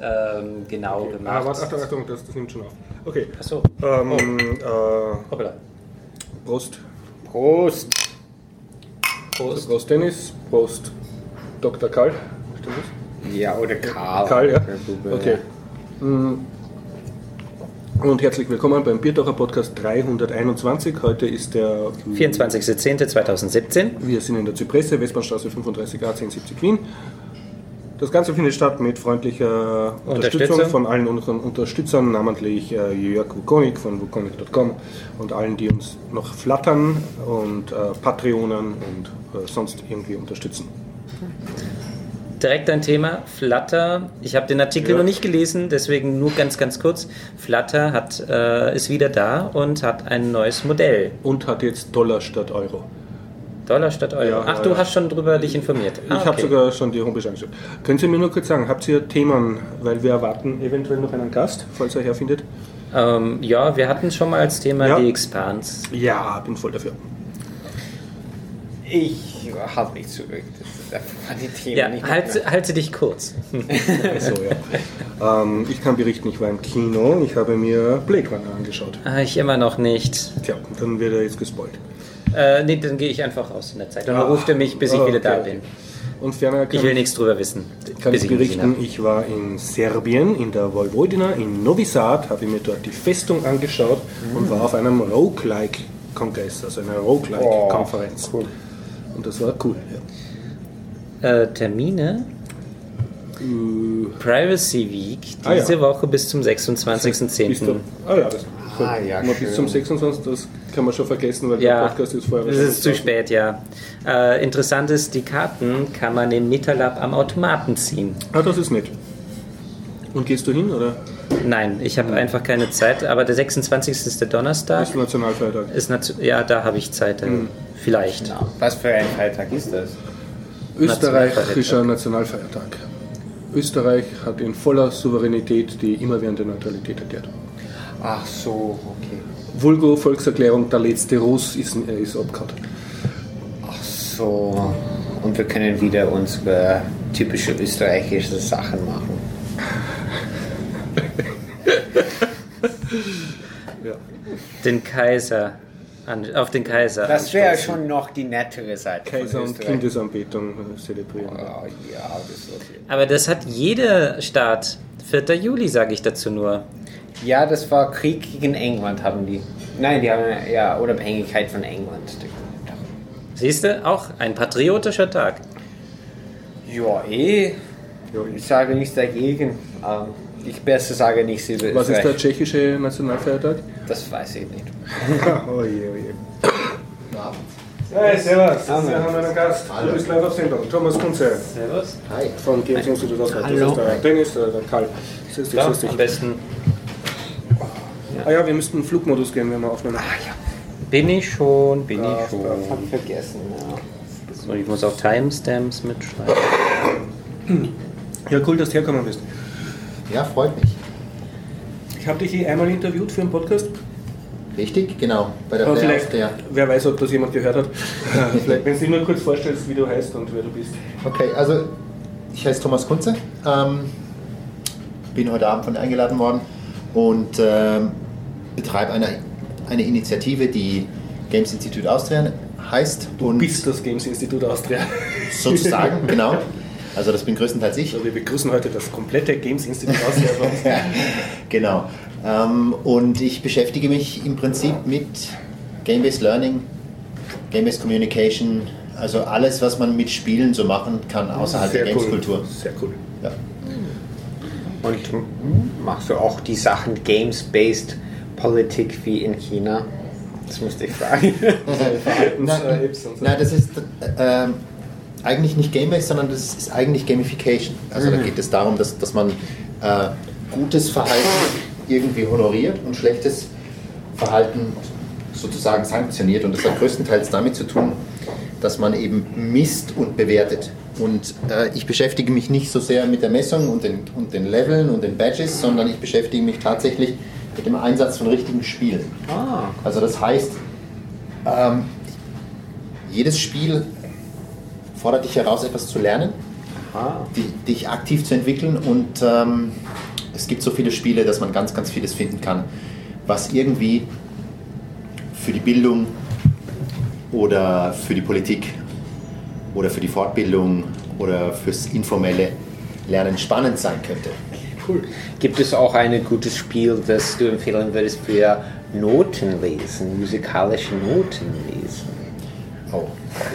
ähm, genau Okay. gemacht. Ah, warte, Achtung, Achtung, das, das nimmt schon auf. Okay. Achso. Ähm, äh, Hoppala. Prost. Prost. Prost. Prost Dennis, Prost Dr. Karl. Stimmt das? Ja, oder Karl. Karl, ja. Okay. Mm. Und herzlich willkommen beim Bierdacher Podcast 321. Heute ist der 24.10.2017. Wir sind in der Zypresse, Westbahnstraße 35a 1070 Wien. Das Ganze findet statt mit freundlicher Unterstützung von allen unseren Unterstützern, namentlich äh, Jörg Wukonik von wukonik.com und allen, die uns noch flattern und äh, Patreonen und äh, sonst irgendwie unterstützen. Direkt ein Thema, Flutter. Ich habe den Artikel Ja. noch nicht gelesen, deswegen nur ganz, ganz kurz. Flutter hat, äh, ist wieder da und hat ein neues Modell. Und hat jetzt Dollar statt Euro. Dollar statt Euro. Ja, Ach, ja, du ja. hast schon drüber dich informiert. Ich Ah, habe okay. sogar schon die Homepage angeschaut. Können Sie mir nur kurz sagen, habt ihr Themen, weil wir erwarten eventuell noch einen Gast, falls er herfindet? Ähm, ja, wir hatten schon mal als Thema Ja. die Expans. Ja, bin voll dafür. Ich halte mich zurück. Das die Themen Ja, nicht halt, halte dich kurz. So, ja. ähm, ich kann berichten, ich war im Kino, ich habe mir Blade Runner angeschaut. Ah, ich immer noch nicht. Tja, dann wird er jetzt gespoilt. Äh, nee, dann gehe ich einfach raus in der Zeit. Dann Ah, ruft er mich, bis ich ah, wieder okay, da okay. bin. Und ferner Ich kann, will nichts drüber wissen. kann ich berichten, ich war in Serbien, in der Vojvodina, in Novi Sad, habe ich mir dort die Festung angeschaut und war auf einem Roguelike-Kongress, also einer Roguelike-Konferenz. cool. Und das war cool. Ja. Äh, Termine? Privacy Week, Ah, diese ja. Woche bis zum Bist 26.10. du, ah ja, das Ah, ja, bis zum 26. Das kann man schon vergessen, weil Ja, der Podcast ist vorher das ist zu spät, ja. Äh, interessant ist, die Karten kann man im Metalab am Automaten ziehen. Ah, das ist nett. Und gehst du hin, oder? Nein, ich habe einfach keine Zeit, aber der 26. ist der Donnerstag. Ist Nationalfeiertag. Ist natu- ja, da habe ich Zeit. Äh, Hm. Vielleicht. Ja. Was für ein Feiertag ist das? Österreichischer Nationalfeiertag. Österreich hat in voller Souveränität die immerwährende Neutralität erklärt. Ach so, okay. Vulgo Volkserklärung, der letzte Russ ist, äh, ist abgehauen. Ach so. Und wir können wieder unsere typische österreichische Sachen machen. Ja. Den Kaiser. An, auf den Kaiser. Das wäre schon noch die nettere Seite Kaiser und. Kindesanbetung äh, zelebrieren. Oh, ja, das. Aber das hat jeder Staat. 4. Juli sage ich dazu nur. Ja, das war Krieg gegen England, haben die. Nein, die haben ja Unabhängigkeit von England. Siehst du, auch ein patriotischer Tag. Ja, eh. Ich sage nichts dagegen. Ähm, ich besser sage nichts über Was ist der tschechische Nationalfeiertag? Das weiß ich nicht. oh je, oh je. Hey, servus. Wir haben einen Gast. Du bist live auf Sendung. Thomas Kunze Servus. Hi. von Games Institute aus Das Hallo. ist der Dennis, der, der Karl. Ja, grüß dich. am besten Ah ja, wir müssten in Flugmodus gehen, wenn wir aufnehmen. bin ich schon, bin Ja, ich schon. Hab vergessen, ja. So, ich muss auch Timestamps mitschreiben. Ja, cool, dass du hergekommen bist. Ja, freut mich. Ich habe dich eh einmal interviewt für einen Podcast. Richtig, genau. Bei der Aber vielleicht, der. wer weiß, ob das jemand gehört hat. vielleicht, wenn du dich nur kurz vorstellst, wie du heißt und wer du bist. Okay, also ich heiße Thomas Kunze, ähm, bin heute Abend von dir eingeladen worden und ähm, betreibe eine, eine Initiative, die Games Institute Austria heißt. Du und bist das Games Institute Austria. sozusagen, genau. Also das bin größtenteils ich. Also wir begrüßen heute das komplette Games Institute Austria. bei uns. Genau. Ähm, und ich beschäftige mich im Prinzip mit Game-Based Learning, Game-Based Communication, also alles, was man mit Spielen so machen kann außerhalb der Sehr cool. Games-Kultur. Sehr cool. Ja. Und machst du auch die Sachen Games-based Politik wie in China? Das musste ich fragen. So. Nein, das ist äh, eigentlich nicht Game-Based, sondern das ist eigentlich Gamification. Also da geht es darum, dass, dass man äh, gutes Verhalten irgendwie honoriert und schlechtes Verhalten sozusagen sanktioniert. Und das hat größtenteils damit zu tun, dass man eben misst und bewertet. Und äh, ich beschäftige mich nicht so sehr mit der Messung und den, und den Leveln und den Badges, sondern ich beschäftige mich tatsächlich mit dem Einsatz von richtigen Spielen. ah, Also das heißt, ähm, jedes Spiel fordert dich heraus, etwas zu lernen, ah. die, dich aktiv zu entwickeln und ähm, es gibt so viele Spiele, dass man ganz, ganz vieles finden kann, was irgendwie für die Bildung oder für die Politik oder für die Fortbildung oder fürs informelle Lernen spannend sein könnte. Cool. Gibt es auch ein gutes Spiel, das du empfehlen würdest für Notenlesen, musikalische Notenlesen? Oh.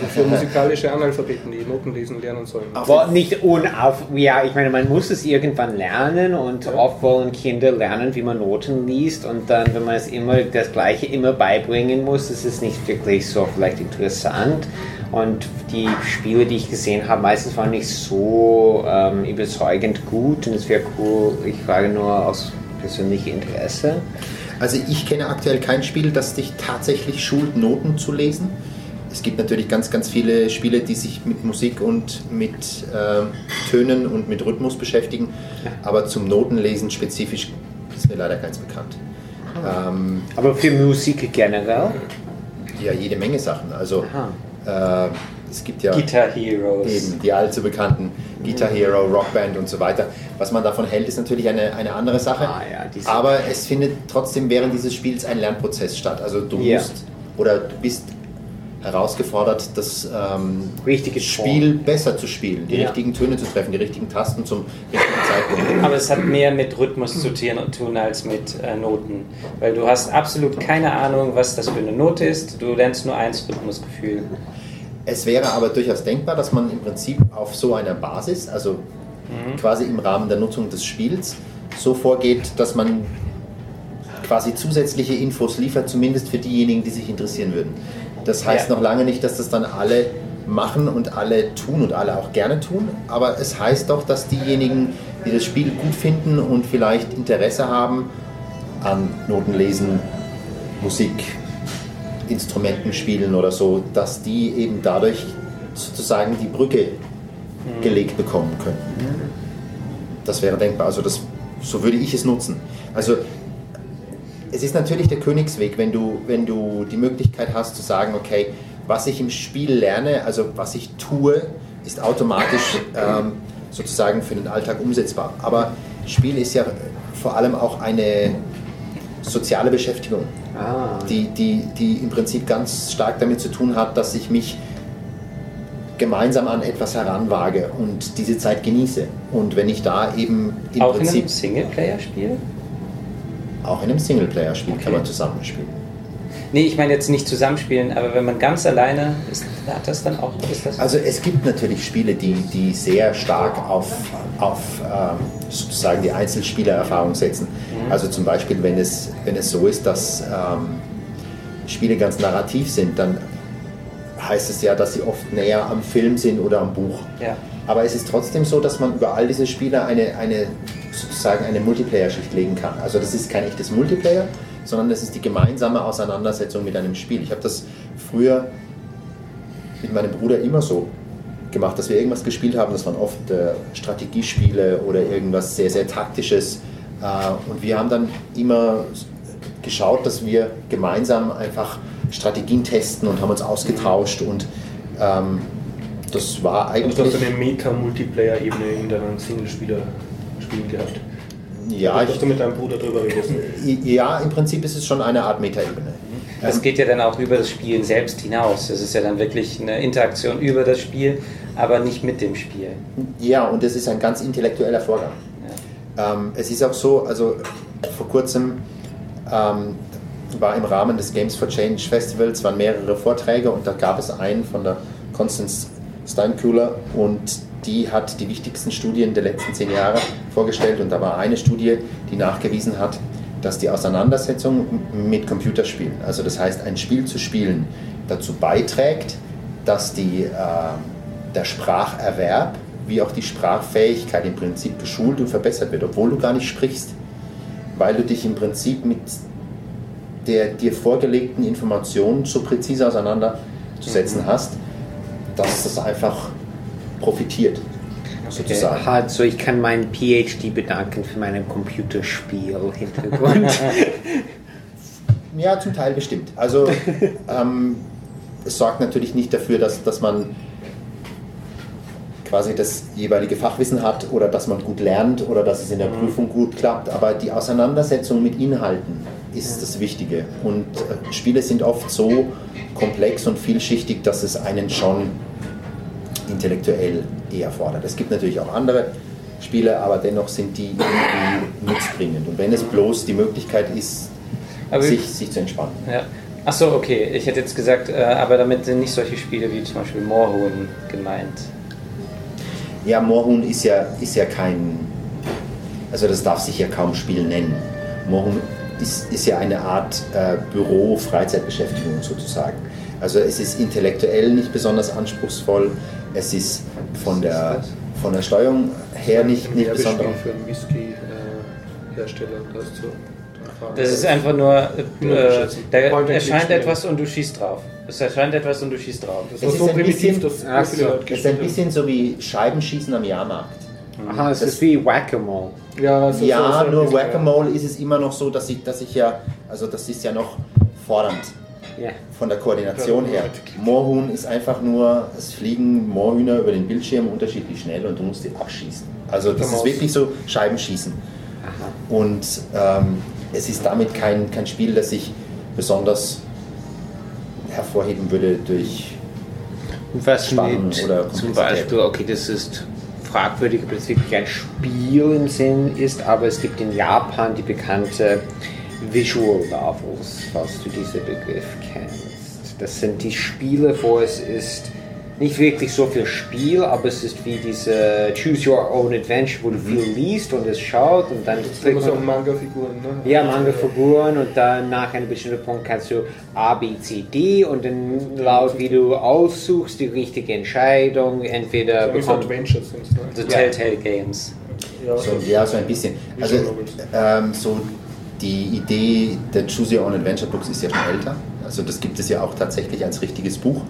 Für musikalische Analphabeten, die Noten lesen lernen sollen. Aber nicht unauf, ja, ich meine, man muss es irgendwann lernen und oft wollen Kinder lernen, wie man Noten liest und dann, wenn man es immer das Gleiche immer beibringen muss, ist es nicht wirklich so vielleicht interessant. Und die Spiele, die ich gesehen habe, meistens waren nicht so ähm, überzeugend gut und es wäre cool, ich frage nur aus persönlichem Interesse. Also ich kenne aktuell kein Spiel, das dich tatsächlich schult, Noten zu lesen. Es gibt natürlich ganz, ganz viele Spiele, die sich mit Musik und mit ähm, Tönen und mit Rhythmus beschäftigen, aber zum Notenlesen spezifisch ist mir leider keins bekannt. Ähm, Aber für Musik generell? ja, jede Menge Sachen. Also Aha. Äh, es gibt ja Guitar Heroes. eben die allzu bekannten Guitar Hero, Rockband und so weiter. Was man davon hält, ist natürlich eine, eine andere Sache. Ah, ja, aber es findet trotzdem während dieses Spiels ein Lernprozess statt. Also du Ja. musst oder du bist herausgefordert, das ähm, Richtige Spiel besser zu spielen, die Ja. richtigen Töne zu treffen, die richtigen Tasten zum richtigen Zeitpunkt. Aber es hat mehr mit Rhythmus zu tun als mit äh, Noten. Weil du hast absolut keine Ahnung, was das für eine Note ist. Du lernst nur eins Rhythmusgefühl. Es wäre aber durchaus denkbar, dass man im Prinzip auf so einer Basis, also quasi im Rahmen der Nutzung des Spiels, so vorgeht, dass man quasi zusätzliche Infos liefert, zumindest für diejenigen, die sich interessieren würden. Das heißt Ja. noch lange nicht, dass das dann alle machen und alle tun und alle auch gerne tun, aber es heißt doch, dass diejenigen, die das Spiel gut finden und vielleicht Interesse haben an Notenlesen, Musik, Instrumenten spielen oder so, dass die eben dadurch sozusagen die Brücke gelegt bekommen könnten. Das wäre denkbar. Also das, so würde ich es nutzen. Also es ist natürlich der Königsweg, wenn du, wenn du die Möglichkeit hast zu sagen, okay, was ich im Spiel lerne, also was ich tue, ist automatisch ähm, sozusagen für den Alltag umsetzbar. Aber Spiel ist ja vor allem auch eine soziale Beschäftigung Ah. die, die, die im Prinzip ganz stark damit zu tun hat, dass ich mich gemeinsam an etwas heranwage und diese Zeit genieße. Und wenn ich da eben im Auch in Prinzip einem Singleplayer-Spiel? Auch in einem Singleplayer-Spiel kann Okay. man zusammenspielen. Nee, ich meine jetzt nicht zusammenspielen, aber wenn man ganz alleine ist, hat das dann auch. Das Also es gibt natürlich Spiele, die, die sehr stark auf, auf ähm, sozusagen die Einzelspielererfahrung setzen. Also zum Beispiel, wenn es, wenn es so ist, dass ähm, Spiele ganz narrativ sind, dann heißt es ja, dass sie oft näher am Film sind oder am Buch. Ja. Aber es ist trotzdem so, dass man über all diese Spiele eine, eine sozusagen eine Multiplayer-Schicht legen kann. Also das ist kein echtes Multiplayer, sondern das ist die gemeinsame Auseinandersetzung mit einem Spiel. Ich habe das früher mit meinem Bruder immer so gemacht, dass wir irgendwas gespielt haben. Das waren oft äh, Strategiespiele oder irgendwas sehr, sehr taktisches. Äh, und wir haben dann immer geschaut, dass wir gemeinsam einfach Strategien testen und haben uns ausgetauscht und ähm, das war Also eigentlich... du hast eine Meta-Multiplayer-Ebene in deinen Single-Spieler-Spielen gehabt. Ja, Dass du mit deinem Bruder drüber redest. ja, im Prinzip ist es schon eine Art Metaebene. Das geht ja dann auch über das Spielen selbst hinaus. Das ist ja dann wirklich eine Interaktion über das Spiel, aber nicht mit dem Spiel. Ja, und es ist ein ganz intellektueller Vorgang. Ähm, es ist auch so, also vor kurzem ähm, war im Rahmen des Games for Change Festivals waren mehrere Vorträge und da gab es einen von der Constance Steinkühler und die hat die wichtigsten Studien der letzten zehn Jahre vorgestellt. Und da war eine Studie, die nachgewiesen hat, dass die Auseinandersetzung mit Computerspielen, also das heißt ein Spiel zu spielen, dazu beiträgt, dass die, äh, der Spracherwerb wie auch die Sprachfähigkeit im Prinzip geschult und verbessert wird, obwohl du gar nicht sprichst, weil du dich im Prinzip mit der dir vorgelegten Informationen so präzise auseinanderzusetzen hast, dass das einfach profitiert, sozusagen. Also ich kann meinen PhD bedanken für meinen Computerspiel-Hintergrund. Ja, zum Teil bestimmt. Also ähm, es sorgt natürlich nicht dafür, dass, dass man quasi das jeweilige Fachwissen hat oder dass man gut lernt oder dass es in der Prüfung gut klappt. Aber die Auseinandersetzung mit Inhalten ist das Wichtige. Und äh, Spiele sind oft so komplex und vielschichtig, dass es einen schon intellektuell eher fordert. Es gibt natürlich auch andere Spiele, aber dennoch sind die irgendwie nutzbringend. Und wenn es bloß die Möglichkeit ist, sich, sich zu entspannen. Ja. Ach so, okay. Ich hätte jetzt gesagt, äh, aber damit sind nicht solche Spiele wie zum Beispiel Moorhuhn gemeint. Ja, Moorhuhn ist ja, ist ja kein, also das darf sich ja kaum Spiel nennen. Moorhuhn ist, ist ja eine Art äh, Büro-Freizeitbeschäftigung sozusagen. Also es ist intellektuell nicht besonders anspruchsvoll, es ist von der, von der Steuerung her nicht, nicht besonders. für einen Whisky-Hersteller. das zu Das ist einfach nur, äh, da erscheint etwas und du schießt drauf. Es erscheint etwas und du schießt drauf. Das Es ist so ein primitiv, bisschen- Ach so Es ist ein bisschen so wie Scheibenschießen am Jahrmarkt. Aha, es Das- ist wie Whack-A-Mole. Ja, Ja, so, so, nur Whack-A-Mole ist es immer noch so, dass ich, dass ich ja, also das ist ja noch fordernd. Ja. von der Koordination her. Moorhuhn ist einfach nur, es fliegen Moorhühner über den Bildschirm unterschiedlich schnell und du musst die abschießen. Also das ist wirklich so Scheibenschießen. Und ähm, es ist damit kein, kein Spiel, das sich besonders hervorheben würde durch was Spannung mit oder zum Komplexität. Beispiel, okay, das ist fragwürdig, ob das wirklich ein Spiel im Sinn ist, aber es gibt in Japan die bekannte Visual Novels, falls du diesen Begriff kennst. Das sind die Spiele, wo es ist nicht wirklich so viel Spiel, aber es ist wie diese Choose Your Own Adventure, wo du viel liest und es schaut und dann Das sind so man Manga-Figuren, ne? ja, Manga-Figuren und dann nach einem bestimmten Punkt kannst du A, B, C, D und dann laut wie du aussuchst die richtige Entscheidung, entweder so Adventures sind ne? The Ja. Telltale Games. Ja, So, ja, so ein bisschen. Also ähm, so die Idee der Choose Your Own Adventure Books ist ja schon älter. Also das gibt es ja auch tatsächlich als richtiges Buch,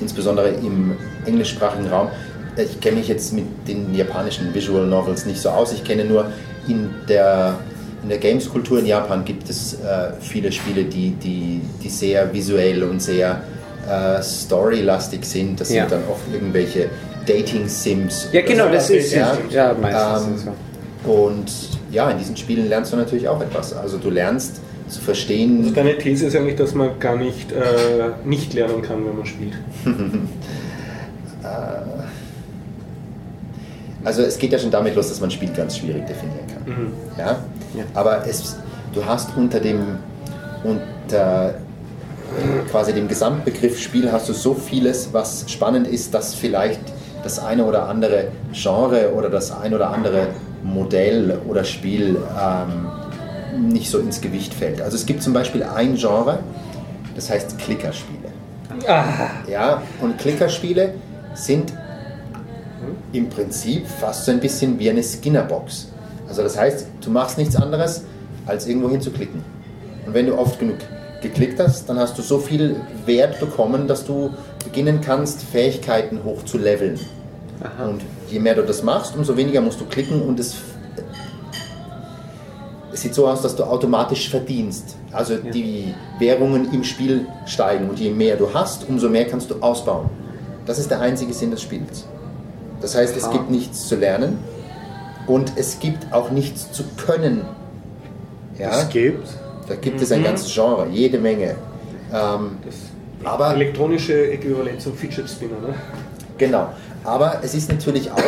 insbesondere im englischsprachigen Raum. Ich kenne mich jetzt mit den japanischen Visual Novels nicht so aus. Ich kenne nur in der, in der Games-Kultur in Japan gibt es äh, viele Spiele, die, die, die sehr visuell und sehr äh, storylastig sind. Das Ja. sind dann oft irgendwelche Dating-Sims. Ja, genau, das ist Ja. ja, meistens Ähm, ist es so. Und ja, in diesen Spielen lernst du natürlich auch etwas. Also du lernst zu Also verstehen. deine These ist eigentlich, dass man gar nicht, äh, nicht lernen kann, wenn man spielt. Also es geht ja schon damit los, dass man Spiel ganz schwierig definieren kann. Ja? Ja. Aber es, du hast unter dem unter quasi dem Gesamtbegriff Spiel hast du so vieles, was spannend ist, dass vielleicht das eine oder andere Genre oder das ein oder andere Modell oder Spiel ähm, nicht so ins Gewicht fällt. Also es gibt zum Beispiel ein Genre, das heißt Klickerspiele. Ja, und Klickerspiele sind im Prinzip fast so ein bisschen wie eine Skinnerbox. Also das heißt, du machst nichts anderes, als irgendwo hinzuklicken. Und wenn du oft genug geklickt hast, dann hast du so viel Wert bekommen, dass du beginnen kannst, Fähigkeiten hoch leveln. Und je mehr du das machst, umso weniger musst du klicken und es, es sieht so aus, dass du automatisch verdienst. Also die Währungen im Spiel steigen und je mehr du hast, umso mehr kannst du ausbauen. Das ist der einzige Sinn des Spiels. Das heißt, es Aha. gibt nichts zu lernen und es gibt auch nichts zu können. Ja? gibt. Da gibt es ein ganzes Genre, jede Menge. Ähm, Das aber elektronische Äquivalent zum Fidget Spinner, ne? Genau. Aber es ist natürlich auch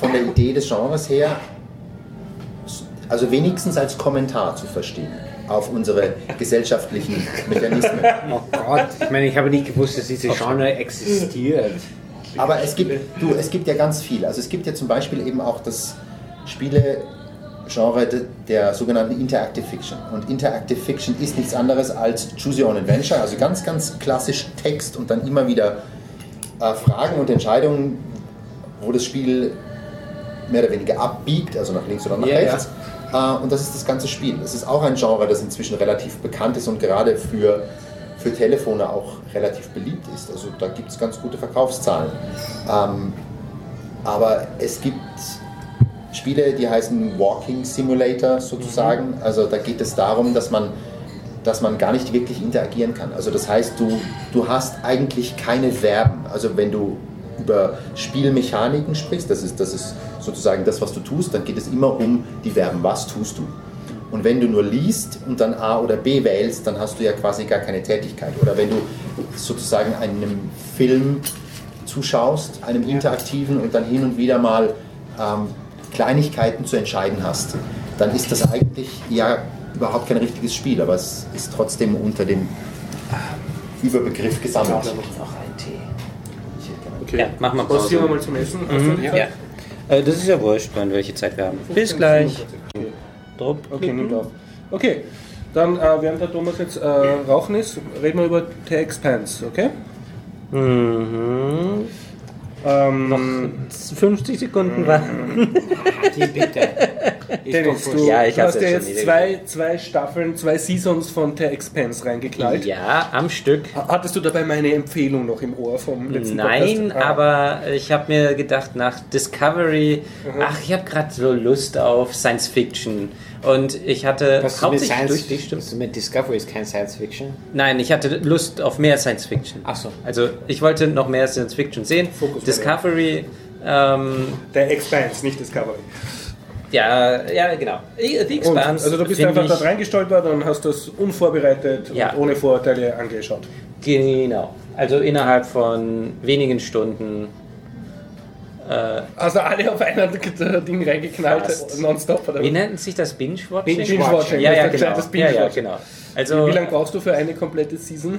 von der Idee des Genres her, also wenigstens als Kommentar zu verstehen auf unsere gesellschaftlichen Mechanismen. Oh Gott, ich meine, ich habe nicht gewusst, dass diese Genre existiert. Aber es gibt, du, es gibt ja ganz viel. Also es gibt ja zum Beispiel eben auch das Spielegenre de, der sogenannten Interactive Fiction. Und Interactive Fiction ist nichts anderes als Choose Your Own Adventure, also ganz, ganz klassisch Text und dann immer wieder äh, Fragen und Entscheidungen, wo das Spiel mehr oder weniger abbiegt, also nach links oder nach Ja, rechts. Äh, und das ist das ganze Spiel. Es ist auch ein Genre, das inzwischen relativ bekannt ist und gerade für, für Telefone auch relativ beliebt ist. Also da gibt es ganz gute Verkaufszahlen. Ähm, aber es gibt Spiele, die heißen Walking Simulator sozusagen. Also da geht es darum, dass man, dass man gar nicht wirklich interagieren kann. Also das heißt, du, du hast eigentlich keine Verben. Also wenn du über Spielmechaniken sprichst, das ist, das ist sozusagen das, was du tust, dann geht es immer um die Verben, was tust du. Und wenn du nur liest und dann A oder B wählst, dann hast du ja quasi gar keine Tätigkeit. Oder wenn du sozusagen einem Film zuschaust, einem interaktiven und dann hin und wieder mal ähm, Kleinigkeiten zu entscheiden hast, dann ist das eigentlich ja überhaupt kein richtiges Spiel, aber es ist trotzdem unter dem Überbegriff gesammelt. noch einen Tee. Okay. Ja, machen wir Pause. wir mal zum Essen? Mhm, ja. Äh, das ist ja wurscht, wann welche Zeit wir haben. Bis gleich. Okay, okay nimmt auf. Okay, dann, äh, während der Thomas jetzt äh, rauchen ist, reden wir über The Expanse, okay? Mhm. Ähm, 50 Sekunden warten. Die bitte. Dennis, du. Ja, ich du hab's hast ja jetzt zwei, zwei Staffeln, zwei Seasons von The Expanse reingeknallt. Ja, am Stück. Hattest du dabei meine Empfehlung noch im Ohr vom letzten Nein, Podcast? Ah. aber ich habe mir gedacht, nach Discovery, Mhm. ach, ich habe gerade so Lust auf Science Fiction. Und ich hatte Was hauptsächlich Science durch die Fiction? Stimme. Mit Discovery ist kein Science Fiction. Nein, ich hatte Lust auf mehr Science Fiction. Ach so. Also ich wollte noch mehr Science Fiction sehen. Fokus Discovery, ähm, The Expanse, nicht Discovery. Ja, ja, genau. Und, Expanse. also du bist einfach da reingestolpert und hast das unvorbereitet Ja. und ohne Vorurteile angeschaut. Genau. Also innerhalb von wenigen Stunden. Äh, Also alle auf einer Ding reingeknallt, nonstop. Oder? wie nennt sich das? Binge-Watching? Binge-Watching, Ja, das ja, ein genau. gescheites Ja, ja, genau. Also, Wie lange brauchst du für eine komplette Season?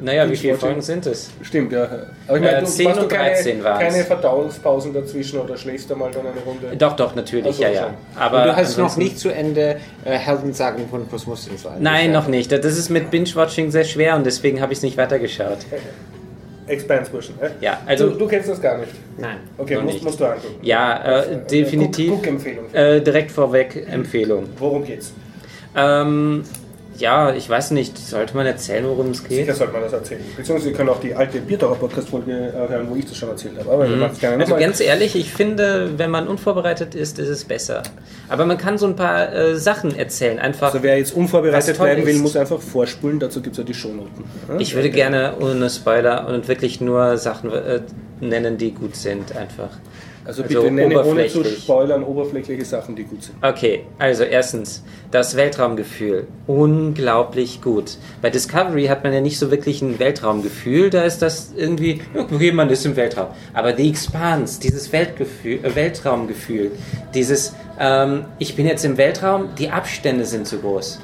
naja, wie viele? Folgen sind es? Stimmt, ja. Aber ich meine, Äh, du 10 machst du und 13 keine, waren's. keine Verdauungspausen dazwischen oder schläfst du mal dann eine Runde? Doch, doch, natürlich, Ach so, ja, ja. Aber Und du hast noch nicht zu Ende äh, Heldensagen von Kosmos und so. Nein, noch nicht. Das ist mit Binge-Watching sehr schwer und deswegen habe ich es nicht weitergeschaut. Expanse-Burschen, äh? Ja, also- Du, du kennst das gar nicht. Nein. Okay, Noch musst, nicht. musst du angucken. Ja, äh, definitiv. Guck, Guck-Empfehlung. Äh, direkt vorweg Empfehlung. Worum geht's? Ähm, ja, ich weiß nicht, sollte man erzählen, worum es geht? Sicher sollte man das erzählen. Beziehungsweise Sie können auch die alte Biertaucher-Podcast-Folge äh, hören, wo ich das schon erzählt habe. Aber es gerne Also ganz ehrlich, ich finde, wenn man unvorbereitet ist, ist es besser. Aber man kann so ein paar äh, Sachen erzählen, einfach. Also wer jetzt unvorbereitet werden will, muss einfach vorspulen. Dazu gibt es ja die Shownoten. Ja? Ich würde gerne ohne Spoiler und wirklich nur Sachen äh, nennen, die gut sind, einfach. Also also bitte nenne ohne zu spoilern oberflächliche Sachen, die gut sind. Okay, also erstens, das Weltraumgefühl. Unglaublich gut. Bei Discovery hat man ja nicht so wirklich ein Weltraumgefühl, da ist das irgendwie, okay, man ist im Weltraum. Aber The Expanse, dieses Weltgefühl, äh, Weltraumgefühl, dieses, ähm, ich bin jetzt im Weltraum, die Abstände sind zu groß.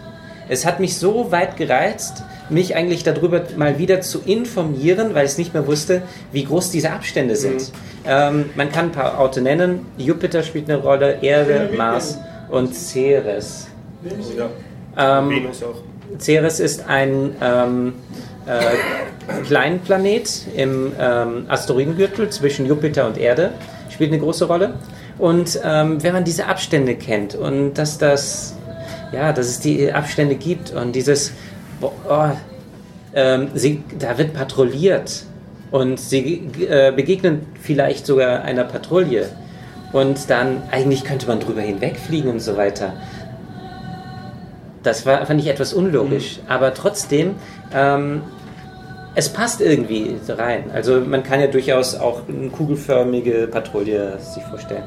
Es hat mich so weit gereizt, mich eigentlich darüber mal wieder zu informieren, weil ich es nicht mehr wusste, wie groß diese Abstände sind. Ähm, man kann ein paar Orte nennen. Jupiter spielt eine Rolle, Erde, Mars und Ceres. Ja. Ähm, Venus auch. Ceres ist ein ähm, äh, Kleinplanet im ähm, Asteroidengürtel zwischen Jupiter und Erde. Spielt eine große Rolle. Und ähm, wenn man diese Abstände kennt und dass das, ja, dass es die Abstände gibt und dieses, boah, oh, ähm, sie, da wird patrouilliert und sie äh, begegnen vielleicht sogar einer Patrouille und dann eigentlich könnte man drüber hinwegfliegen und so weiter. Das war, fand ich etwas unlogisch, aber trotzdem, ähm, es passt irgendwie rein. Also man kann ja durchaus auch eine kugelförmige Patrouille sich vorstellen.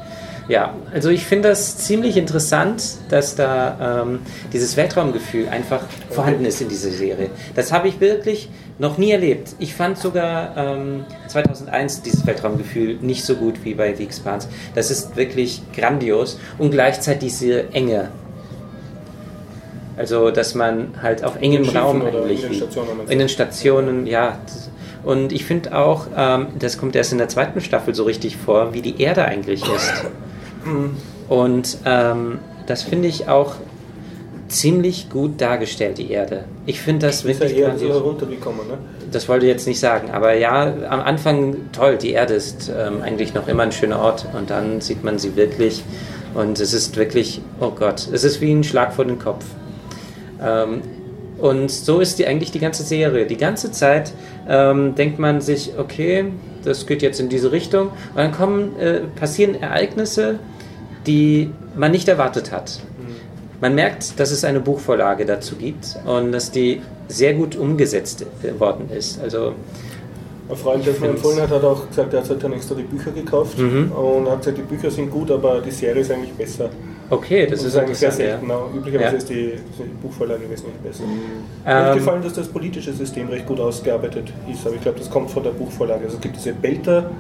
Ja, also ich finde das ziemlich interessant, dass da ähm, dieses Weltraumgefühl einfach vorhanden ist in dieser Serie. Das habe ich wirklich noch nie erlebt. Ich fand sogar ähm, 2001 dieses Weltraumgefühl nicht so gut wie bei The Expanse. Das ist wirklich grandios und gleichzeitig diese Enge. Also, dass man halt auf engem Raum eigentlich in den. Stationen In den. Stationen, ja. Und ich finde auch, ähm, das kommt erst in der zweiten Staffel so richtig vor, wie die Erde eigentlich ist. Und ähm, das finde ich auch ziemlich gut dargestellt, die Erde. Ich finde das Ist ja wirklich eher, grandios. eher runtergekommen, ne? Das wollte ich jetzt nicht sagen, aber ja, am Anfang toll, die Erde ist ähm, eigentlich noch immer ein schöner Ort und dann sieht man sie wirklich und es ist wirklich, oh Gott, es ist wie ein Schlag vor den Kopf. Ähm, und so ist die eigentlich die ganze Serie. Die ganze Zeit ähm, denkt man sich, okay, das geht jetzt in diese Richtung und dann kommen, äh, passieren Ereignisse, die man nicht erwartet hat. Man merkt, dass es eine Buchvorlage dazu gibt und dass die sehr gut umgesetzt worden ist. Also Ein Freund, der es mir empfohlen hat, hat auch gesagt, er hat dann extra die Bücher gekauft Mhm. und hat gesagt, die Bücher sind gut, aber die Serie ist eigentlich besser. Okay, das Und ist eigentlich sehr interessant. selten. Ja. Üblicherweise Ja. ist die, die Buchvorlage wesentlich besser. Mir Ähm, gefallen, dass das politische System recht gut ausgearbeitet ist, aber ich glaube, das kommt von der Buchvorlage. Also es gibt diese Belter,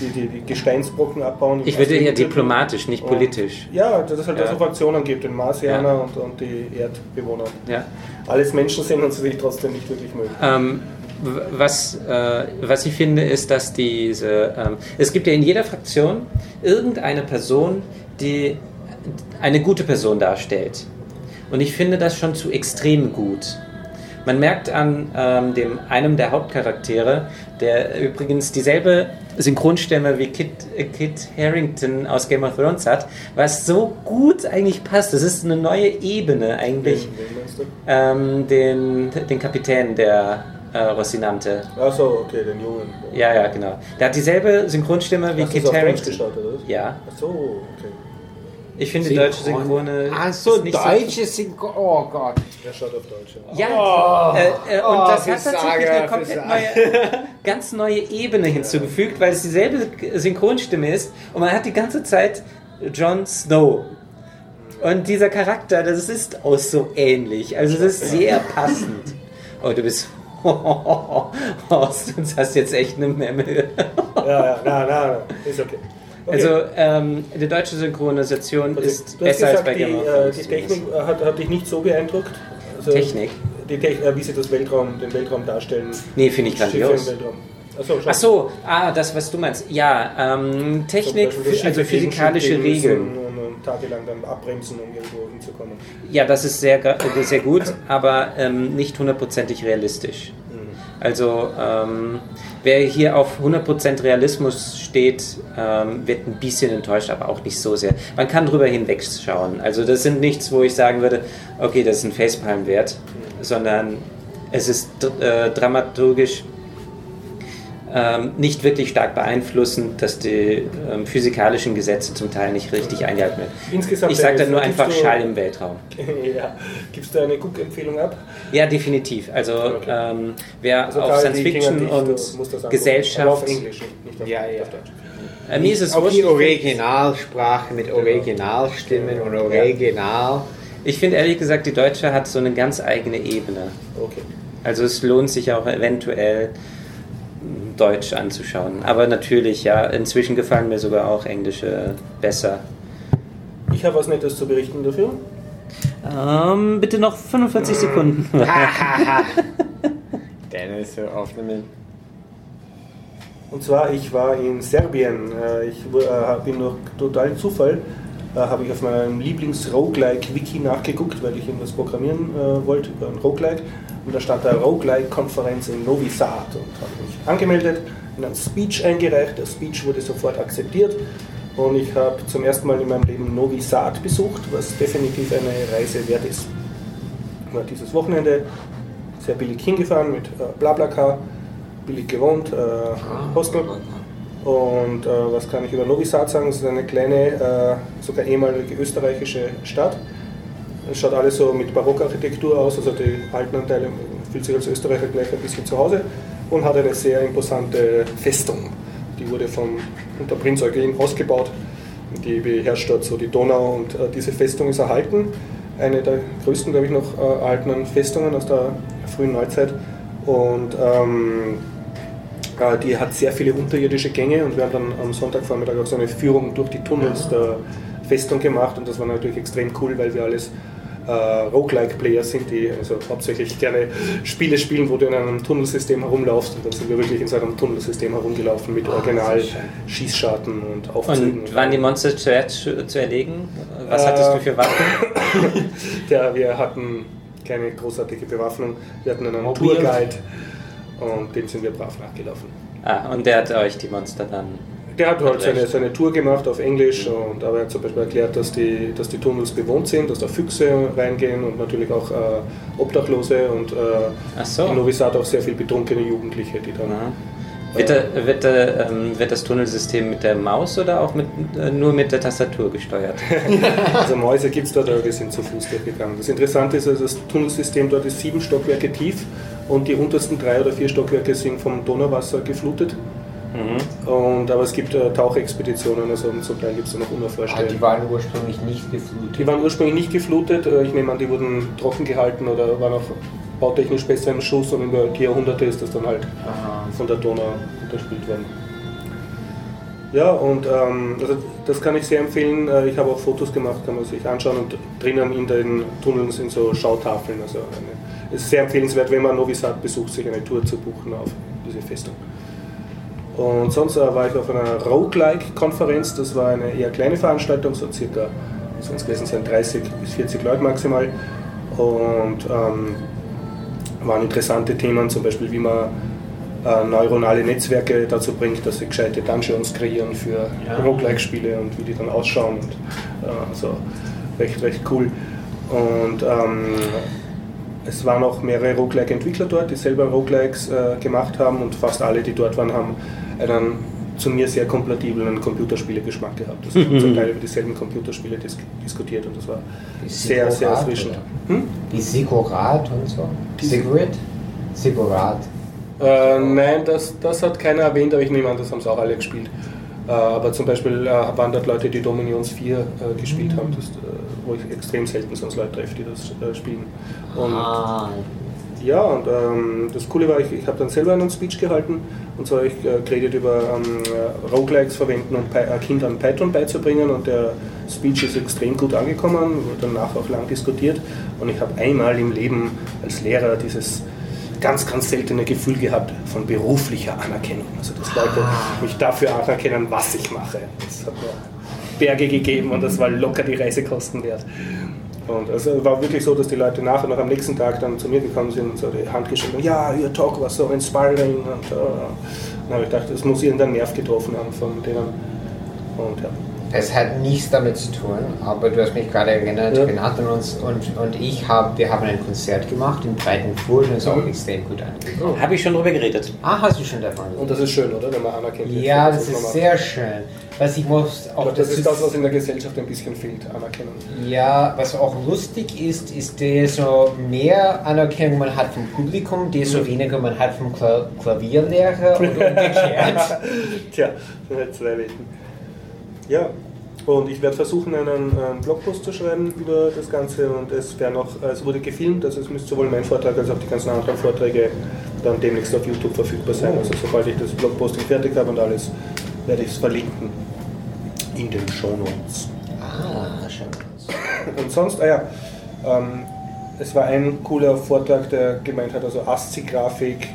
die die, die Gesteinsbrocken abbauen. ich würde eher Ersten Weltkrieg. diplomatisch, nicht politisch. Ja, dass es halt Ja. so Fraktionen gibt, den Marsianer Ja. und, und die Erdbewohner. Ja. Alles Menschen sind und sie sich trotzdem nicht wirklich mögen. Ähm, was, äh, was ich finde, ist, dass diese. Ähm, es gibt ja in jeder Fraktion irgendeine Person, die eine gute Person darstellt. Und ich finde das schon zu extrem gut. Man merkt an ähm, dem, einem der Hauptcharaktere, der übrigens dieselbe Synchronstimme wie Kit, äh, Kit Harrington aus Game of Thrones hat, was so gut eigentlich passt. Das ist eine neue Ebene eigentlich ähm, den, den Kapitän der äh, Rocinante. Achso, okay, den Jungen. Ja, ja, genau. Der hat dieselbe Synchronstimme wie Hast Kit es auf Deutsch Harington. geschaut, oder was? Ja, Achso, okay. Ich finde die deutsche Synchrone. Ach so, ist nicht deutsche Synchron. Oh Gott. Er schaut auf Deutsch. Ja. Ja, äh, äh, und Oh, das hat tatsächlich eine komplett neue, ganz neue Ebene hinzugefügt, weil es dieselbe Synchronstimme ist und man hat die ganze Zeit Jon Snow. Und dieser Charakter, das ist auch so ähnlich. Also das ist sehr passend. Oh, du bist. Horst, du hast jetzt echt eine Memme. Ja, ja, nein, nein, ist okay. Okay. Also, ähm, die deutsche Synchronisation Also, ist besser als gesagt, bei die, Game of äh, Thrones. die Technik äh, hat, hat dich nicht so beeindruckt. Also, Technik? Die Technik, äh, wie sie das Weltraum, den Weltraum darstellen. Nee, finde ich grandios. Achso, Ach so, ah, das, was du meinst. Ja, ähm, Technik, also physikalische Regeln. Und, und tagelang dann abbremsen, um irgendwo hinzukommen. Ja, das ist sehr, sehr gut, aber ähm, nicht hundertprozentig realistisch. Also, ähm, wer hier auf 100% Realismus steht, ähm, wird ein bisschen enttäuscht, aber auch nicht so sehr. Man kann drüber hinwegschauen. Also, das sind nichts, wo ich sagen würde, okay, das ist ein Facepalm wert, sondern es ist äh, dramaturgisch nicht wirklich stark beeinflussend, dass die ähm, physikalischen Gesetze zum Teil nicht richtig eingehalten werden. Insgesamt Ich sage äh, dann nur gibst einfach du- Schall im Weltraum. ja. Gibst du eine Guck-Empfehlung ab? Ja, definitiv. Also Okay. ähm, wer Also auf Science Fiction und. Gesellschaft. Aber auf Englisch, nicht, auf, Ja, ja. auf Deutsch. Äh, mir ist es Auch wurscht. die Originalsprache mit Originalstimmen und Original. Ich finde ehrlich gesagt, die Deutsche hat so eine ganz eigene Ebene. Okay. Also es lohnt sich auch eventuell Deutsch anzuschauen. Aber natürlich, ja, inzwischen gefallen mir sogar auch englische besser. Ich habe was Nettes zu berichten dafür. Ähm, bitte noch 45 Sekunden. Dennis, so aufnehmen. Und zwar, ich war in Serbien. Äh, Ich äh, bin durch total Zufall, habe ich auf meinem Lieblings-Roguelike-Wiki nachgeguckt, weil ich irgendwas programmieren äh, wollte über ein Roguelike. Und da stand da Roguelike-Konferenz in Novi Sad und habe mich angemeldet, in einen Speech eingereicht. Der Speech wurde sofort akzeptiert und ich habe zum ersten Mal in meinem Leben Novi Sad besucht, was definitiv eine Reise wert ist. Ich war dieses Wochenende sehr billig hingefahren mit äh, Blablacar, billig gewohnt, äh, Hostel. Und äh, was kann ich über Novi Sad sagen? Es ist eine kleine, äh, sogar ehemalige österreichische Stadt. Es schaut alles so mit Barockarchitektur aus, also die alten Anteile fühlt sich als Österreicher gleich ein bisschen zu Hause und hat eine sehr imposante Festung. Die wurde von unter Prinz Eugen ausgebaut. Die beherrscht dort so die Donau und äh, diese Festung ist erhalten. Eine der größten, glaube ich, noch äh, erhaltenen Festungen aus der frühen Neuzeit. Und ähm, äh, die hat sehr viele unterirdische Gänge und wir haben dann am Sonntagvormittag auch so eine Führung durch die Tunnels der Festung gemacht und das war natürlich extrem cool, weil wir alles äh, Roguelike-Player sind, die also hauptsächlich gerne Spiele spielen, wo du in einem Tunnelsystem herumlaufst und dann sind wir wirklich in so einem Tunnelsystem herumgelaufen mit Original Schießscharten und Aufzügen. Und waren die Monster zuerst zu, zu erlegen? Was hattest du für Waffen? Ja, wir hatten keine großartige Bewaffnung, wir hatten einen. Tourguide und dem sind wir brav nachgelaufen. Ah, und der hat euch die Monster dann. Der hat halt seine, seine Tour gemacht auf Englisch und aber er hat zum Beispiel erklärt, dass die, dass die Tunnels bewohnt sind, dass da Füchse reingehen und natürlich auch äh, Obdachlose und äh, so. in Novi Sad auch sehr viel betrunkene Jugendliche, die dann. Ja. Wird, der, wird, der, ähm, wird das Tunnelsystem mit der Maus oder auch mit, äh, nur mit der Tastatur gesteuert? Also Mäuse gibt es dort, aber wir sind zu Fuß durchgegangen. Das Interessante ist, also das Tunnelsystem dort ist sieben Stockwerke tief und die untersten drei oder vier Stockwerke sind vom Donauwasser geflutet. Und, aber es gibt äh, Tauchexpeditionen, also zum Teil gibt es noch unerforschte. Ah, die waren ursprünglich nicht geflutet. Die waren ursprünglich nicht geflutet. Äh, Ich nehme an, die wurden trocken gehalten oder waren auch bautechnisch besser im Schuss und über die Jahrhunderte ist das dann halt Aha. von der Donau unterspült worden. Ja, und ähm, also das kann ich sehr empfehlen. Äh, Ich habe auch Fotos gemacht, kann man sich anschauen und drinnen in den Tunneln sind so Schautafeln. Also eine, es ist sehr empfehlenswert, wenn man Novi Sad besucht, sich eine Tour zu buchen auf diese Festung. Und sonst äh, war ich auf einer Roguelike-Konferenz. Das war eine eher kleine Veranstaltung, so circa, sonst gewesen sein 30 bis 40 Leute maximal. Und ähm, waren interessante Themen, zum Beispiel wie man äh, neuronale Netzwerke dazu bringt, dass sie gescheite Dungeons kreieren für Ja. Roguelike-Spiele und wie die dann ausschauen. Und, äh, also recht, recht cool. Und ähm, es waren auch mehrere Roguelike-Entwickler dort, die selber Roguelikes äh, gemacht haben und fast alle, die dort waren, haben einen zu mir sehr kompatiblen Computerspiele-Geschmack gehabt. Also haben zum Teil über dieselben Computerspiele dis diskutiert und das war sehr, sehr erfrischend. oder? Hm? Wie Sigurat und so. Die- Sigurat? Sigurat. Äh, nein, das, das hat keiner erwähnt, aber ich nehme an, das haben sie auch alle gespielt. Äh, aber zum Beispiel äh, waren dort Leute, die Dominions 4 äh, gespielt haben, das, äh, wo ich extrem selten sonst Leute treffe, die das äh, spielen. Und ah, ja, und ähm, das Coole war, ich, ich habe dann selber einen Speech gehalten und zwar habe ich äh, geredet über ähm, äh, Roguelikes verwenden und Py äh, Kindern Python beizubringen und der Speech ist extrem gut angekommen, wurde danach auch lang diskutiert und ich habe einmal im Leben als Lehrer dieses ganz, ganz seltene Gefühl gehabt von beruflicher Anerkennung. Also dass Leute mich dafür anerkennen, was ich mache. Das hat mir Berge gegeben und das war locker die Reisekosten wert. Und es war wirklich so, dass die Leute nachher noch am nächsten Tag dann zu mir gekommen sind und so die Hand geschüttelt haben, ja, your talk was so inspiring. Und äh, dann habe ich gedacht, das muss irgendeinen Nerv getroffen haben von denen. Und ja. Es hat nichts damit zu tun, aber du hast mich gerade erinnert, Ja. wir hatten uns und, und ich habe, wir haben ein Konzert gemacht im breiten Flur und es ist auch Mhm. extrem gut angekommen. Habe ich schon drüber geredet. Ah, hast du schon davon Und gesehen? das ist schön, oder? Wenn man anerkennt wird. Ja, das man ist macht. sehr schön. Was ich muss Ich auch glaube, das dazu ist das, was in der Gesellschaft ein bisschen fehlt, Anerkennung. Ja, was auch lustig ist, ist, desto mehr Anerkennung man hat vom Publikum, desto weniger man hat vom Kla Klavierlehrer und umgekehrt. Tja, das sind zwei Welten. Ja, und ich werde versuchen, einen, einen Blogpost zu schreiben über das Ganze und es, wär noch, es wurde gefilmt, also es müsste sowohl mein Vortrag als auch die ganzen anderen Vorträge dann demnächst auf YouTube verfügbar sein. Also sobald ich das Blogposting fertig habe und alles, werde ich es verlinken in den Shownotes. Ah, schon. Und sonst, ah ja, ähm, es war ein cooler Vortrag, der gemeint hat, also ASCII-Grafik,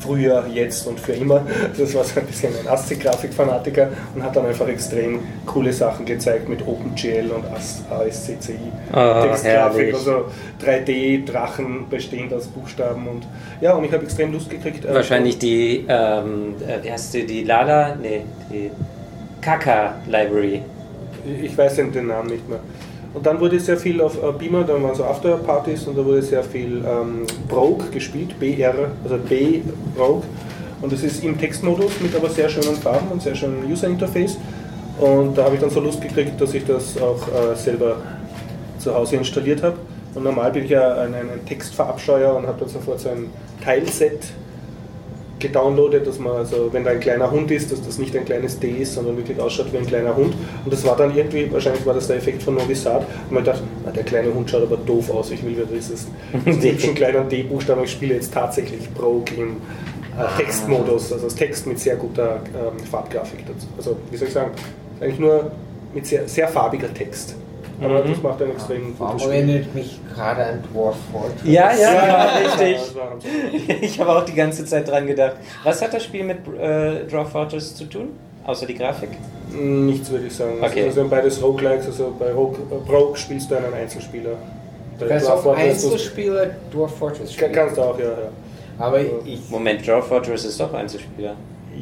früher, jetzt und für immer. Das war so ein bisschen ein ASCII-Grafik-Fanatiker und hat dann einfach extrem coole Sachen gezeigt mit OpenGL und AS ASCCI. Ah, Textgrafik, also 3D-Drachen bestehend aus Buchstaben und ja, und ich habe extrem Lust gekriegt. äh, Wahrscheinlich die, ähm, äh, wie heißt die, die Lala? Nee, die Kaka Library. Ich weiß den Namen nicht mehr. Und dann wurde sehr viel auf äh, Beamer, dann waren so Afterpartys und da wurde sehr viel ähm, Brogue gespielt, BR, also B Brogue. Und das ist im Textmodus mit aber sehr schönen Farben und sehr schönem User Interface. Und da habe ich dann so Lust gekriegt, dass ich das auch äh, selber zu Hause installiert habe. Und normal bin ich ja ein, ein Textverabscheuer und habe dann sofort so ein Teilset gedownloadet, dass man, also wenn da ein kleiner Hund ist, dass das nicht ein kleines D ist, sondern wirklich ausschaut wie ein kleiner Hund. Und das war dann irgendwie, wahrscheinlich war das der Effekt von Novi Sad, und man dachte, na, der kleine Hund schaut aber doof aus, ich will wieder dieses hübschen kleinen D-Buchstaben, ich spiele jetzt tatsächlich Broke im äh, Textmodus, also das Text mit sehr guter ähm, Farbgrafik dazu. Also, wie soll ich sagen, eigentlich nur mit sehr, sehr farbiger Text. Aber das macht ein extrem Warum gutes Spiel. erinnert mich gerade an Dwarf Fortress? Ja, ja, Ja, ja, richtig. Ich habe auch die ganze Zeit dran gedacht. Was hat das Spiel mit äh, Draw Fortress zu tun? Außer die Grafik? Nichts würde ich sagen. Also Okay. Das sind beides Roguelikes, also bei Rogue, äh, Rogue spielst du einen Einzelspieler. Kannst Dwarf auch Fortress Einzelspieler Dwarf Fortress spielen. Kannst du auch, ja. Ja, Aber ich, Moment, Draw Fortress ist doch Einzelspieler.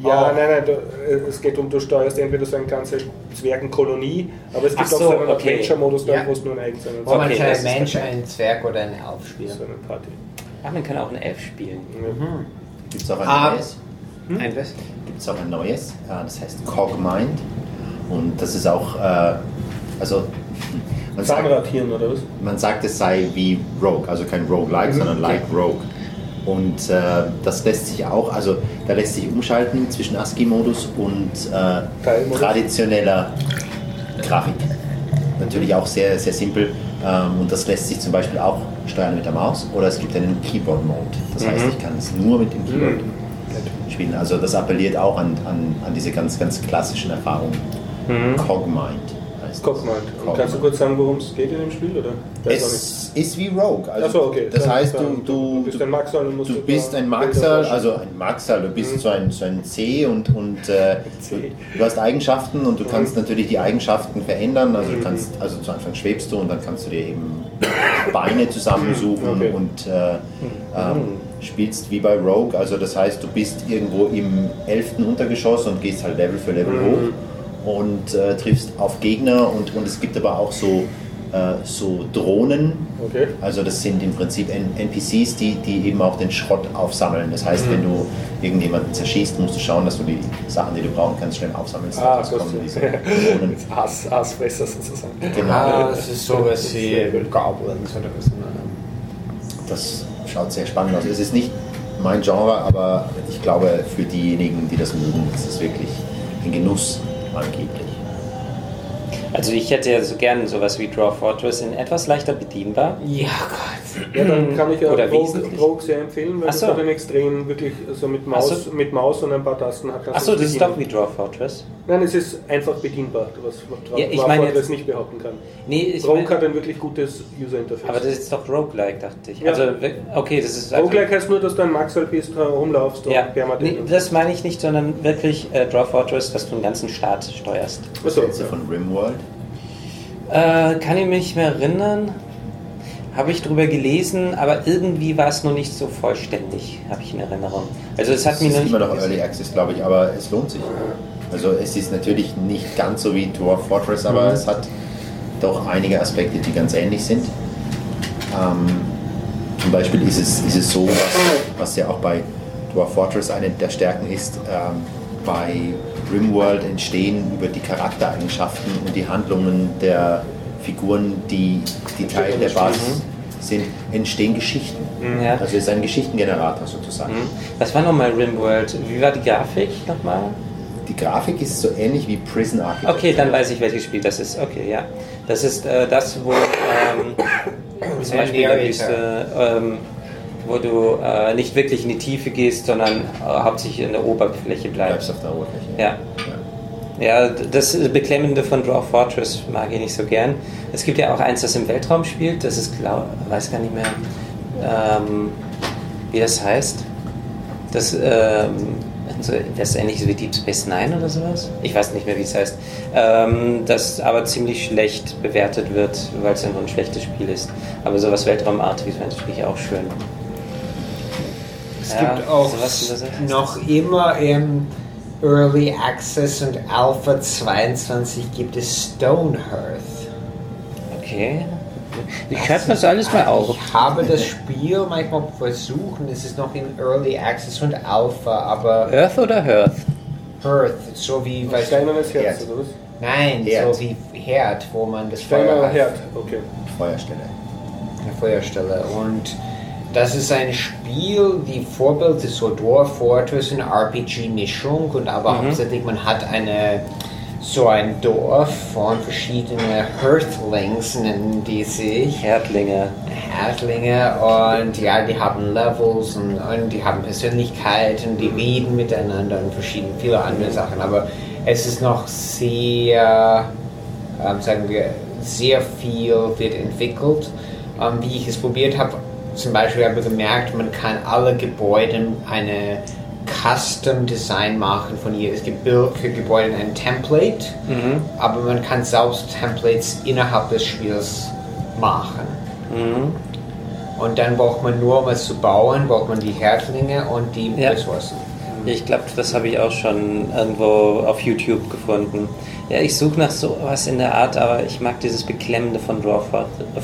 Ja Oh. nein, nein, du, äh, es geht um, du steuerst entweder so eine ganze Zwergenkolonie, aber es gibt Ach auch so, so einen okay. Adventure-Modus, da, Ja. wo es nur ein eigenes ist. wo man Okay, ein Mensch, einen Zwerg oder einen Elf spielen. So eine Party. Ach, man kann auch einen Elf spielen. Ja. Gibt es auch ein Ah. neues? Ein was? Gibt es auch ein neues, das heißt Cogmind. Und das ist auch, äh, also man sagt, Zahnradhirn oder was? man sagt, es sei wie Rogue, also kein Roguelike, Mhm. sondern like Rogue. Und äh, das lässt sich auch, also da lässt sich umschalten zwischen ASCII-Modus und äh, traditioneller Grafik. Natürlich auch sehr, sehr simpel. Ähm, und das lässt sich zum Beispiel auch steuern mit der Maus oder es gibt einen Keyboard-Mode. Das heißt, ich kann es nur mit dem Keyboard spielen. Also das appelliert auch an, an, an diese ganz, ganz klassischen Erfahrungen. Cogmind Cockmind. Und kannst du kurz sagen, worum es geht in dem Spiel? Oder? Es ist wie Rogue. Also, so, okay. Das Dann- heißt, du, du, bist ein musst du du bist ein forschen. also ein Maxal, du bist Mhm. so, ein, so ein C und, und äh, du, du hast Eigenschaften und du Mhm. kannst natürlich die Eigenschaften verändern. Also du kannst, also zu Anfang schwebst du und dann kannst du dir eben Beine zusammensuchen Okay. und äh, ähm, spielst wie bei Rogue. Also das heißt, du bist irgendwo im 11. Untergeschoss und gehst halt Level für Level Mhm. hoch und äh, triffst auf Gegner und, und es gibt aber auch so, äh, so Drohnen, Okay. also das sind im Prinzip N NPCs, die, die eben auch den Schrott aufsammeln. Das heißt, wenn du irgendjemanden zerschießt, musst du schauen, dass du die Sachen, die du brauchen kannst, schnell aufsammelst. Ah, Gott kommen diese Drohnen. Aas, Aasfresser sozusagen. Genau. Ah, das ist sowas wie Goblins oder was. ne? Das schaut sehr spannend aus. Es ist nicht mein Genre, aber ich glaube, für diejenigen, die das mögen, ist es wirklich ein Genuss angeblich. Also ich hätte ja so gern sowas wie Draw Fortress in etwas leichter bedienbar. Ja, Gott. Ja, dann kann ich ja Oder Rogue, sehr empfehlen, weil Ach so. einen extrem wirklich so mit Maus, so. mit Maus und ein paar Tasten hat. Achso, das ist doch wie Draw Fortress. Nein, es ist einfach bedienbar, was was Ja, ich Draw meine Fortress jetzt- nicht behaupten kann. Nee, ich Rogue mein, hat ein wirklich gutes User-Interface. aber das ist doch Roguelike, dachte ich. Ja. Also, okay, das ist... Also, Roguelike heißt nur, dass du ein Maxal bist, rumlaufst und ja, permanent. nee, das meine ich nicht, sondern wirklich äh, Draw Fortress, dass du einen ganzen Staat steuerst. Achso, Jetzt von Rimworld. Äh, kann ich mich mehr erinnern. Habe ich drüber gelesen, aber irgendwie war es noch nicht so vollständig, habe ich in Erinnerung. Also es hat mich noch ist nicht... immer noch Early Access, glaube ich, aber es lohnt sich. Also es ist natürlich nicht ganz so wie Dwarf Fortress, aber Mhm. es hat doch einige Aspekte, die ganz ähnlich sind. Ähm, zum Beispiel ist es, ist es so, was, was ja auch bei Dwarf Fortress eine der Stärken ist, ähm, bei Rimworld entstehen über die Charaktereigenschaften und die Handlungen der Figuren, die, die Teil der Basis sind, entstehen Geschichten. Ja. Also es ist ein Geschichtengenerator sozusagen. Mhm. Was war nochmal Rimworld? Wie war die Grafik nochmal? Die Grafik ist so ähnlich wie Prison Architect. Okay, dann weiß ich, welches Spiel das ist. Okay, ja. Das ist äh, das, wo ähm, zum Beispiel in der Wüste, ähm, wo du äh, nicht wirklich in die Tiefe gehst, sondern äh, hauptsächlich in der Oberfläche Bleibst bleibst. auf der Oberfläche. Ja. Ja, das Beklemmende von Draw Fortress mag ich nicht so gern. Es gibt ja auch eins, das im Weltraum spielt. Das ist, glaub, weiß gar nicht mehr, ähm, wie das heißt. Das, ähm, so, das ist ähnlich wie Deep Space Nine oder sowas. Ich weiß nicht mehr, wie es heißt. Ähm, das aber ziemlich schlecht bewertet wird, weil es einfach ein schlechtes Spiel ist. Aber sowas Weltraumartiges wäre natürlich auch schön. Es Ja, gibt auch sowas noch immer im Early Access und Alpha 22 gibt es Stonehearth. Okay. Ich schreibe das alles mal auf. Ich habe das Spiel manchmal versucht, es ist noch in Early Access und Alpha, aber Earth oder Hearth? Hearth, so wie, weißt du, Steinernes Herz, oder was? nein, Herd. so wie Herd, wo man das Feuer. Herd, okay. Feuerstelle. eine Feuerstelle. Und das ist ein Spiel, die Vorbild ist so Dwarf Fortress, eine RPG-Mischung und aber hauptsächlich man hat eine so ein Dorf von verschiedenen Hearthlings nennen die sich. Herdlinge. Herdlinge und ja, die haben Levels und, und die haben Persönlichkeiten, die reden miteinander und verschiedene, viele andere Sachen. Aber es ist noch sehr, ähm, sagen wir, sehr viel wird entwickelt. Ähm, wie ich es probiert habe, zum Beispiel habe ich gemerkt, man kann alle Gebäude eine Custom Design machen von ihr. Es gibt für Gebäude ein Template, Mhm. aber man kann selbst Templates innerhalb des Spiels machen. Mhm. Und dann braucht man nur, um es zu bauen, braucht man die Herdlinge und die Ja. Ressourcen. Ich glaube, das habe ich auch schon irgendwo auf YouTube gefunden. Ja, ich suche nach sowas in der Art, aber ich mag dieses Beklemmende von ist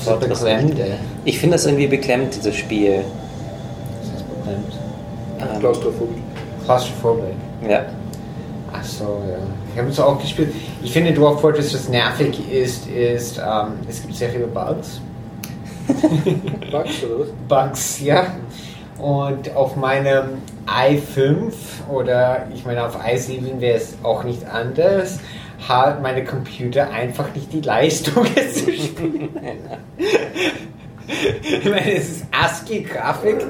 Fortress. nicht. beklemmende. Ich finde das irgendwie beklemmt, dieses Spiel. Das ist beklemmt. Ähm, Klaustrophobie. Klaustrophobie. ja. Ach so, ja. Ich habe es auch gespielt. Ich finde Dwarf Fortress, was nervig ist, ist, ähm, es gibt sehr viele Bugs. Bugs, oder was? Bugs, ja. Und auf meinem i5 oder ich meine auf i7 wäre es auch nicht anders, hat meine Computer einfach nicht die Leistung, es zu spielen. ich meine, es ist ASCII-Grafik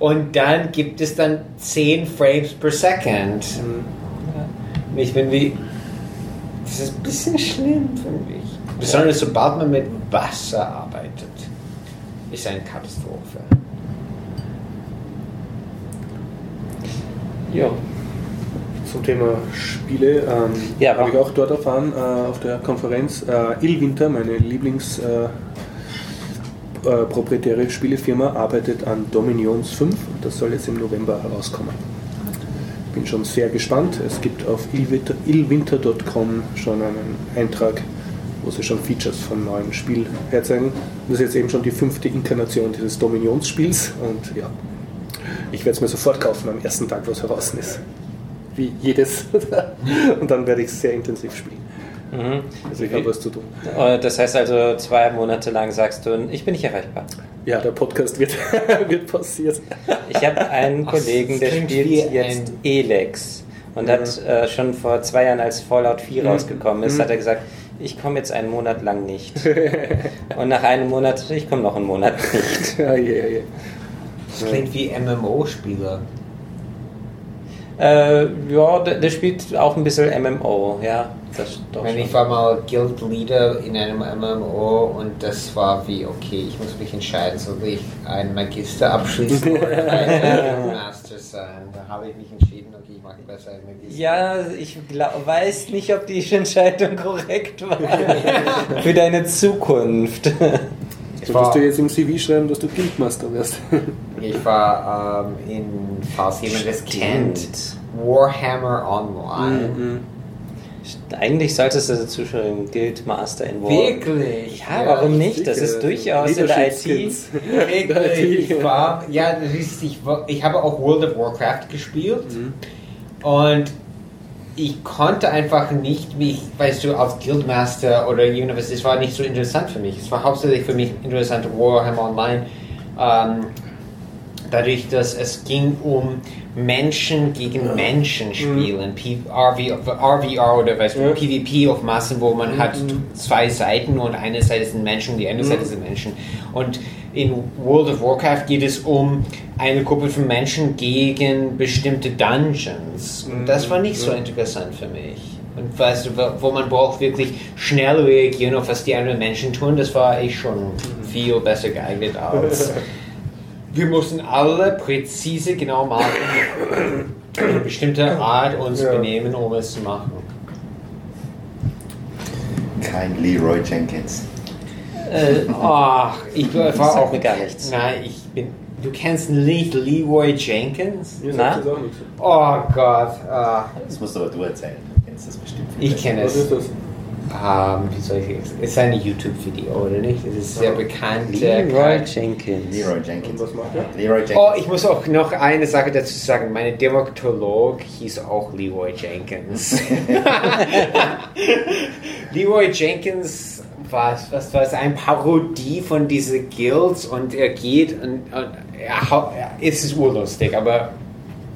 und dann gibt es dann 10 Frames per Second. Und ich bin wie. Das ist ein bisschen schlimm für mich. Besonders sobald man mit Wasser arbeitet. Ist eine Katastrophe. Ja. Zum Thema Spiele ähm, Ja, habe ich auch dort erfahren äh, auf der Konferenz. Äh, Illwinter, meine Lieblings äh, äh, proprietäre Spielefirma, arbeitet an Dominions 5. Das soll jetzt im November herauskommen. Bin schon sehr gespannt. Es gibt auf illwinter- illwinter.com schon einen Eintrag, wo sie schon Features vom neuen Spiel herzeigen. Das ist jetzt eben schon die fünfte Inkarnation dieses Dominionsspiels und ja, ich werde es mir sofort kaufen am ersten Tag, wo es heraus ist. Wie jedes. Und dann werde ich es sehr intensiv spielen. Mhm. Also ich habe was zu tun. Äh, Das heißt also, zwei Monate lang sagst du, ich bin nicht erreichbar. Ja, der Podcast wird, wird passiert. Ich habe einen Ach, Kollegen, der spielt jetzt Elex und hat äh, schon vor zwei Jahren, als Fallout 4 rausgekommen ist, Mhm. hat er gesagt, ich komme jetzt einen Monat lang nicht. und nach einem Monat, ich komme noch einen Monat nicht. Ja, ja, ja. Das klingt wie MMO-Spieler. Äh, ja, der, der spielt auch ein bisschen MMO, ja. Das doch Wenn schon. ich war mal Guild Leader in einem MMO und das war wie, okay, ich muss mich entscheiden, soll ich einen Magister abschließen oder ein Master sein? Da habe ich mich entschieden, okay, ich mache besser einen Magister. Ja, ich glaub, weiß nicht, ob die Entscheidung korrekt war. Für deine Zukunft. Solltest du jetzt im CV schreiben, dass du Guildmaster wirst? Ich war ähm, in, falls jemand das kennt, Warhammer Online. Mhm. Eigentlich solltest du dazu schreiben, Guildmaster in War. Wirklich? Ja, warum nicht? Das ist durchaus in der IT. Wirklich, ich war, ja, das ist, ich, ich habe auch World of Warcraft gespielt und ich konnte einfach nicht mich, weißt du, als Guildmaster oder irgendwas, es war nicht so interessant für mich. Es war hauptsächlich für mich interessant Warhammer Online, ähm, dadurch, dass es ging um Menschen gegen Menschen spielen, P RV, RVR oder weißt du, Ja. PvP auf Massen, wo man hat zwei Seiten und eine Seite sind Menschen und die andere Seite sind Menschen. Und in World of Warcraft geht es um eine Gruppe von Menschen gegen bestimmte Dungeons. Und das war nicht so interessant für mich. Und weißt du, wo- man braucht wirklich schnell reagieren auf was die anderen Menschen tun, das war ich schon viel besser geeignet als. Wir mussten alle präzise genau machen, eine bestimmte Art uns Ja. benehmen, um es zu machen. Kein Leroy Jenkins. Äh, ach, ich war auch. mir gar nichts. Nein, ich bin. Du kennst nicht Leroy Jenkins? Mir Na? das auch. Oh Gott. ah, Das musst aber du erzählen. Du kennst das bestimmt. ich kenne Was es. ist das? Ähm, wie soll ich es? Es ist ein YouTube-Video, oder nicht? Es ist sehr bekannt. äh, Leroy Jenkins. Leroy Und Jenkins. was macht er? Leroy Jenkins. Oh, ich muss auch noch eine Sache dazu sagen. Meine Dermatolog hieß auch Leroy Jenkins. Leroy Jenkins was war es, eine Parodie von diesen Guilds und er geht und, und er, hau- er, es ist urlustig, aber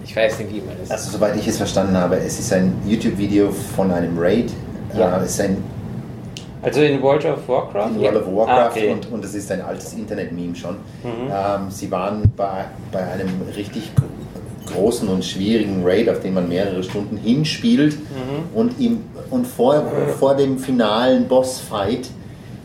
ich weiß nicht, wie man das. Also soweit ich es verstanden habe, es ist ein YouTube-Video von einem Raid. Ja. Äh, es ist ein Also in World of Warcraft? in World of Ah, Warcraft okay. und, und es ist ein altes Internet-Meme schon. Mhm. Ähm, sie waren bei, bei einem richtig gro- großen und schwierigen Raid, auf den man mehrere Stunden hinspielt Mhm. und, im, und vor, vor dem finalen Bossfight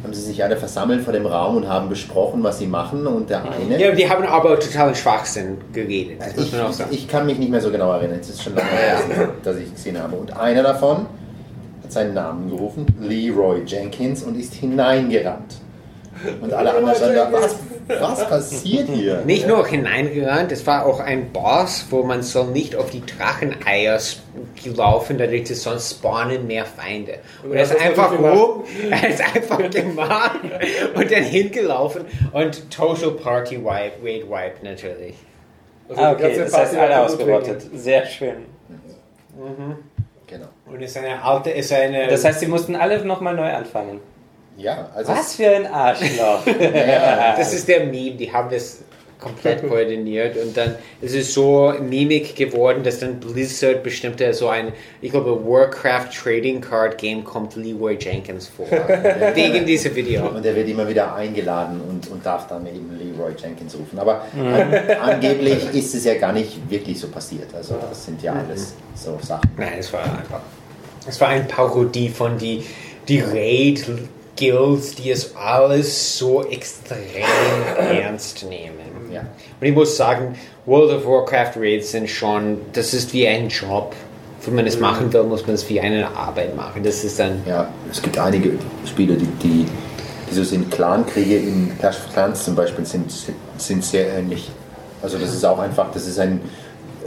haben sie sich alle versammelt vor dem Raum und haben besprochen, was sie machen und der eine... ja, die haben aber totalen Schwachsinn geredet. Das muss Ich, man auch sagen. ich kann mich nicht mehr so genau erinnern. Es ist schon lange her, dass ich- dass ich gesehen habe. Und einer davon hat seinen Namen gerufen, Leroy Jenkins, und ist hineingerannt. Und alle anderen standen da, was, was passiert hier? Nicht nur hineingerannt, es war auch ein Boss, wo man soll nicht auf die Dracheneier laufen, dadurch dass sonst spawnen mehr Feinde. Und er ist einfach rum, er ist einfach gemacht und dann hingelaufen und Total Party Wipe, Raid Wipe natürlich. Also Ah, okay, das heißt alle hat er ausgerottet. Sehr schön. Genau. Und ist eine alte, ist eine... Das heißt, sie mussten alle nochmal neu anfangen. Ja, also Was für ein Arschloch. Ja, das ist der Meme, die haben das komplett koordiniert und dann ist es so Mimik geworden, dass dann Blizzard bestimmte so ein, ich glaube, Warcraft Trading Card Game kommt Leroy Jenkins vor. wegen diesem Video. Und er wird immer wieder eingeladen und, und darf dann eben Leroy Jenkins rufen. Aber an, angeblich ist es ja gar nicht wirklich so passiert. Also das sind ja alles so Sachen. Nein, es war einfach. Es war eine Parodie von die, die Raid Guilds, die es alles so extrem ernst nehmen. Ja. Und ich muss sagen, World of Warcraft Raids sind schon, das ist wie ein Job. Wenn man es machen will, muss man es wie eine Arbeit machen. Das ist dann. Ja, es gibt einige Spiele, die, die, die so sind. Clankriege in Clash of Clans zum Beispiel sind, sind sehr ähnlich. Also das ist auch einfach, das ist ein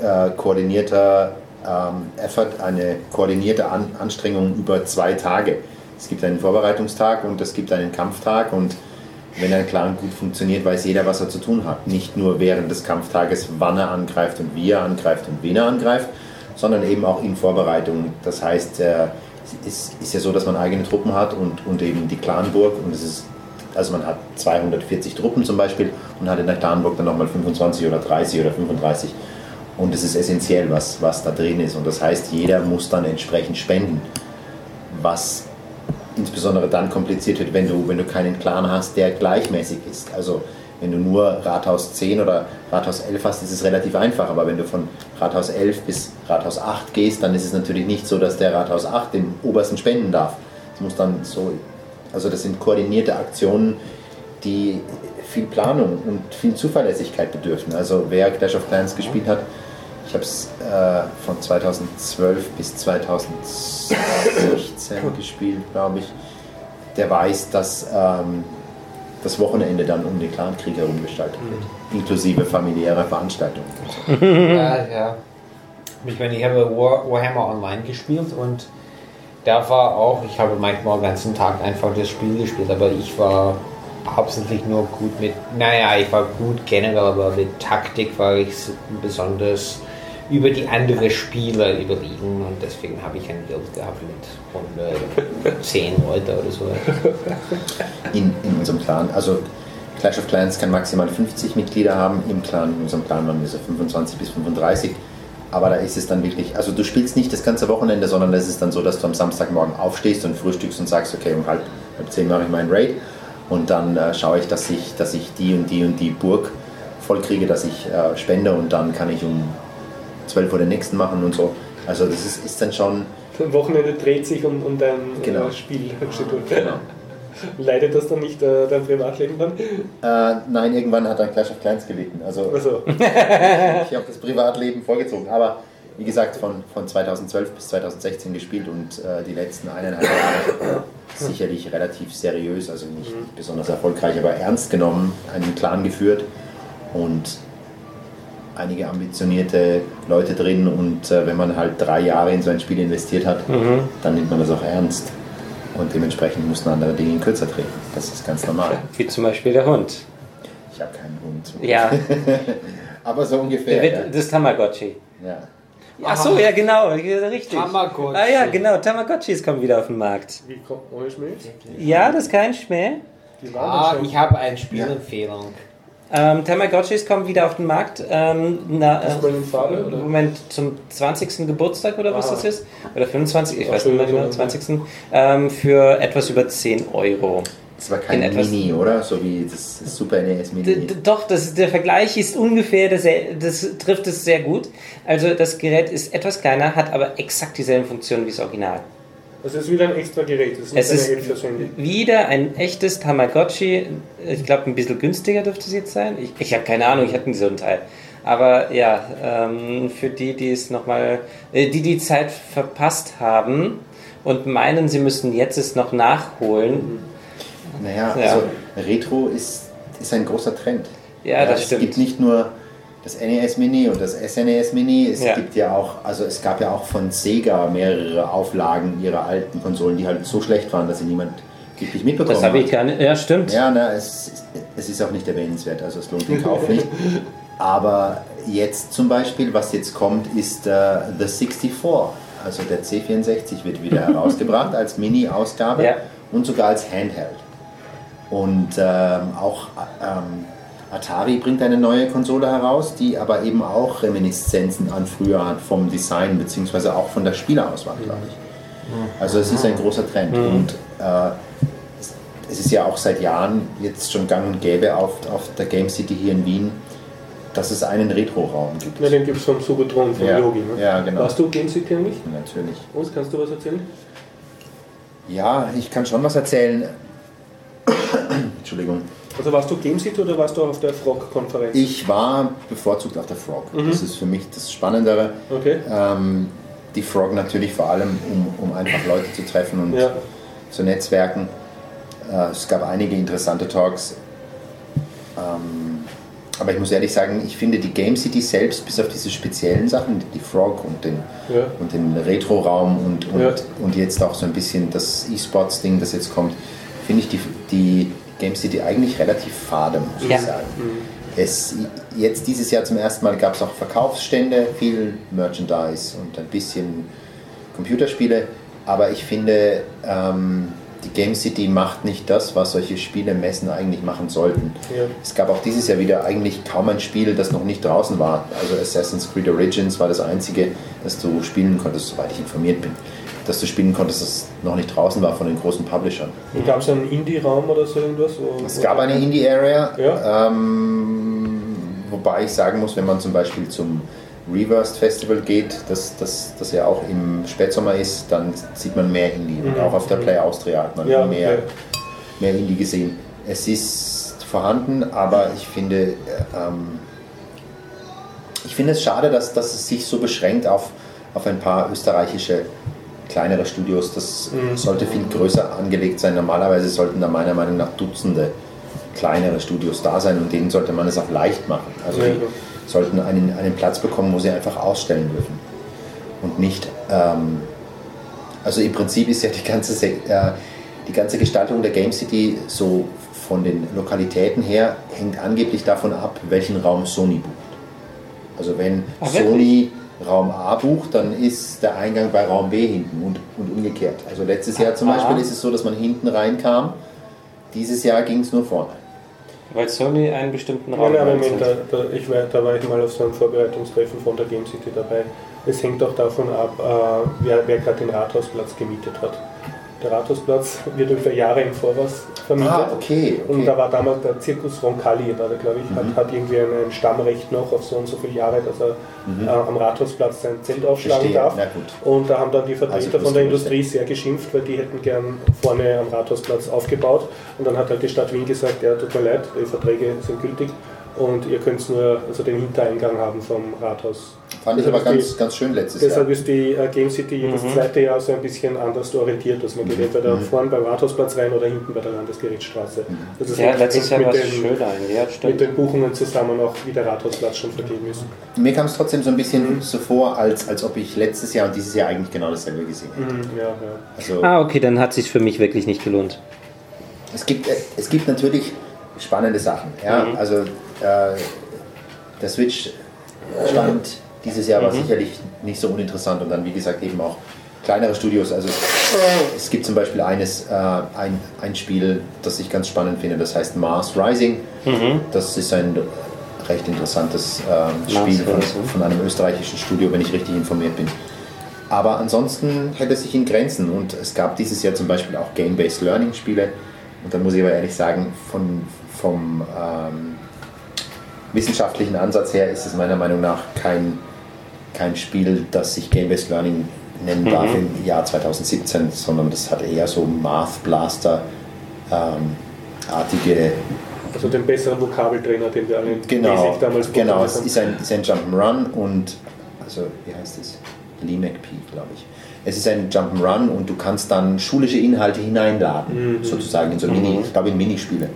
äh, koordinierter ähm, Effort, eine koordinierte An Anstrengung über zwei Tage. Es gibt einen Vorbereitungstag und es gibt einen Kampftag und wenn ein Clan gut funktioniert, weiß jeder, was er zu tun hat. Nicht nur während des Kampftages, wann er angreift und wie er angreift und wen er angreift, sondern eben auch in Vorbereitung. Das heißt, äh, es ist ja so, dass man eigene Truppen hat und, und eben die Clanburg und es ist, also man hat 240 Truppen zum Beispiel und hat in der Clanburg dann nochmal 25 oder 30 oder 35 und es ist essentiell, was, was da drin ist und das heißt, jeder muss dann entsprechend spenden, was insbesondere dann kompliziert wird, wenn du, wenn du keinen Clan hast, der gleichmäßig ist. Also wenn du nur Rathaus 10 oder Rathaus 11 hast, ist es relativ einfach. Aber wenn du von Rathaus 11 bis Rathaus 8 gehst, dann ist es natürlich nicht so, dass der Rathaus 8 den obersten spenden darf. Es muss dann so, also das sind koordinierte Aktionen, die viel Planung und viel Zuverlässigkeit bedürfen. Also wer Clash of Clans gespielt hat, ich habe es äh, von 2012 bis 2016 gespielt, glaube ich. Der weiß, dass ähm, das Wochenende dann um den Clankrieg herum gestaltet wird, inklusive familiärer Veranstaltungen. Ja, ja. Ich meine, ich habe War, Warhammer Online gespielt und da war auch, ich habe manchmal den ganzen Tag einfach das Spiel gespielt, aber ich war hauptsächlich nur gut mit, naja, ich war gut generell, aber mit Taktik war ich besonders über die anderen Spieler überlegen und deswegen habe ich ein Guild gehabt mit 110 Leute oder so. In, in unserem Clan, also Clash of Clans kann maximal 50 Mitglieder haben, im Clan, in unserem Clan waren wir so 25 bis 35. Aber da ist es dann wirklich, also du spielst nicht das ganze Wochenende, sondern es ist dann so, dass du am Samstagmorgen aufstehst und frühstückst und sagst, okay, um halb, halb zehn mache ich meinen Raid und dann äh, schaue ich, dass ich, dass ich die und die und die Burg vollkriege, dass ich äh, spende und dann kann ich um 12 Uhr den nächsten machen und so. Also das ist, ist dann schon, Am Wochenende dreht sich um, um dein Genau. äh, Spiel. genau. Leidet das dann nicht äh, dein Privatleben dann? Äh, nein, irgendwann hat dann Clash of Clans gelitten. Also Also, ich habe das Privatleben vorgezogen. Aber wie gesagt, von, von 2012 bis 2016 gespielt und äh, die letzten eineinhalb Jahre sicherlich relativ seriös, also nicht besonders erfolgreich, aber ernst genommen, einen Clan geführt und einige ambitionierte Leute drin und äh, wenn man halt drei Jahre in so ein Spiel investiert hat, dann nimmt man das auch ernst und dementsprechend mussten andere Dinge in kürzer treten. Das ist ganz normal. Wie zum Beispiel der Hund. Ich habe keinen Hund. Ja, Aber so der ungefähr. wird, das Tamagotchi. Ja. ja. Ach so, ja genau, richtig. Tamagotchi. Ah ja, genau, Tamagotchis kommen wieder auf den Markt. wie kommt ohne Schmäh? Ja, das ist kein Schmäh. Ah, ich habe eine Spielempfehlung. Ähm, Tamagotchis kommen wieder auf den Markt. Ähm, na, äh, Farbe, oder? Moment, zum 20. Geburtstag oder was Ah. das ist? Oder 25, ich Ach weiß nicht mehr genau, so. 20. Ähm, für etwas über 10 Euro. Das war kein Mini, oder? So wie das Super NES Mini. doch, das, der Vergleich ist ungefähr, das, das trifft es sehr gut. Also das Gerät ist etwas kleiner, hat aber exakt dieselben Funktionen wie das Original. Also es ist wieder ein extra Gerät, das ist Es nicht ist eine 11 fürs Handy. wieder ein echtes Tamagotchi. Ich glaube, ein bisschen günstiger dürfte es jetzt sein. Ich, ich habe keine Ahnung, ich hatte so ein Teil. Aber ja, ähm, für die, die es nochmal, äh, die die Zeit verpasst haben und meinen, sie müssen jetzt es noch nachholen. Naja, Ja. also Retro ist, ist ein großer Trend. Ja, das es stimmt. gibt nicht nur das NES Mini und das SNES Mini, es Ja. gibt ja auch, also es gab ja auch von Sega mehrere Auflagen ihrer alten Konsolen, die halt so schlecht waren, dass sie niemand wirklich mitbekommen Das habe ich hat. gar nicht. Ja, stimmt. Ja, na, es, ist- es ist auch nicht erwähnenswert, also es lohnt den Kauf nicht. Aber jetzt zum Beispiel, was jetzt kommt, ist äh, The 64. Also der C64 wird wieder herausgebracht als Mini-Ausgabe Ja. und sogar als Handheld. Und ähm, auch ähm, Atari bringt eine neue Konsole heraus, die aber eben auch Reminiszenzen an früher hat vom Design beziehungsweise auch von der Spielerauswahl, glaube ich. Also es ist ein großer Trend und äh, es- ist ja auch seit Jahren jetzt schon gang und gäbe auf, auf der Game City hier in Wien, dass es einen Retro-Raum gibt. Ja, den gibt es vom Subotron, vom Ja, Yogi. Ne? ja, genau. Warst du Game City eigentlich? Natürlich. Uns, kannst du was erzählen? Ja, ich kann schon was erzählen. Entschuldigung. Also warst du Game City oder warst du auf der Frog-Konferenz? Ich war bevorzugt auf der Frog. Das ist für mich das Spannendere. Okay. Ähm, die Frog natürlich vor allem, um, um einfach Leute zu treffen und Ja. zu netzwerken. Äh, es gab einige interessante Talks. Ähm, aber ich muss ehrlich sagen, ich finde die Game City selbst, bis auf diese speziellen Sachen, die Frog und den, Ja. und den Retro-Raum und, und, Ja. und jetzt auch so ein bisschen das E-Sports-Ding, das jetzt kommt, finde ich die, die Game City eigentlich relativ fade, muss Ja. ich sagen. Es, jetzt dieses Jahr zum ersten Mal gab es auch Verkaufsstände, viel Merchandise und ein bisschen Computerspiele, aber ich finde, ähm, die Game City macht nicht das, was solche Spiele messen eigentlich machen sollten. Ja. Es gab auch dieses Jahr wieder eigentlich kaum ein Spiel, das noch nicht draußen war. Also Assassin's Creed Origins war das einzige, das du spielen konntest, soweit ich informiert bin, dass du spielen konntest, das noch nicht draußen war von den großen Publishern. Und gab es einen Indie-Raum oder so irgendwas? Wo- Es gab eine Indie-Area, Ja. ähm, wobei ich sagen muss, wenn man zum Beispiel zum Reversed Festival geht, das, das, das ja auch im Spätsommer ist, dann sieht man mehr Indie. Und Mhm. auch auf der Play Austria hat man Ja, mehr, okay. mehr Indie gesehen. Es ist vorhanden, aber ich finde, äh, ähm, ich finde es schade, dass, dass es sich so beschränkt auf, auf ein paar österreichische kleinere Studios. Das Mhm. sollte viel größer angelegt sein. Normalerweise sollten da meiner Meinung nach Dutzende kleinere Studios da sein und denen sollte man es auch leicht machen. Also Ja, die ja. sollten einen, einen Platz bekommen, wo sie einfach ausstellen dürfen. Und nicht, ähm, also im Prinzip ist ja die ganze, Se- äh, die ganze Gestaltung der Game City so von den Lokalitäten her, hängt angeblich davon ab, welchen Raum Sony bucht. Also wenn Ach? Sony Raum A bucht, dann ist der Eingang bei Raum B hinten und, und umgekehrt. Also letztes Jahr zum Ah. Beispiel ist es so, dass man hinten reinkam. Dieses Jahr ging es nur vorne. Weil Sony einen bestimmten Raum nein, hat. Moment, da, da, ich war, da war ich mal auf so einem Vorbereitungstreffen von der Game City dabei. Es hängt auch davon ab, äh, wer, wer gerade den Rathausplatz gemietet hat. Der Rathausplatz wird über Jahre im Voraus vermietet. Ah, okay. Und okay. da war damals der Zirkus Roncalli, war der, glaube ich, hat, hat irgendwie ein, Stammrecht noch auf so und so viele Jahre, dass er äh, am Rathausplatz sein Zelt aufschlagen Verstehe, darf. na gut. Und da haben dann die Vertreter Also von der Industrie sehr geschimpft, weil die hätten gern vorne am Rathausplatz aufgebaut. Und dann hat halt die Stadt Wien gesagt, ja, tut mir leid, die Verträge sind gültig und ihr könnt nur also den Hintereingang haben vom Rathaus. Fand ich Deshalb aber ganz, ganz schön letztes die, deshalb Jahr. ist die äh, Game City jedes zweite Jahr so ein bisschen anders orientiert, dass man geht entweder vorne beim Rathausplatz rein oder hinten bei der Landesgerichtsstraße. Das ist Ja, letztes Jahr war mit es den- schön. Ja, mit den Buchungen zusammen auch, wie der Rathausplatz schon vergeben ist. Mir kam es trotzdem so ein bisschen Mhm. so vor, als, als ob ich letztes Jahr und dieses Jahr eigentlich genau dasselbe gesehen hätte. Mhm, ja, ja. Also Ah, okay, dann hat sich für mich wirklich nicht gelohnt. es, gibt, äh, es gibt natürlich spannende Sachen. Ja? Mhm. Also äh, der Switch-Stand dieses Jahr Mhm. war sicherlich nicht so uninteressant und dann wie gesagt eben auch kleinere Studios. Also es gibt zum Beispiel eines, äh, ein, ein Spiel, das ich ganz spannend finde, das heißt Mars Rising. Mhm. Das ist ein recht interessantes Mars Spiel von, von einem österreichischen Studio, wenn ich richtig informiert bin. Aber ansonsten hält es sich in Grenzen und es gab dieses Jahr zum Beispiel auch Game-Based Learning Spiele. Und dann muss ich aber ehrlich sagen, von, vom ähm, wissenschaftlichen Ansatz her ist es meiner Meinung nach kein, kein Spiel, das sich Game-Based Learning nennen darf im Jahr 2017, sondern das hat eher so Math Blaster ähm, artige Also den besseren Vokabeltrainer, den wir alle in Genau, Basic damals genau. Es ist ein, ist ein Jump'n'Run und, also wie heißt es? Lee McPhee, glaube ich. Es ist ein Jump'n'Run und du kannst dann schulische Inhalte hineinladen, Mhm. sozusagen in so Mini, ich glaube in Minispiele.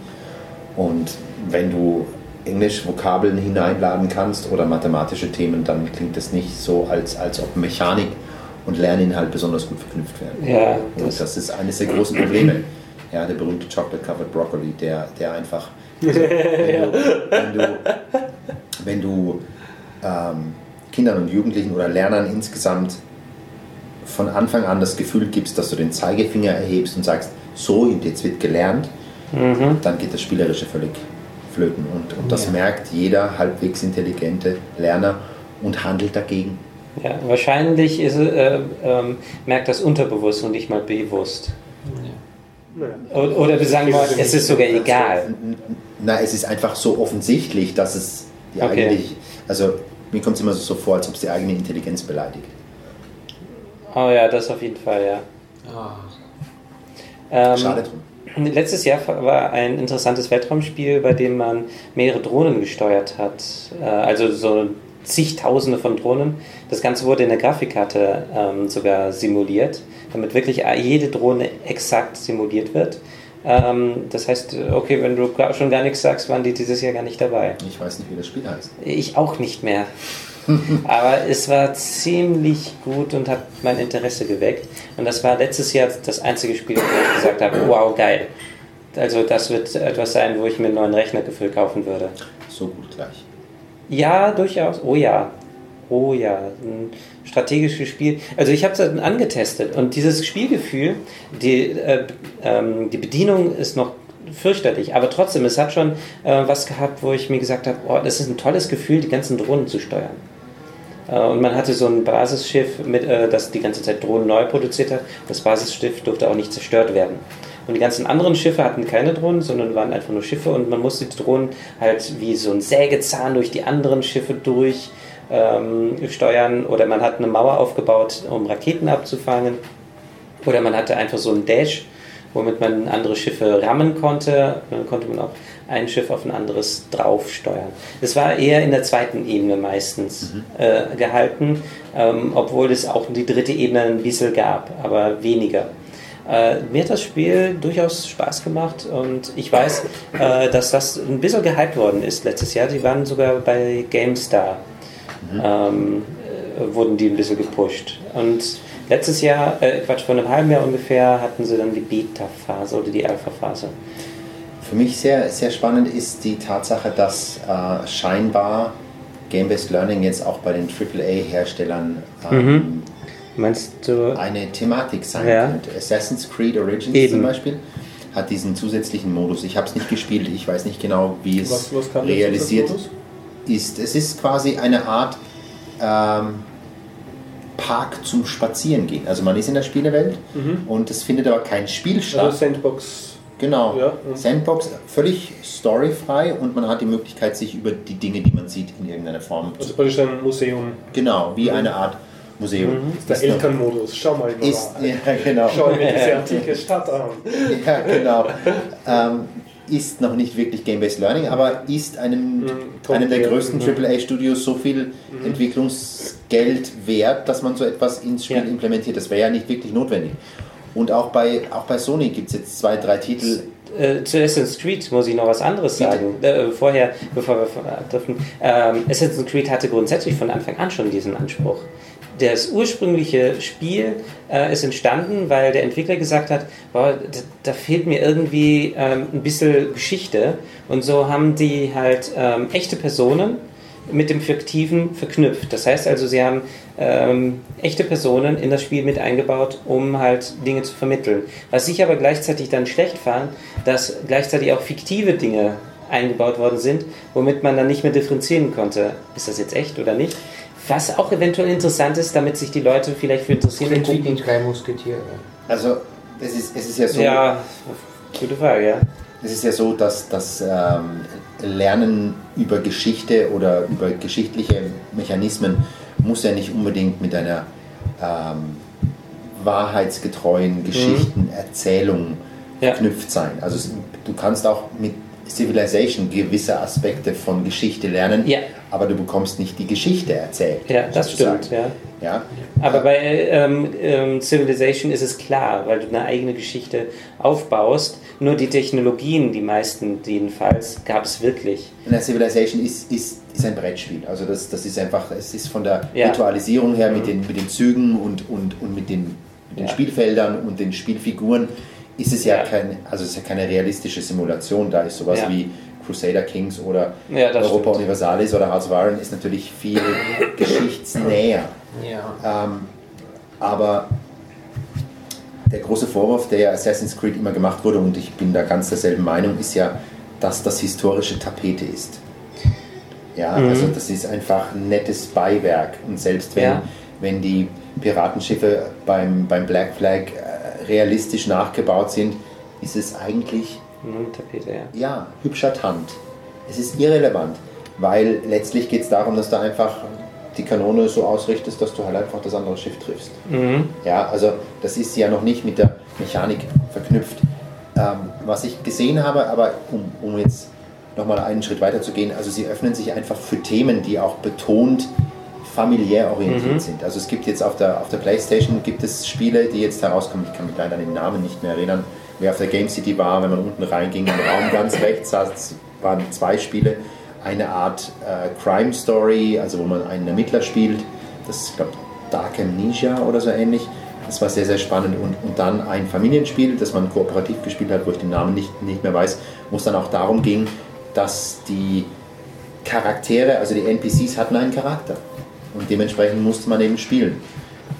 Und wenn du Englisch Vokabeln hineinladen kannst oder mathematische Themen, dann klingt es nicht so, als, als ob Mechanik und Lerninhalt besonders gut verknüpft werden. Ja, Und das ist eines der großen Probleme. Ja, der berühmte Chocolate Covered Broccoli, der, der einfach, also, wenn du, wenn du, wenn du ähm, Kindern und Jugendlichen oder Lernern insgesamt von Anfang an das Gefühl gibst, dass du den Zeigefinger erhebst und sagst, so und jetzt wird gelernt, dann geht das Spielerische völlig, flöten. Und, und das Ja. merkt jeder halbwegs intelligente Lerner und handelt dagegen. Ja, wahrscheinlich ist, äh, ähm, merkt das unterbewusst und nicht mal bewusst. Naja. O- Oder wir sagen mal, es ist sogar egal. Na, es ist einfach so offensichtlich, dass es die Okay. eigentlich, also mir kommt es immer so vor, als ob es die eigene Intelligenz beleidigt. Oh ja, das auf jeden Fall, ja. Ah. Ähm, Schade drum. Letztes Jahr war ein interessantes Weltraumspiel, bei dem man mehrere Drohnen gesteuert hat. Äh, Also so zigtausende von Drohnen. Das Ganze wurde in der Grafikkarte ähm, sogar simuliert, damit wirklich jede Drohne exakt simuliert wird. Ähm, das heißt, okay, wenn du schon gar nichts sagst, waren die dieses Jahr gar nicht dabei. Ich weiß nicht, wie das Spiel heißt. Ich auch nicht mehr. Aber es war ziemlich gut und hat mein Interesse geweckt. Und das war letztes Jahr das einzige Spiel, wo ich gesagt habe, wow, geil. Also das wird etwas sein, wo ich mir einen neuen Rechner gefüllt kaufen würde. So gut gleich. Ja, durchaus. Oh ja. Oh ja. Ein strategisches Spiel. Also ich habe es angetestet und dieses Spielgefühl, die, äh, ähm, die Bedienung ist noch fürchterlich, aber trotzdem, es hat schon äh, was gehabt, wo ich mir gesagt habe, oh, das ist ein tolles Gefühl, die ganzen Drohnen zu steuern. Äh, Und man hatte so ein Basisschiff, mit, äh, das die ganze Zeit Drohnen neu produziert hat. Das Basisschiff durfte auch nicht zerstört werden. Und die ganzen anderen Schiffe hatten keine Drohnen, sondern waren einfach nur Schiffe und man musste die Drohnen halt wie so ein Sägezahn durch die anderen Schiffe durch ähm, steuern oder man hat eine Mauer aufgebaut, um Raketen abzufangen oder man hatte einfach so einen Dash, womit man andere Schiffe rammen konnte. Dann konnte man auch ein Schiff auf ein anderes drauf steuern. Es war eher in der zweiten Ebene meistens äh, gehalten, ähm, obwohl es auch die dritte Ebene ein bisschen gab, aber weniger. Äh, mir hat das Spiel durchaus Spaß gemacht und ich weiß, äh, dass das ein bisschen gehypt worden ist letztes Jahr. Die waren sogar bei GameStar, ähm, äh, wurden die ein bisschen gepusht. Und letztes Jahr, äh, Quatsch, vor einem halben Jahr ungefähr, hatten sie dann die Beta-Phase oder die Alpha-Phase. Für mich sehr, sehr spannend ist die Tatsache, dass äh, scheinbar Game-Based Learning jetzt auch bei den AAA-Herstellern ähm, Meinst du? eine Thematik sein Ja. könnte. Assassin's Creed Origins Eben. zum Beispiel hat diesen zusätzlichen Modus. Ich habe es nicht gespielt, ich weiß nicht genau, wie es Was, was realisiert ist. Es ist quasi eine Art ähm, Park zum Spazierengehen. Also man ist in der Spielewelt und es findet aber kein Spiel statt. Also Sandbox. Genau. Ja, mhm. Sandbox völlig storyfrei und man hat die Möglichkeit, sich über die Dinge, die man sieht, in irgendeiner Form Also zu. praktisch ein Museum. Genau, wie eine Art Museum. Der Ist noch- Elternmodus. Schau mal, Nora. Ist, ja, genau. Schau mir diese antike Stadt an. Ja, genau. ähm, ist noch nicht wirklich Game-Based Learning, aber ist einem, Mhm, einem der größten mhm. AAA-Studios so viel Entwicklungsgeld wert, dass man so etwas ins Spiel Ja. implementiert. Das wäre ja nicht wirklich notwendig. Und auch bei, auch bei Sony gibt es jetzt zwei, drei Titel. Äh, zu Assassin's Creed muss ich noch was anderes sagen. Äh, vorher, bevor wir dürfen. Ähm, Assassin's Creed hatte grundsätzlich von Anfang an schon diesen Anspruch. Das ursprüngliche Spiel äh, ist entstanden, weil der Entwickler gesagt hat, boah, da, da fehlt mir irgendwie ähm, ein bisschen Geschichte. Und so haben die halt ähm, echte Personen mit dem Fiktiven verknüpft. Das heißt also, sie haben ähm, echte Personen in das Spiel mit eingebaut, um halt Dinge zu vermitteln. Was ich aber gleichzeitig dann schlecht fand, dass gleichzeitig auch fiktive Dinge eingebaut worden sind, womit man dann nicht mehr differenzieren konnte, ist das jetzt echt oder nicht. Was auch eventuell interessant ist, damit sich die Leute vielleicht für interessieren Sind wie die drei Musketiere. Also es ist, es ist ja so. Ja, gute Frage, ja. Es ist ja so, dass das ähm, Lernen über Geschichte oder über geschichtliche Mechanismen muss ja nicht unbedingt mit einer ähm, wahrheitsgetreuen Geschichtenerzählung Ja. verknüpft sein. Also es, du kannst auch mit Civilization gewisse Aspekte von Geschichte lernen, Ja. aber du bekommst nicht die Geschichte erzählt. Ja, das sozusagen. stimmt, ja. Ja? Aber bei ähm, ähm, Civilization ist es klar, weil du eine eigene Geschichte aufbaust. Nur die Technologien, die meisten jedenfalls, gab es wirklich. Na, Civilization ist, ist, ist ein Brettspiel. Also das, das ist einfach, es ist von der Ja. Ritualisierung her mit den, mit den Zügen und, und, und mit den, mit den. Spielfeldern und den Spielfiguren ist es ja, Ja. kein, also es ist ja keine realistische Simulation. Da ist sowas Ja. wie Crusader Kings oder Ja, Europa stimmt. Universalis oder Hearts of Iron ist natürlich viel geschichtsnäher. Ja. Ähm, aber der große Vorwurf, der ja Assassin's Creed immer gemacht wurde, und ich bin da ganz derselben Meinung, ist ja, dass das historische Tapete ist. Ja, also das ist einfach ein nettes Beiwerk. Und selbst wenn, Ja. wenn die Piratenschiffe beim, beim Black Flag realistisch nachgebaut sind, ist es eigentlich Nur eine Tapete, ja. ja, hübscher Tand. Es ist irrelevant, weil letztlich geht es darum, dass du einfach die Kanone so ausrichtest, dass du halt einfach das andere Schiff triffst. Mhm. Ja, also das ist ja noch nicht mit der Mechanik verknüpft. Ähm, was ich gesehen habe, aber um, um jetzt nochmal einen Schritt weiter zu gehen, also sie öffnen sich einfach für Themen, die auch betont familiär orientiert sind. Also es gibt jetzt auf der, auf der Playstation gibt es Spiele, die jetzt herauskommen, ich kann mich leider an den Namen nicht mehr erinnern, wer auf der Game City war, wenn man unten reinging, im Raum ganz rechts saß, waren zwei Spiele, eine Art äh, Crime Story, also wo man einen Ermittler spielt, das ist, glaube Dark Amnesia oder so ähnlich. Das war sehr, sehr spannend. Und, und dann ein Familienspiel, das man kooperativ gespielt hat, wo ich den Namen nicht, nicht mehr weiß, wo es dann auch darum ging, dass die Charaktere, also die NPCs hatten einen Charakter. Und dementsprechend musste man eben spielen.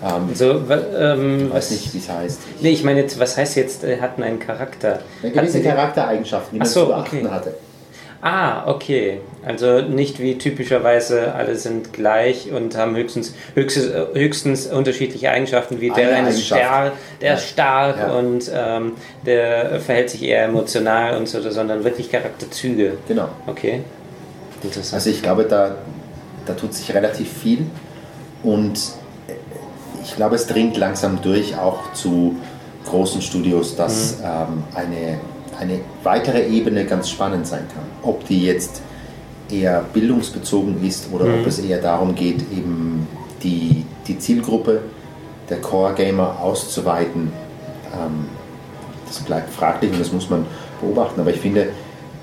Ähm, So, ähm, ich weiß nicht, wie es heißt. Nee, ich meine jetzt, was heißt jetzt, äh, hatten einen Charakter? Ja, gewisse Charaktereigenschaften, die man so, zu beachten okay. hatte. Ah, okay. Also nicht wie typischerweise alle sind gleich und haben höchstens, höchstens, höchstens unterschiedliche Eigenschaften, wie Eine der eine ist stark, der Ja. ist stark Ja. und ähm, der verhält sich eher emotional und so, sondern wirklich Charakterzüge. Genau. Okay. Interessant. Also ich glaube, da, da tut sich relativ viel und ich glaube, es dringt langsam durch auch zu großen Studios, dass ähm, eine, eine weitere Ebene ganz spannend sein kann. Ob die jetzt eher bildungsbezogen ist oder ob es eher darum geht, eben die, die Zielgruppe der Core-Gamer auszuweiten. Ähm, das bleibt fraglich und das muss man beobachten. Aber ich finde,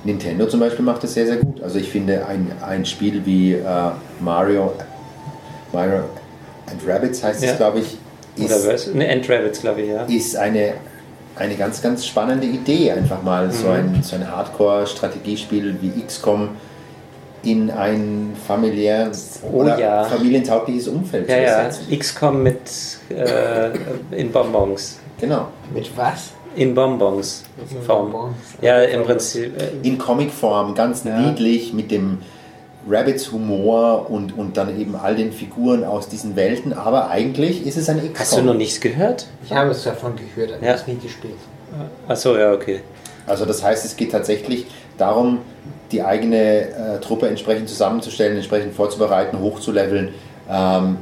Nintendo zum Beispiel macht das sehr, sehr gut. Also ich finde ein, ein Spiel wie äh, Mario, Mario and Rabbids heißt Ja. es, glaube ich, Oder ist, was? Ne, End Rabbits, glaube ich, ja. ist eine, eine ganz, ganz spannende Idee. Einfach mal so Mhm. ein, so ein Hardcore-Strategiespiel wie XCOM in ein familiäres Oh oder ja. familientaugliches Umfeld Ja, zu ja. ersetzen. XCOM mit äh, in Bonbons. Genau. Mit was? In Bonbons. In Form. Bonbons. Ja, im Prinzip. Äh, in Comicform, ganz Ja. niedlich mit dem Rabbits Humor und, und dann eben all den Figuren aus diesen Welten, aber eigentlich ist es ein XCOM. hast du noch nichts gehört? Ich habe es davon gehört, aber Ja. es nie gespielt. Achso, ja, okay. Also das heißt, es geht tatsächlich darum, die eigene äh, Truppe entsprechend zusammenzustellen, entsprechend vorzubereiten, hochzuleveln, ähm,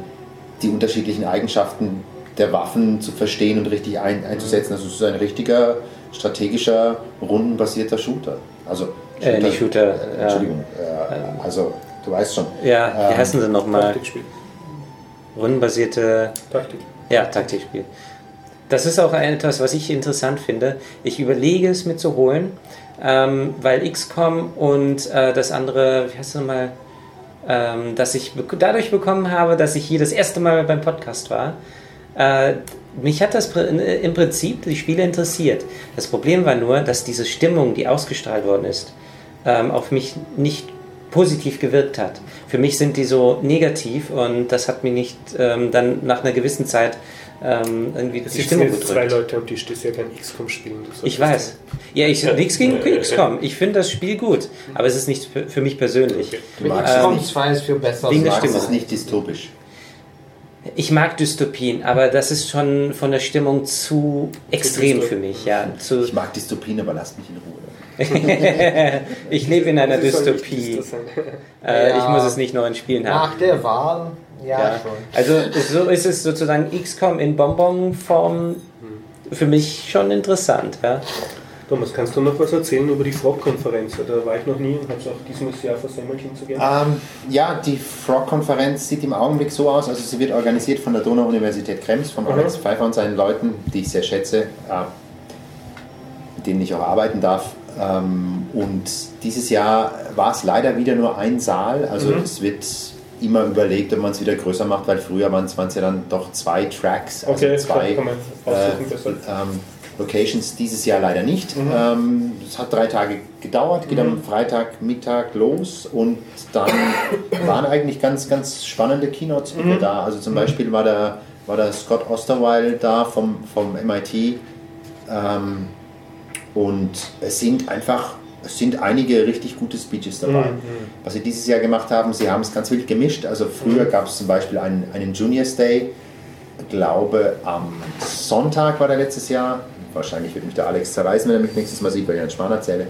die unterschiedlichen Eigenschaften der Waffen zu verstehen und richtig ein, einzusetzen. Also es ist ein richtiger strategischer, rundenbasierter Shooter. Also Äh, nicht Shooter, äh. Entschuldigung. Äh, also du weißt schon. Ja, wie Ähm, heißen sie nochmal? Taktikspiel. Rundenbasierte Taktik. Ja, Taktikspiel. Das ist auch etwas, was ich interessant finde. Ich überlege es mir zu holen, ähm, weil XCOM und äh, das andere, wie heißt es nochmal, ähm, dass ich dadurch bekommen habe, dass ich hier das erste Mal beim Podcast war. Äh, mich hat das im Prinzip die Spiele interessiert. Das Problem war nur, dass diese Stimmung, die ausgestrahlt worden ist, ähm, auf mich nicht positiv gewirkt hat. Für mich sind die so negativ und das hat mir nicht ähm, dann nach einer gewissen Zeit ähm, irgendwie Es die Stimmung jetzt zwei gedrückt. Leute am Tisch, die sehr gern XCOM spielen. Ich weiß. Ja, ich nichts gegen XCOM. Ich finde das Spiel gut, aber es ist nicht für, für mich persönlich. Okay. Du Mit XCOM es, nicht, 2 ist viel besser. Wegen du der Stimmung. es nicht dystopisch. Ich mag Dystopien, aber das ist schon von der Stimmung zu extrem für mich. Ja, zu, Ich mag Dystopien, aber lasst mich in Ruhe. ich lebe in einer Dystopie. Äh, Ja. Ich muss es nicht nur in Spielen haben. Nach der Wahl, ja, Ja. schon. Also so ist es sozusagen XCOM in Bonbon-Form für mich schon interessant. Ja? Thomas, kannst du noch was erzählen über die Frog-Konferenz? Da war ich noch nie und habe es auch dieses Jahr versemmelt hinzugehen. Ähm, ja, die Frog-Konferenz sieht im Augenblick so aus, also sie wird organisiert von der Donau-Universität Krems, von Mhm. Alex Pfeiffer und seinen Leuten, die ich sehr schätze, äh, mit denen ich auch arbeiten darf. Ähm, und dieses Jahr war es leider wieder nur ein Saal, also Mhm. es wird immer überlegt, ob man es wieder größer macht, weil früher waren es ja dann doch zwei Tracks, also Okay, zwei äh, ähm, Locations dieses Jahr leider nicht. Mhm. Ähm, es hat drei Tage gedauert, geht am Freitag Mittag los und dann waren eigentlich ganz, ganz spannende Keynotes Mhm. da. Also zum Beispiel war der, war der Scott Osterweil da vom, vom MIT ähm, und es sind einfach es sind einige richtig gute Speeches dabei. Mhm. Was sie dieses Jahr gemacht haben, sie haben es ganz wild gemischt. Also früher gab es zum Beispiel einen, einen Juniors Day, glaube am Sonntag war der letztes Jahr. Wahrscheinlich wird mich der Alex zerreißen, wenn er mich nächstes Mal sieht, weil ich einen Schwan erzähle.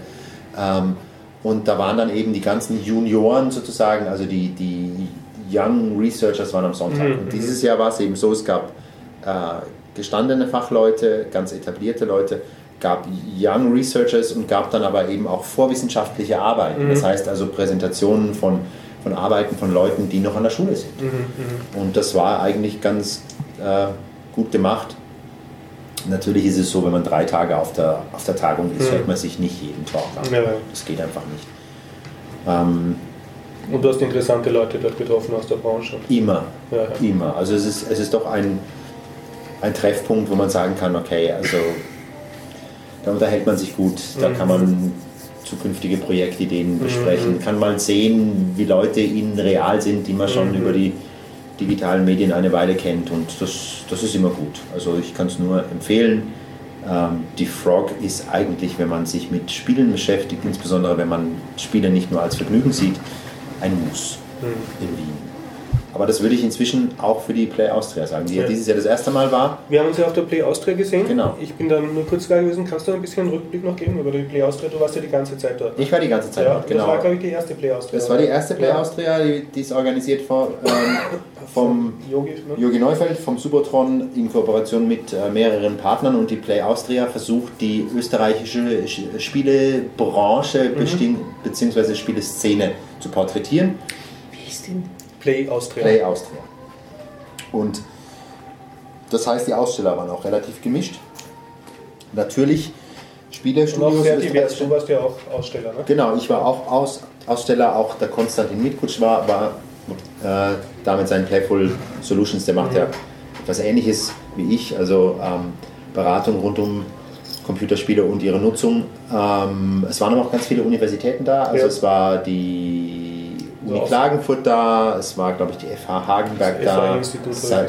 Ähm, und da waren dann eben die ganzen Junioren sozusagen, also die, die Young Researchers waren am Sonntag. Mhm. Und dieses Jahr war es eben so, es gab äh, gestandene Fachleute, ganz etablierte Leute, gab Young Researchers und gab dann aber eben auch vorwissenschaftliche Arbeiten. Das heißt also Präsentationen von, von Arbeiten von Leuten, die noch an der Schule sind. Und das war eigentlich ganz äh, gut gemacht. Natürlich ist es so, wenn man drei Tage auf der, auf der Tagung ist, hört man sich nicht jeden Talk an. Ja. Das geht einfach nicht. Ähm, Und du hast interessante Leute dort getroffen aus der Branche. immer, Ja, ja. immer. Also es ist, es ist doch ein, ein Treffpunkt, wo man sagen kann, okay, also da unterhält man sich gut, da kann man zukünftige Projektideen besprechen, kann mal sehen, wie Leute ihnen real sind, die man schon über die digitalen Medien eine Weile kennt und das, das ist immer gut. Also ich kann es nur empfehlen. Ähm, die Frog ist eigentlich, wenn man sich mit Spielen beschäftigt, insbesondere wenn man Spiele nicht nur als Vergnügen sieht, ein Muss in Wien. Aber das würde ich inzwischen auch für die Play Austria sagen, die ja dieses Jahr das erste Mal war. Wir haben uns ja auf der Play Austria gesehen. Genau. Ich bin dann nur kurz da gewesen. Kannst du ein bisschen einen Rückblick noch geben über die Play Austria? Du warst ja die ganze Zeit dort. Ich war die ganze Zeit ja, dort, genau. Das war, glaube ich, die erste Play Austria. Das war die erste Play Ja. Austria, die, die ist organisiert vor, ähm, vom Yogi, ne? Jogi Neufeld vom Subotron in Kooperation mit äh, mehreren Partnern und die Play Austria versucht, die österreichische Sch- Spielebranche besting- bzw. Spieleszene zu porträtieren. Wie ist denn? Play Austria. Play Austria. Und das heißt, die Aussteller waren auch relativ gemischt. Natürlich Und auch divers. Du warst ja auch Aussteller, ne? Genau, ich war auch Aus, Aussteller, auch der Konstantin Mitkutsch war, war äh, da mit seinen Playful Solutions, der macht ja etwas ähnliches wie ich, also ähm, Beratung rund um Computerspiele und ihre Nutzung. Ähm, es waren aber auch ganz viele Universitäten da, also Ja. es war die So aus- Klagenfurt da, es war glaube ich die FH Hagenberg Das da, FH-Institut Sa-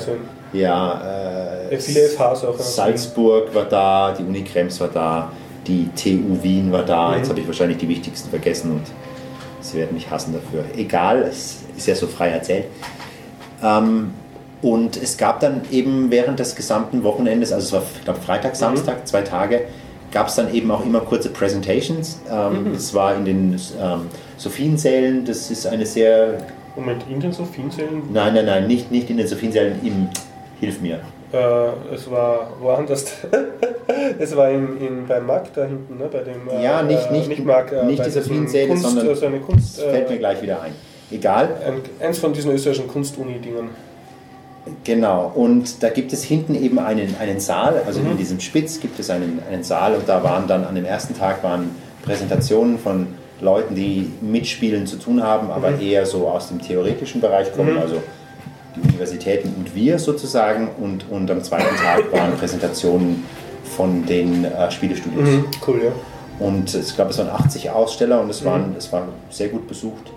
ja, äh, Ja, viele FHs auch. Salzburg war da, die Uni Krems war da, die TU Wien war da. Mhm. Jetzt habe ich wahrscheinlich die wichtigsten vergessen und sie werden mich hassen dafür. Egal, es ist ja so frei erzählt. Ähm, und es gab dann eben während des gesamten Wochenendes, also es war ich glaube Freitag, Samstag, zwei Tage, gab es dann eben auch immer kurze Presentations. Ähm, Es war in den ähm, Sophiensälen, das ist eine sehr, Moment, in den Sophiensälen? nein, nein, nein, nicht, nicht in den Sophiensälen, im, hilf mir, Äh, es war woanders. es war in, in, beim Markt da hinten, ne? bei dem. äh, Ja, nicht- äh, nicht- nicht, Markt, äh, nicht die Sophiensäle, Kunst, sondern- Also eine Kunst. das fällt mir Äh, gleich wieder ein. Egal, ein, eins von diesen österreichischen Kunstuni-Dingen. Genau, und da gibt es hinten eben einen, einen Saal, also in diesem Spitz gibt es einen, einen Saal und da waren dann an dem ersten Tag waren Präsentationen von Leuten, die mit Spielen zu tun haben, aber eher so aus dem theoretischen Bereich kommen, also die Universitäten und wir sozusagen und, und am zweiten Tag waren Präsentationen von den äh, Spielestudios. Mhm, cool, ja. Und ich glaube, es waren 80 Aussteller und es, waren, es war sehr gut besucht.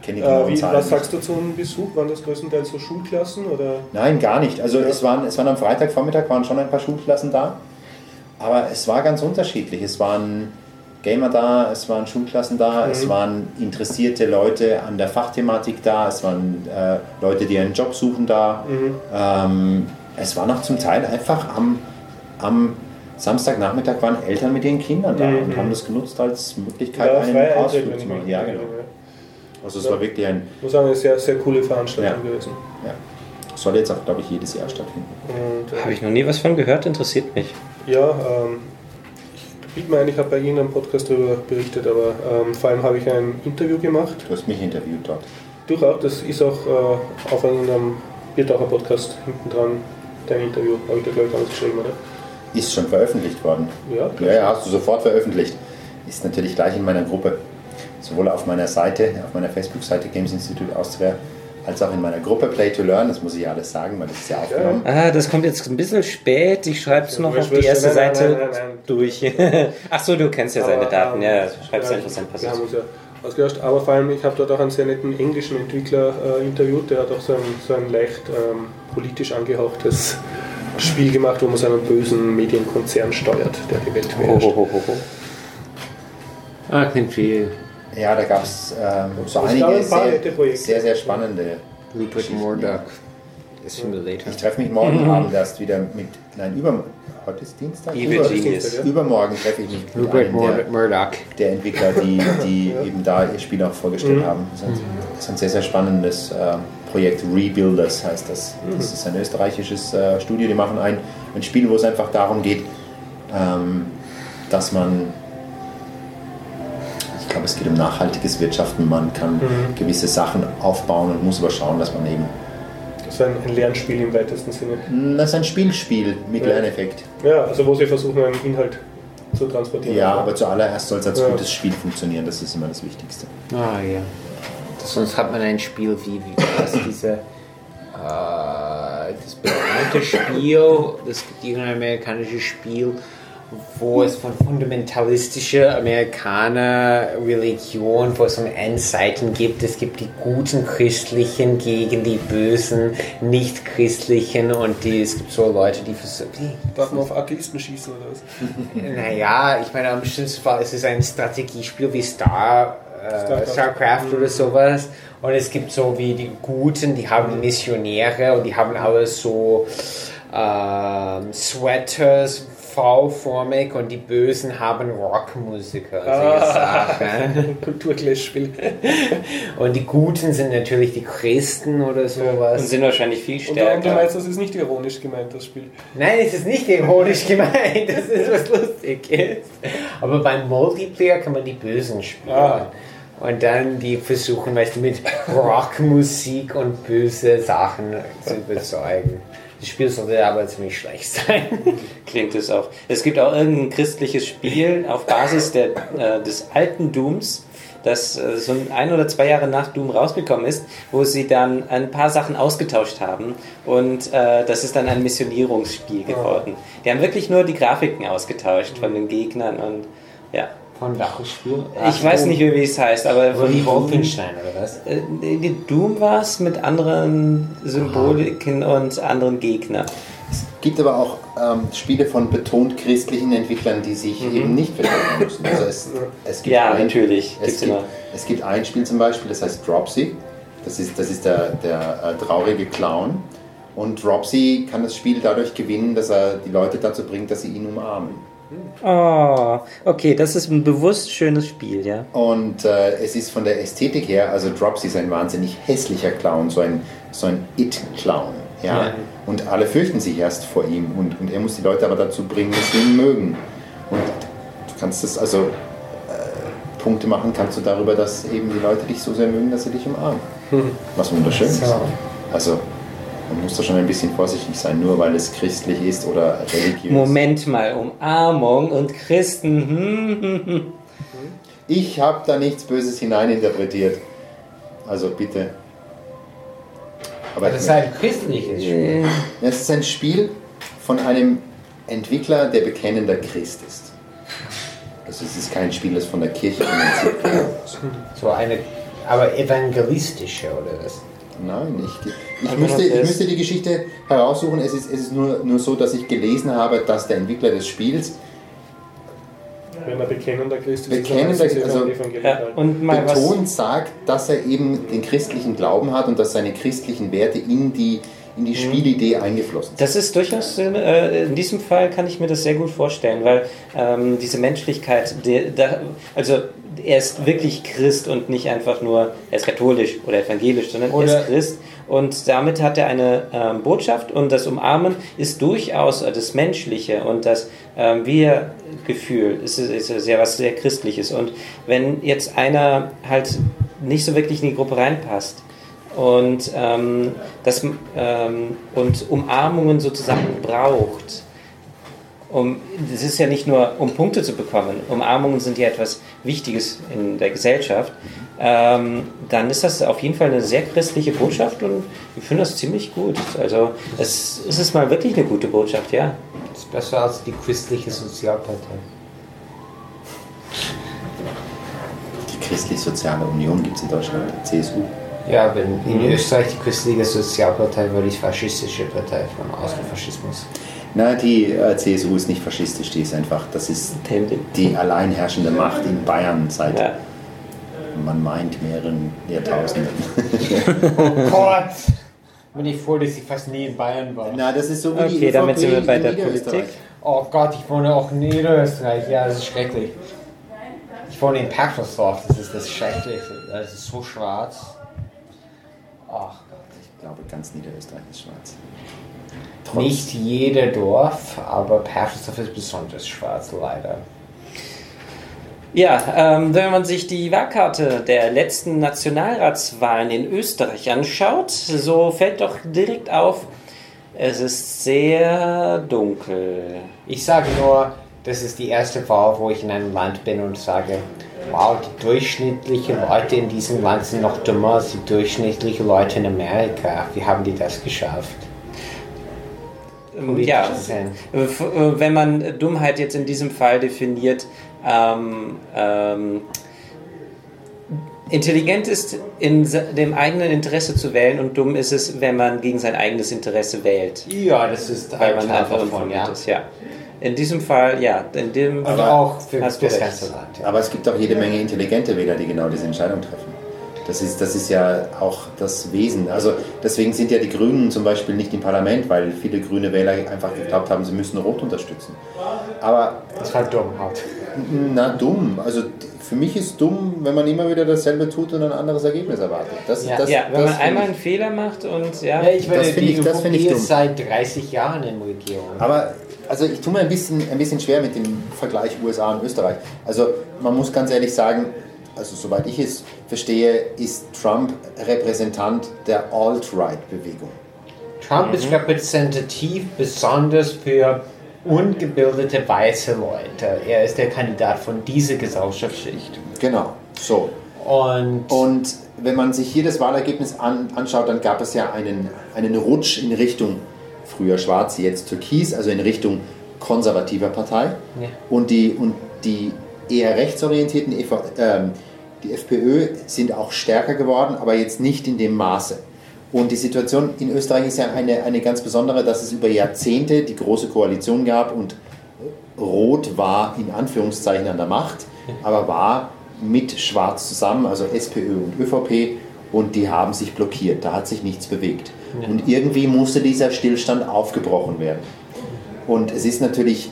Ich kenne die Äh, wie, was sagst du zum Besuch? Waren das größtenteils so Schulklassen oder? Nein, gar nicht. Also Ja. es, waren, es waren am Freitagvormittag waren schon ein paar Schulklassen da, aber es war ganz unterschiedlich. Es waren Gamer da, es waren Schulklassen da, Mhm. es waren interessierte Leute an der Fachthematik da, es waren äh, Leute, die einen Job suchen da. Mhm. Ähm, es war noch zum Teil einfach am, am Samstagnachmittag waren Eltern mit ihren Kindern da Mhm. und haben das genutzt als Möglichkeit, Ja, einen Ausflug zu machen. Ja, genau. Also es war wirklich ein, Ich muss sagen, eine sehr, sehr coole Veranstaltung Ja. gewesen. ja, soll jetzt auch, glaube ich, jedes Jahr stattfinden. Äh, Habe ich noch nie was von gehört, interessiert mich. Ja, ähm, ein, ich habe bei Ihnen im Podcast darüber berichtet, aber ähm, vor allem habe ich ein Interview gemacht. Du hast mich interviewt dort. Durchaus, das ist auch äh, auf einem Biertaucher Podcast hinten dran, dein Interview, habe ich da glaube ich damals geschrieben, oder? Ist schon veröffentlicht worden. Ja, Ja, ja, hast du sofort veröffentlicht. Ist natürlich gleich in meiner Gruppe. Sowohl auf meiner Seite, auf meiner Facebook-Seite Games Institute Austria, als auch in meiner Gruppe Play to Learn. Das muss ich ja alles sagen, weil das ist ja aufgenommen. Ah, das kommt jetzt ein bisschen spät. Ich schreibe es Ja, noch auf die erste Seite nein, nein, nein. durch. Ach so, du kennst ja seine Aber, Daten. ähm, Ja, schreibst ja, einfach sein Wir haben Passwort. uns ja ausgetauscht, aber vor allem, ich habe dort auch einen sehr netten englischen Entwickler äh, interviewt, der hat auch so ein, so ein leicht ähm, politisch angehauchtes Spiel gemacht, wo man so einen bösen Medienkonzern steuert, der die Welt beherrscht. ho, ho, ho. Ah, klingt viel. Ja, da gab es ähm, so Es gab einige sehr, sehr, sehr spannende. Rupert Murdoch. Simulator. Ich treffe mich morgen Abend erst wieder mit, nein, über, heute ist Dienstag? Evil Über- Genius. Übermorgen treffe ich mich mit Rupert einem Mur der, Murdoch. der Entwickler, die, die eben da ihr Spiel auch vorgestellt haben. Das ist, ein, das ist ein sehr, sehr spannendes äh, Projekt. Rebuilders heißt das. Das ist ein österreichisches äh, Studio, die machen ein, ein Spiel, wo es einfach darum geht, ähm, dass man ich glaube, es geht um nachhaltiges Wirtschaften. Man kann gewisse Sachen aufbauen und muss aber schauen, dass man eben. Das ist ein, ein Lernspiel im weitesten Sinne. Das ist ein Spielspiel mit Ja. Lerneffekt. Ja, also wo sie versuchen, einen Inhalt zu transportieren. Ja, aber zuallererst soll es als Ja. gutes Spiel funktionieren. Das ist immer das Wichtigste. Ah ja. Sonst hat man ein Spiel wie, wie was diese äh, das bekannte Spiel, das gibt irgendein amerikanisches Spiel, wo es von fundamentalistischer Amerikaner Religion, wo es um Endseiten gibt. Es gibt die guten Christlichen gegen die bösen nicht-christlichen und die, es gibt so Leute, die versuchen, Darf man auf Atheisten schießen oder was? naja, ich meine, am schlimmsten Fall ist es ein Strategiespiel wie Star, äh, Starcraft. Oder sowas. Und es gibt so wie die Guten, die haben Missionäre und die haben alle so ähm, Sweaters V-formig und die Bösen haben Rockmusiker. Sachen. Kulturclash-Spiel. Und die Guten sind natürlich die Christen oder Und sowas. sind wahrscheinlich viel Und, du- und du stärker. meinst, das ist nicht ironisch gemeint, das Spiel. Nein, es ist nicht ironisch gemeint, das ist was lustig ist. Aber beim Multiplayer kann man die Bösen spielen. Ah. Und dann die versuchen, weißt du, mit Rockmusik und böse Sachen zu überzeugen. Das Spiel sollte aber ziemlich schlecht sein. Klingt es auch. Es gibt auch irgendein christliches Spiel auf Basis der, äh, des alten Dooms, das äh, so ein oder zwei Jahre nach Doom rausgekommen ist, wo sie dann ein paar Sachen ausgetauscht haben und äh, das ist dann ein Missionierungsspiel geworden. Die haben wirklich nur die Grafiken ausgetauscht von den Gegnern und ja. Von welches Spiel? Ich weiß nicht, wie es heißt, aber Von von Wolfenstein oder was? Äh, die Doom war es mit anderen Symboliken und anderen Gegnern. Es gibt aber auch ähm, Spiele von betont christlichen Entwicklern, die sich eben nicht verstecken müssen. Also es, es gibt Ja, ein, natürlich. Es gibt, immer. es gibt ein Spiel zum Beispiel, das heißt Dropsy. Das ist, das ist der, der äh, traurige Clown. Und Dropsy kann das Spiel dadurch gewinnen, dass er die Leute dazu bringt, dass sie ihn umarmen. Oh, okay, das ist ein bewusst schönes Spiel, ja. Und äh, es ist von der Ästhetik her, also Dropsy ist ein wahnsinnig hässlicher Clown, so ein, so ein It-Clown. Ja? Ja. Und alle fürchten sich erst vor ihm und, und er muss die Leute aber dazu bringen, dass sie ihn mögen. Und du kannst das also äh, Punkte machen, kannst du darüber, dass eben die Leute dich so sehr mögen, dass sie dich umarmen. Was wunderschön ist. So. Also man muss da schon ein bisschen vorsichtig sein, nur weil es christlich ist oder religiös. Moment mal, Umarmung und Christen. Hm, hm, hm. Ich habe da nichts Böses hineininterpretiert. Also bitte. Aber Das ist ein christliches Spiel. Es ist ein Spiel von einem Entwickler, der bekennender Christ ist. Also es ist kein Spiel, das von der Kirche finanziert wird. So eine, aber evangelistische oder was? Nein, ich, ich, müsste, was ich müsste die Geschichte heraussuchen. Es ist, es ist nur, nur so, dass ich gelesen habe, dass der Entwickler des Spiels Wenn er bekennender Christ ist, Bekennender- ist er meistens also-. Ja, und mal was. betont sagt, dass er eben den christlichen Glauben hat und dass seine christlichen Werte in die, in die Spielidee eingeflossen sind. Das ist durchaus, äh, in diesem Fall kann ich mir das sehr gut vorstellen, weil ähm, diese Menschlichkeit, der, der, also er ist wirklich Christ und nicht einfach nur, er ist katholisch oder evangelisch, sondern er Oder- ist Christ. Und damit hat er eine ähm, Botschaft und das Umarmen ist durchaus das Menschliche und das ähm, Wir-Gefühl. Ist, ist sehr was sehr Christliches. Und wenn jetzt einer halt nicht so wirklich in die Gruppe reinpasst, und, ähm, das, ähm, und Umarmungen sozusagen braucht. Um, das ist ja nicht nur, um Punkte zu bekommen. Umarmungen sind ja etwas Wichtiges in der Gesellschaft. Ähm, dann ist das auf jeden Fall eine sehr christliche Botschaft und ich finde das ziemlich gut. Also es, es ist mal wirklich eine gute Botschaft, ja. Das ist besser als die christliche Sozialpartei. Die Christlich-Soziale Union gibt es in Deutschland, CSU. Ja, wenn in Österreich die christliche Sozialpartei war die faschistische Partei von Austrofaschismus. Na, die äh, CSU ist nicht faschistisch, die ist einfach, das ist die alleinherrschende Macht in Bayern seit, Ja. man meint, mehreren Jahrtausenden. Oh Gott! Bin ich froh, dass ich fast nie in Bayern war. Na, das ist so wie Okay, die damit sind wir bei der. Politik. Oh Gott, ich wohne auch in Niederösterreich. Ja, das ist schrecklich. Ich wohne in Perkersdorf. Das ist das Schrecklichste. Das ist so schwarz. Ach Gott. Ich glaube, ganz Niederösterreich ist schwarz. Nicht jeder Dorf, aber Perkersdorf ist besonders schwarz, leider. Ja, ähm, wenn man sich die Wahlkarte der letzten Nationalratswahlen in Österreich anschaut, so fällt doch direkt auf, es ist sehr dunkel. Ich sage nur, das ist die erste Wahl, wo ich in einem Land bin und sage, wow, die durchschnittlichen Leute in diesem Land sind noch dümmer als die durchschnittlichen Leute in Amerika. Wie haben die das geschafft? Ähm, Ja, gesehen. äh, äh, wenn man Dummheit jetzt in diesem Fall definiert, ähm, ähm, intelligent ist, in dem eigenen Interesse zu wählen und dumm ist es, wenn man gegen sein eigenes Interesse wählt. Ja, das ist man Teil einfach davon, ja. ist, ja. In diesem Fall, ja, in dem Aber auch für hast du das ganze Land. Ja. Aber es gibt auch jede Menge intelligente Wähler, die genau diese Entscheidung treffen. Das ist, das ist ja auch das Wesen. Also deswegen sind ja die Grünen zum Beispiel nicht im Parlament, weil viele grüne Wähler einfach geglaubt haben, sie müssen Rot unterstützen. Aber Das war dumm halt. na dumm. Also für mich ist dumm, wenn man immer wieder dasselbe tut und ein anderes Ergebnis erwartet. Das, Ja. das, ja, wenn das man finde einmal ich- einen Fehler macht und ja, Ja, ich meine, Das finde ich- das finde ich dumm. seit 30 Jahren in Regierung. Aber also ich tue mir ein bisschen, ein bisschen schwer mit dem Vergleich USA und Österreich. Also man muss ganz ehrlich sagen, also soweit ich es verstehe, ist Trump Repräsentant der Alt-Right-Bewegung. Trump ist repräsentativ besonders für ungebildete weiße Leute. Er ist der Kandidat von dieser Gesellschaftsschicht. Genau, so. Und, Und wenn man sich hier das Wahlergebnis an, anschaut, dann gab es ja einen, einen Rutsch in Richtung früher schwarz, jetzt türkis, also in Richtung konservativer Partei. Ja. Und, die, und die eher rechtsorientierten EV, ähm, die FPÖ sind auch stärker geworden, aber jetzt nicht in dem Maße. Und die Situation in Österreich ist ja eine, eine ganz besondere, dass es über Jahrzehnte die große Koalition gab und Rot war in Anführungszeichen an der Macht, aber war mit Schwarz zusammen, also SPÖ und ÖVP, und die haben sich blockiert. Da hat sich nichts bewegt. Und irgendwie musste dieser Stillstand aufgebrochen werden. Und es ist natürlich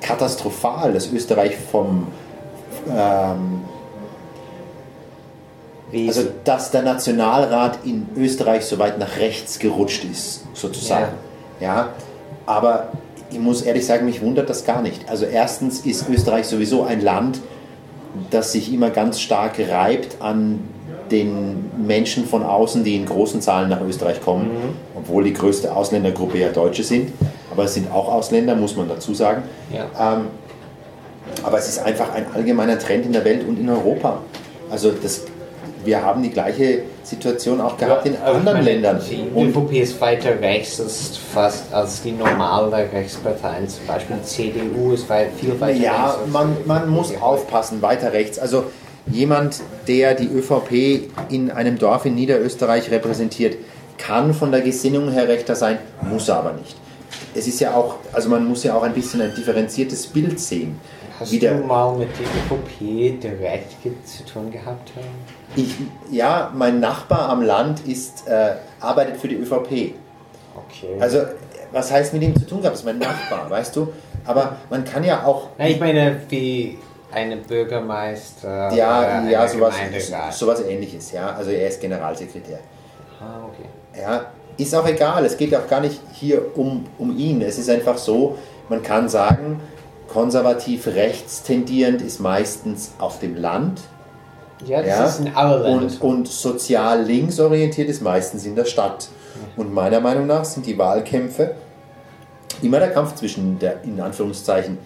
katastrophal, dass Österreich vom, ähm, also dass der Nationalrat in Österreich so weit nach rechts gerutscht ist, sozusagen. Ja. Aber ich muss ehrlich sagen, mich wundert das gar nicht. Also erstens ist Österreich sowieso ein Land, das sich immer ganz stark reibt an den Menschen von außen, die in großen Zahlen nach Österreich kommen, obwohl die größte Ausländergruppe ja Deutsche sind. Aber es sind auch Ausländer, muss man dazu sagen. ja. Ähm, aber es ist einfach ein allgemeiner Trend in der Welt und in Europa. Also das, wir haben die gleiche Situation auch gehabt in Also, anderen meine, Ländern. Die ÖVP ist weiter rechts als fast als die normalen Rechtsparteien. Zum Beispiel die CDU ist weit, viel weiter ja, rechts. als man, man muss aufpassen, weiter rechts. Also jemand, der die ÖVP in einem Dorf in Niederösterreich repräsentiert, kann von der Gesinnung her rechter sein, muss er aber nicht. Es ist ja auch, also man muss ja auch ein bisschen ein differenziertes Bild sehen. Hast Wie der- du mal mit der ÖVP direkt zu tun gehabt? Ich, ja, mein Nachbar am Land ist, äh, arbeitet für die ÖVP. Okay. Also, was heißt mit ihm zu tun gehabt? Das ist mein Nachbar, weißt du? Aber man kann ja auch, Na, ich meine, wie eine Bürgermeister ja, ja, sowas, sowas ähnliches, ja. Also er ist Generalsekretär. Ah, okay. Ja, ist auch egal, es geht auch gar nicht hier um, um ihn. Es ist einfach so, man kann sagen, konservativ rechts tendierend ist meistens auf dem Land. Ja, das Ja, ist in Ländern. und, und sozial linksorientiert ist meistens in der Stadt. Und meiner Meinung nach sind die Wahlkämpfe immer der Kampf zwischen der, in Anführungszeichen,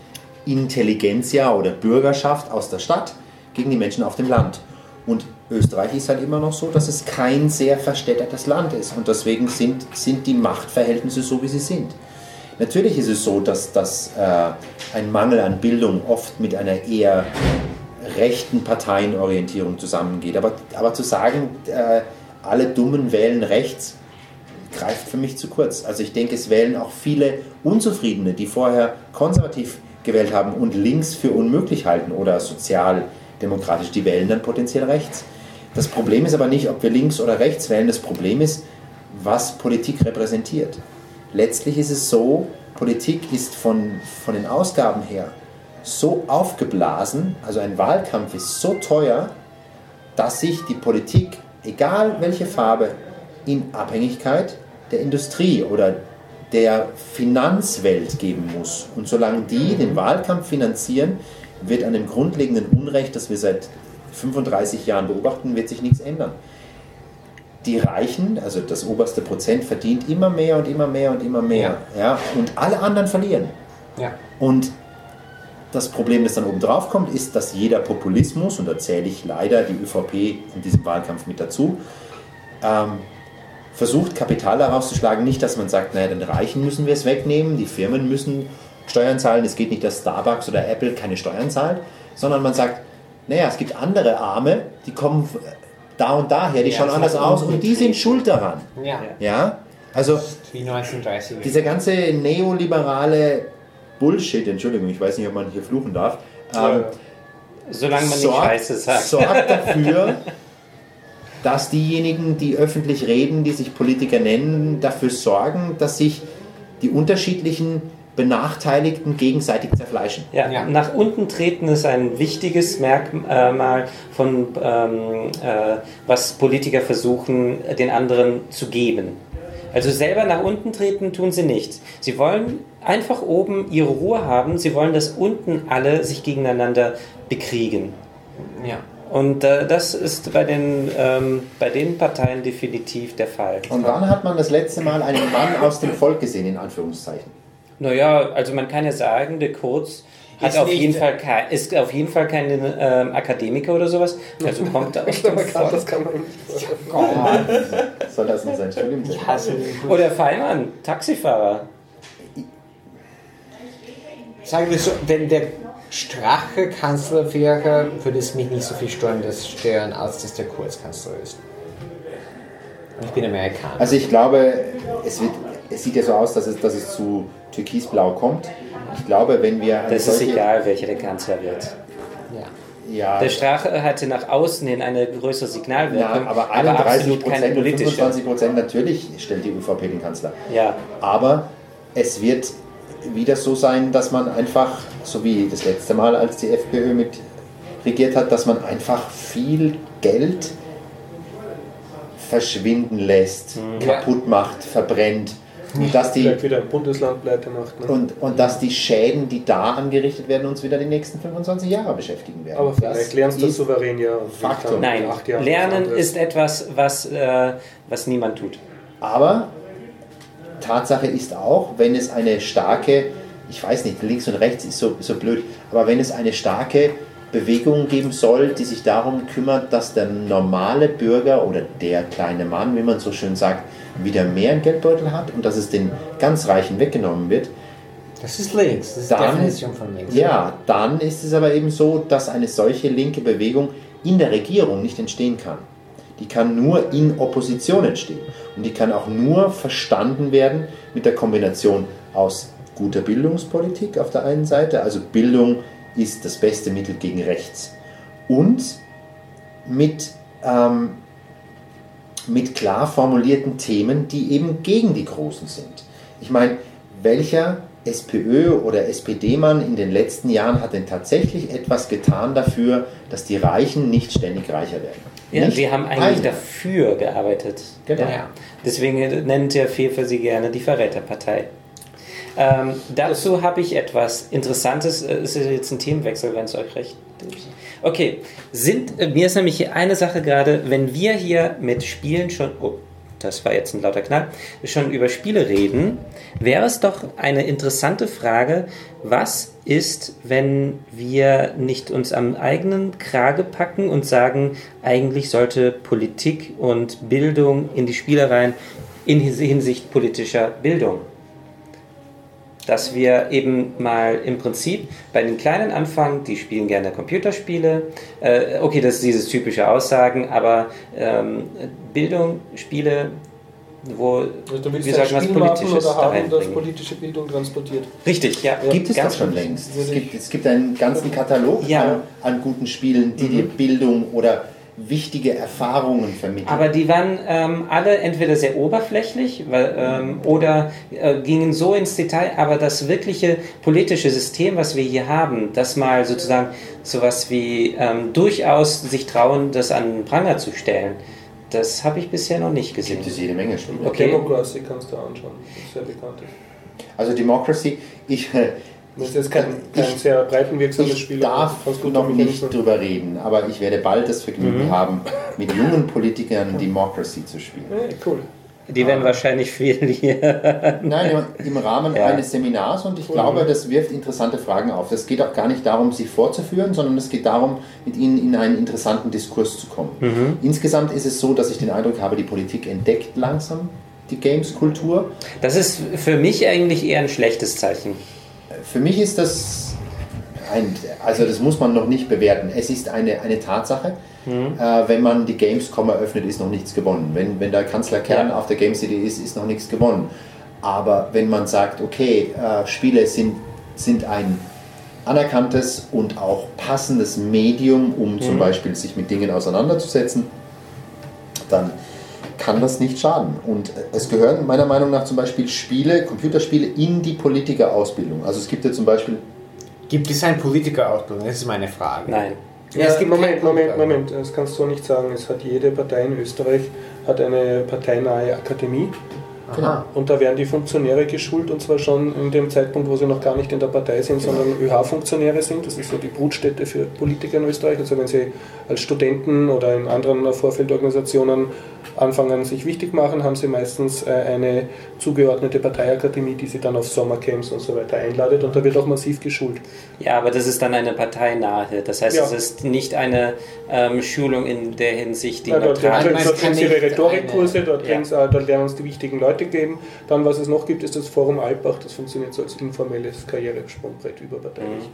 Intelligenzia oder Bürgerschaft aus der Stadt gegen die Menschen auf dem Land. Und Österreich ist halt immer noch so, dass es kein sehr verstädtertes Land ist. Und deswegen sind, sind die Machtverhältnisse so, wie sie sind. Natürlich ist es so, dass, dass äh, ein Mangel an Bildung oft mit einer eher rechten Parteienorientierung zusammengeht. Aber, aber zu sagen, äh, alle Dummen wählen rechts, greift für mich zu kurz. Also ich denke, es wählen auch viele Unzufriedene, die vorher konservativ gewählt haben und links für unmöglich halten oder sozialdemokratisch, die wählen dann potenziell rechts. Das Problem ist aber nicht, ob wir links oder rechts wählen, das Problem ist, was Politik repräsentiert. Letztlich ist es so, Politik ist von, von den Ausgaben her so aufgeblasen, also ein Wahlkampf ist so teuer, dass sich die Politik, egal welche Farbe, in Abhängigkeit der Industrie oder der Finanzwelt geben muss. Und solange die den Wahlkampf finanzieren, wird an dem grundlegenden Unrecht, das wir seit 35 Jahren beobachten, wird sich nichts ändern. Die Reichen, also das oberste Prozent, verdient immer mehr und immer mehr und immer mehr. Ja. ja und alle anderen verlieren. Ja. Und das Problem, das dann oben drauf kommt, ist, dass jeder Populismus, und da zähle ich leider die ÖVP in diesem Wahlkampf mit dazu, ähm, versucht, Kapital daraus zu schlagen. Nicht, dass man sagt, naja, den Reichen müssen wir es wegnehmen, die Firmen müssen Steuern zahlen. Es geht nicht, dass Starbucks oder Apple keine Steuern zahlt, sondern man sagt, naja, es gibt andere Arme, die kommen da und daher, die ja, schauen anders aus und die sind schuld daran. Ja. ja? Also, Wie 1930. dieser ganze neoliberale Bullshit, Entschuldigung, ich weiß nicht, ob man hier fluchen darf. Ähm, Solange man sorgt, nicht Scheiße sagt. Sorgt dafür, dass diejenigen, die öffentlich reden, die sich Politiker nennen, dafür sorgen, dass sich die unterschiedlichen Benachteiligten gegenseitig zerfleischen. Ja, ja, nach unten treten ist ein wichtiges Merkmal von, ähm, äh, was Politiker versuchen, den anderen zu geben. Also selber nach unten treten tun sie nicht. Sie wollen einfach oben ihre Ruhe haben. Sie wollen, dass unten alle sich gegeneinander bekriegen. Ja. Und äh, das ist bei den, ähm, bei den Parteien definitiv der Fall. Und wann hat man das letzte Mal einen Mann aus dem Volk gesehen, in Anführungszeichen? Naja, also man kann ja sagen, der Kurz hat ist auf jeden Fall kein, ist auf jeden Fall kein ähm, Akademiker oder sowas. Also kommt aus dem Volk. Das kann man nicht oh, Soll das nicht sein Studium sein? Oder Feimann, Taxifahrer. Sagen wir so, wenn der Strache Kanzler wäre, würde es mich nicht so viel stören, dass stören als dass der Kurz Kanzler ist. Und ich bin Amerikaner. Also ich glaube, es, wird, es sieht ja so aus, dass es, dass es zu Türkisblau kommt. Ich glaube, wenn wir. Das ist egal, welcher der Kanzler wird. Ja. Ja. Der Strache hatte nach außen hin eine größere Signalwirkung, ja, aber 31 Prozent und 25 Prozent natürlich stellt die ÖVP den Kanzler. Ja. Aber es wird wieder so sein, dass man einfach, so wie das letzte Mal, als die FPÖ mit regiert hat, dass man einfach viel Geld verschwinden lässt, mhm. kaputt macht, verbrennt. Und dass die, wieder ein Bundesland pleite macht. Ne? Und, und dass die Schäden, die da angerichtet werden, uns wieder die nächsten 25 Jahre beschäftigen werden. Aber vielleicht lernst du souverän ja. Faktum. Nein, Lernen ist etwas, was, äh, was niemand tut. Aber Tatsache ist auch, wenn es eine starke, ich weiß nicht, links und rechts ist so, so blöd, aber wenn es eine starke Bewegung geben soll, die sich darum kümmert, dass der normale Bürger oder der kleine Mann, wie man so schön sagt, wieder mehr im Geldbeutel hat und dass es den ganz Reichen weggenommen wird. Das ist links, das ist dann, Definition von links. Ja, dann ist es aber eben so, dass eine solche linke Bewegung in der Regierung nicht entstehen kann. Die kann nur in Opposition entstehen. Und die kann auch nur verstanden werden mit der Kombination aus guter Bildungspolitik auf der einen Seite, also Bildung ist das beste Mittel gegen rechts, und mit, ähm, mit klar formulierten Themen, die eben gegen die Großen sind. Ich meine, welcher SPÖ oder SPD-Mann in den letzten Jahren hat denn tatsächlich etwas getan dafür, dass die Reichen nicht ständig reicher werden? Ja, nicht sie haben eigentlich einer. dafür gearbeitet. Genau. Ja. Deswegen nennt der Fefe sie gerne die Verräterpartei. Ähm, dazu habe ich etwas Interessantes. Es äh, ist jetzt ein Themenwechsel, wenn es euch recht ist. Okay, sind, äh, mir ist nämlich hier eine Sache gerade, wenn wir hier mit Spielen schon. Oh, das war jetzt ein lauter Knall, schon über Spiele reden, wäre es doch eine interessante Frage, was ist, wenn wir nicht uns am eigenen Krage packen und sagen, eigentlich sollte Politik und Bildung in die Spielereien in Hinsicht politischer Bildung dass wir eben mal im Prinzip bei den Kleinen anfangen, die spielen gerne Computerspiele. Äh, okay, das ist dieses typische Aussagen, aber ähm, Bildung, Spiele, wo Also man, Spiel machen Politisches oder da haben, das reinbringen. politische Bildung transportiert. Richtig, ja. Gibt es Ganz doch schon längst. Es gibt, es gibt einen ganzen Katalog Ja. an, an guten Spielen, die dir Bildung oder wichtige Erfahrungen vermitteln. Aber die waren ähm, alle entweder sehr oberflächlich weil, ähm, oder äh, gingen so ins Detail, aber das wirkliche politische System, was wir hier haben, das mal sozusagen sowas wie ähm, durchaus sich trauen, das an den Pranger zu stellen, das habe ich bisher noch nicht gesehen. gibt es jede Menge Spiele. Okay. Democracy kannst du anschauen, das ist sehr bekannt. Also Democracy, ich, Das ist jetzt kein, kein Ich- sehr breitenwirksames ich Spiel. darf ganz gut noch nicht drüber reden, aber ich werde bald das Vergnügen haben, mit jungen Politikern Democracy zu spielen. Ja, cool. Die werden wahrscheinlich viel hier. Nein, im- Rahmen Ja. eines Seminars und ich glaube, das wirft interessante Fragen auf. Es geht auch gar nicht darum, sie vorzuführen, sondern es geht darum, mit ihnen in einen interessanten Diskurs zu kommen. Insgesamt ist es so, dass ich den Eindruck habe, die Politik entdeckt langsam die Games-Kultur. Das ist für mich eigentlich eher ein schlechtes Zeichen. Für mich ist das ein, also das muss man noch nicht bewerten. Es ist eine, eine Tatsache. Äh, wenn man die Gamescom eröffnet, ist noch nichts gewonnen. Wenn, wenn der Kanzler Kern Ja. auf der Game City ist, ist noch nichts gewonnen. Aber wenn man sagt, okay, äh, Spiele sind, sind ein anerkanntes und auch passendes Medium, um zum Beispiel sich mit Dingen auseinanderzusetzen, dann kann das nicht schaden. Und es gehören meiner Meinung nach zum Beispiel Spiele, Computerspiele in die Politikerausbildung. Also es gibt ja zum Beispiel Gibt es eine Politikerausbildung? Das ist meine Frage. Nein. Ja, es gibt Moment, Moment. Moment, das kannst du nicht sagen. Es hat jede Partei in Österreich hat eine parteinahe Akademie Aha. und da werden die Funktionäre geschult und zwar schon in dem Zeitpunkt, wo sie noch gar nicht in der Partei sind, sondern ÖH-Funktionäre sind. Das ist so die Brutstätte für Politiker in Österreich. Also wenn sie als Studenten oder in anderen Vorfeldorganisationen anfangen, sich wichtig machen, haben sie meistens äh, eine zugeordnete Parteiakademie, die sie dann auf Sommercamps und so weiter einladet und da wird auch massiv geschult. Ja, aber das ist dann eine parteinahe. Das heißt, Ja. es ist nicht eine ähm, Schulung in der Hinsicht, die Ja, dort neutral sie- dort kriegen sie ihre Rhetorikkurse, dort, ja. dort lernen uns die wichtigen Leute geben. Dann, was es noch gibt, ist das Forum Alpbach. Das funktioniert so als informelles Karrieresprungbrett überparteilich.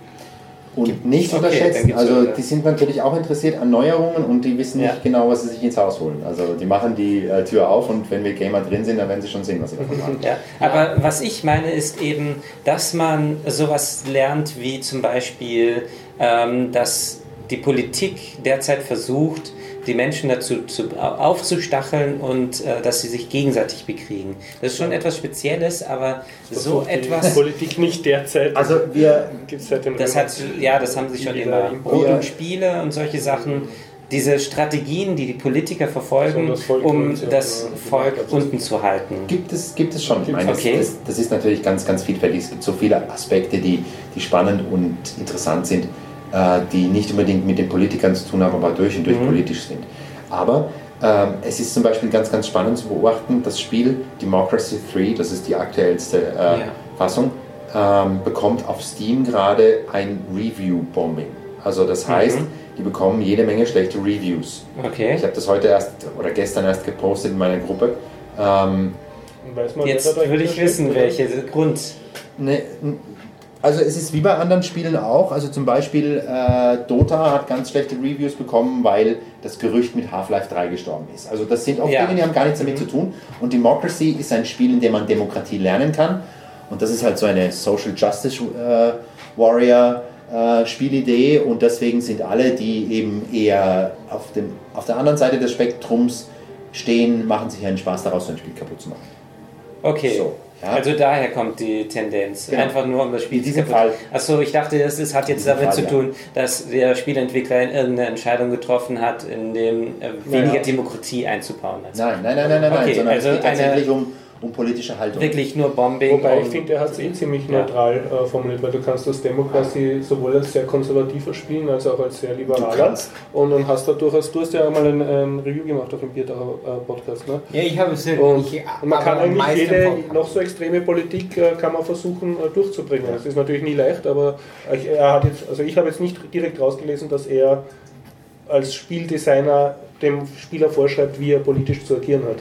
und nicht Okay, unterschätzen. Also die sind natürlich auch interessiert an Neuerungen und die wissen Ja. nicht genau, was sie sich ins Haus holen. Also die machen die äh, Tür auf und wenn wir Gamer drin sind, dann werden sie schon sehen, was sie davon machen. Ja, aber was ich meine ist eben, dass man sowas lernt wie zum Beispiel, ähm, dass die Politik derzeit versucht, die Menschen dazu zu, aufzustacheln und äh, dass sie sich gegenseitig bekriegen. Das ist schon etwas Spezielles, aber so Versucht die etwas, Politik nicht derzeit. Also wir gibt es seit dem das hat, ja, das haben sie schon immer. Wir- und Spiele und solche Sachen. Diese Strategien, die die Politiker So, verfolgen, das Volk um so, das ja, Volk das unten zu halten. Gibt es, gibt es schon. Ich meine, Okay. das, das ist natürlich ganz, ganz vielfältig. Es gibt so viele Aspekte, die, die spannend und interessant sind, die nicht unbedingt mit den Politikern zu tun haben, aber durch und durch Mhm. politisch sind. Aber ähm, es ist zum Beispiel ganz, ganz spannend zu beobachten, das Spiel Democracy 3, das ist die aktuellste äh, Ja. Fassung, ähm, bekommt auf Steam gerade ein Review-Bombing. Also das Mhm. heißt, die bekommen jede Menge schlechte Reviews. Okay. Ich habe das heute erst oder gestern erst gepostet in meiner Gruppe. Ähm, Jetzt würde ich wissen, steht, welche Grund. Ne, also es ist wie bei anderen Spielen auch. Also zum Beispiel äh, Dota hat ganz schlechte Reviews bekommen, weil das Gerücht mit Half-Life 3 gestorben ist. Also das sind auch Ja. Dinge, die haben gar nichts damit zu tun. Und Democracy ist ein Spiel, in dem man Demokratie lernen kann. Und das ist halt so eine Social Justice äh, Warrior äh, Spielidee. Und deswegen sind alle, die eben eher auf, dem, auf der anderen Seite des Spektrums stehen, machen sich einen Spaß daraus, so ein Spiel kaputt zu machen. Okay. So, ja. Also daher kommt die Tendenz. Genau. Einfach nur um das Spiel In diesem zu Fall. Achso, ich dachte, es ist- hat jetzt damit Fall, zu ja. tun, dass der Spielentwickler irgendeine Entscheidung getroffen hat, in dem äh, weniger Ja. Demokratie einzubauen. Nein, nein, nein, nein, nein, Okay, nein, sondern also es geht eine- tatsächlich um, um politische Haltung. Wirklich nur Bombing. Wobei ich finde, er hat es eh ziemlich Ja. neutral äh, formuliert, weil du kannst das Democracy sowohl als sehr konservativer spielen, als auch als sehr liberaler. Und dann hast du durchaus, du hast ja mal ein, ein Review gemacht auf dem Bierdacher äh, Podcast, ne? Ja, ich habe es ja Und, ich, man kann eigentlich jede noch so extreme Politik äh, kann man versuchen äh, durchzubringen. Das ist natürlich nie leicht, aber ich, er hat jetzt, also ich habe jetzt nicht direkt rausgelesen, dass er als Spieldesigner dem Spieler vorschreibt, wie er politisch zu agieren hat.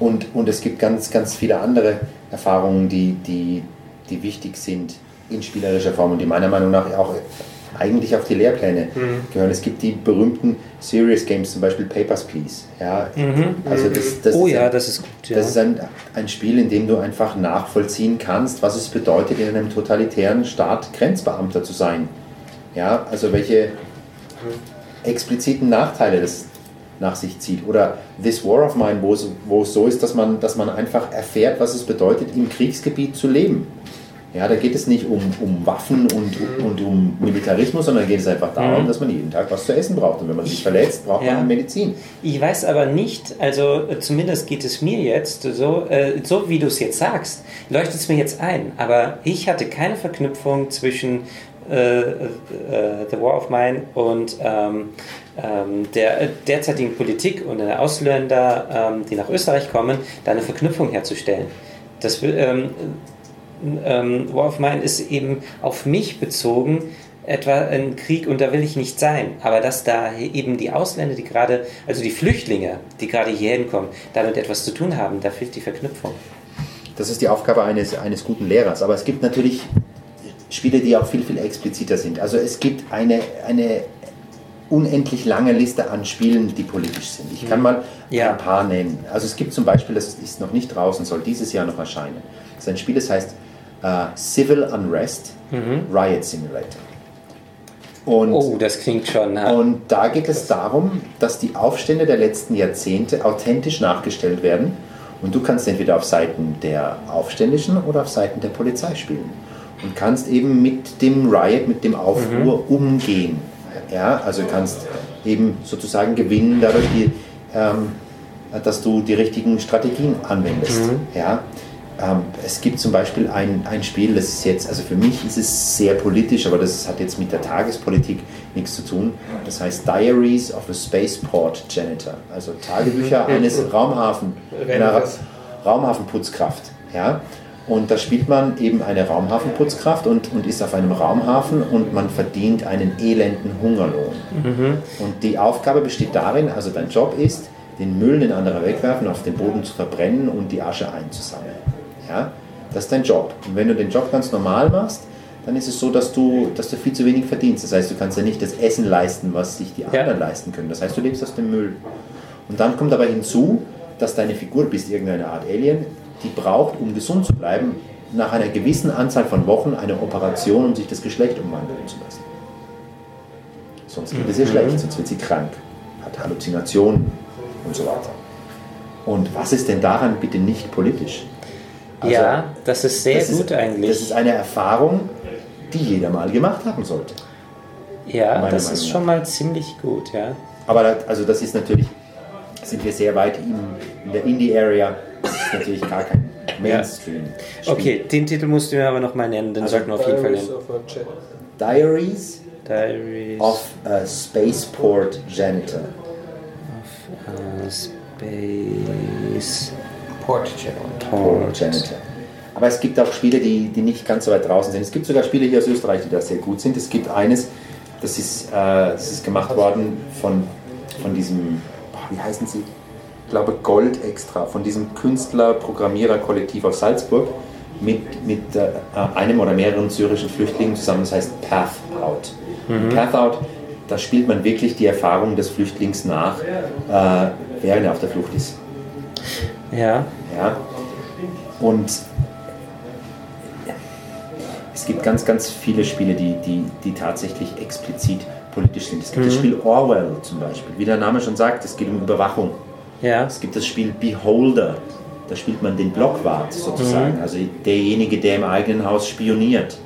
Und, und es gibt ganz, ganz viele andere Erfahrungen, die, die, die wichtig sind in spielerischer Form und die meiner Meinung nach auch eigentlich auf die Lehrpläne gehören. Es gibt die berühmten Serious Games, zum Beispiel Papers, Please. Ja, also das, das oh ist ja, ein, das ist gut. Ja. das ist ein, ein Spiel, in dem du einfach nachvollziehen kannst, was es bedeutet, in einem totalitären Staat Grenzbeamter zu sein. Ja, also welche expliziten Nachteile das nach sich zieht. Oder This War of Mine, wo es, wo es so ist, dass man, dass man einfach erfährt, was es bedeutet, im Kriegsgebiet zu leben. Ja, da geht es nicht um, um Waffen und, und um Militarismus, sondern geht es einfach darum, Mhm. dass man jeden Tag was zu essen braucht. Und wenn man sich verletzt, braucht Ja. man Medizin. Ich weiß aber nicht, also äh, zumindest geht es mir jetzt so, äh, so wie du es jetzt sagst, leuchtet es mir jetzt ein. Aber ich hatte keine Verknüpfung zwischen The War of Mine und ähm, ähm, der äh, derzeitigen Politik und der Ausländer, ähm, die nach Österreich kommen, da eine Verknüpfung herzustellen. Das, ähm, War of Mine ist eben auf mich bezogen, etwa ein Krieg und da will ich nicht sein. Aber dass da eben die Ausländer, die gerade, also die Flüchtlinge, die gerade hierhin kommen, damit etwas zu tun haben, da fehlt die Verknüpfung. Das ist die Aufgabe eines, eines guten Lehrers. Aber es gibt natürlich Spiele, die auch viel, viel expliziter sind. Also es gibt eine, eine unendlich lange Liste an Spielen, die politisch sind. Ich kann mal Ja. ein paar nennen. Also es gibt zum Beispiel, das ist noch nicht draußen, soll dieses Jahr noch erscheinen. Das ist ein Spiel, das heißt äh, Civil Unrest Riot Simulator. Und Oh, das klingt schon. na, und da geht es darum, dass die Aufstände der letzten Jahrzehnte authentisch nachgestellt werden. Und du kannst entweder auf Seiten der Aufständischen oder auf Seiten der Polizei spielen. Und kannst eben mit dem Riot, mit dem Aufruhr umgehen. Ja, also kannst eben sozusagen gewinnen dadurch, die, ähm, dass du die richtigen Strategien anwendest. Ja. Ähm, es gibt zum Beispiel ein, ein Spiel, das ist jetzt, also für mich ist es sehr politisch, aber das hat jetzt mit der Tagespolitik nichts zu tun. Das heißt Diaries of a Spaceport Janitor, also Tagebücher eines Raumhafen, einer. Raumhafenputzkraft. Ja? Und da spielt man eben eine Raumhafenputzkraft und, und ist auf einem Raumhafen und man verdient einen elenden Hungerlohn. Und die Aufgabe besteht darin, also dein Job ist, den Müll, den andere wegwerfen, auf den Boden zu verbrennen und die Asche einzusammeln. Ja? Das ist dein Job. Und wenn du den Job ganz normal machst, dann ist es so, dass du, dass du viel zu wenig verdienst. Das heißt, du kannst ja nicht das Essen leisten, was sich die Ja. anderen leisten können. Das heißt, du lebst aus dem Müll. Und dann kommt aber hinzu, dass deine Figur, bist irgendeine Art Alien, die braucht, um gesund zu bleiben, nach einer gewissen Anzahl von Wochen eine Operation, um sich das Geschlecht umwandeln zu lassen. Sonst geht es ihr schlecht, sonst wird sie krank, hat Halluzinationen und so weiter. Und was ist denn daran bitte nicht politisch? Also, ja, das ist sehr das gut ist, eigentlich. Das ist eine Erfahrung, die jeder mal gemacht haben sollte. ja, das Meinung ist schon mal ziemlich gut, ja. Aber da, also das ist natürlich, sind wir sehr weit in, in der Indie-Area. Das ist natürlich gar kein Mainstream. Okay, den Titel musst du mir aber nochmal nennen, den Also sollten wir auf jeden Fall Diaries nennen. of a. Diaries Diaries of a Spaceport Janitor. uh, Space Port Channel. Port Janitor. Aber es gibt auch Spiele, die, die nicht ganz so weit draußen sind. Es gibt sogar Spiele hier aus Österreich, die da sehr gut sind. Es gibt eines, das ist, äh, das ist gemacht worden von, von diesem, wie heißen sie? Ich glaube Gold Extra, von diesem Künstler-Programmierer-Kollektiv aus Salzburg mit, mit äh, einem oder mehreren syrischen Flüchtlingen zusammen. Das heißt Path Out. Und Path Out, da spielt man wirklich die Erfahrung des Flüchtlings nach, äh, während er auf der Flucht ist. Ja, Ja. Und es gibt ganz, ganz viele Spiele, die, die, die tatsächlich explizit politisch sind. Es gibt das Spiel Orwell zum Beispiel. Wie der Name schon sagt, es geht um Überwachung. Ja, Es gibt das Spiel Beholder. Da spielt man den Blockwart sozusagen. Also derjenige, der im eigenen Haus spioniert.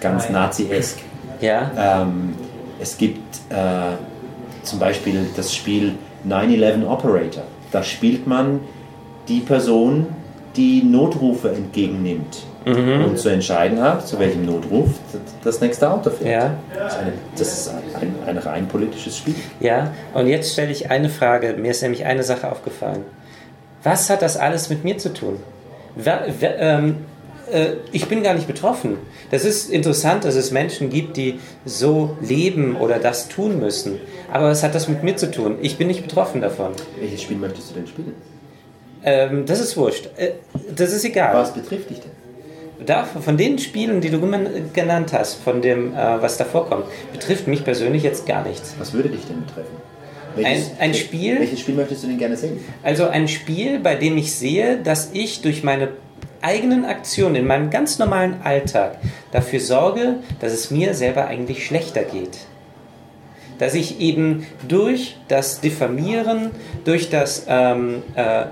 Ganz nazi-esk. ja, Ähm, es gibt äh, zum Beispiel das Spiel 9-11 Operator. Da spielt man die Person, die Notrufe entgegennimmt und zu entscheiden hat, zu welchem Notruf das nächste Auto fährt. Ja. Das ist, eine, das ist ein, ein rein politisches Spiel. ja. Und jetzt stelle ich eine Frage. Mir ist nämlich eine Sache aufgefallen. Was hat das alles mit mir zu tun? Wer, wer, ähm, äh, ich bin gar nicht betroffen. Das ist interessant, dass es Menschen gibt, die so leben oder das tun müssen. Aber was hat das mit mir zu tun? Ich bin nicht betroffen davon. Welches Spiel möchtest du denn spielen? Ähm, das ist wurscht. Äh, das ist egal. Was betrifft dich denn? Da, von den Spielen, die du genannt hast, von dem, äh, was davor kommt, betrifft mich persönlich jetzt gar nichts. Was würde dich denn betreffen? Welches, ein, ein Spiel. Welches Spiel möchtest du denn gerne sehen? Also ein Spiel, bei dem ich sehe, dass ich durch meine eigenen Aktionen in meinem ganz normalen Alltag dafür sorge, dass es mir selber eigentlich schlechter geht. Dass ich eben durch das Diffamieren, durch das ähm, äh,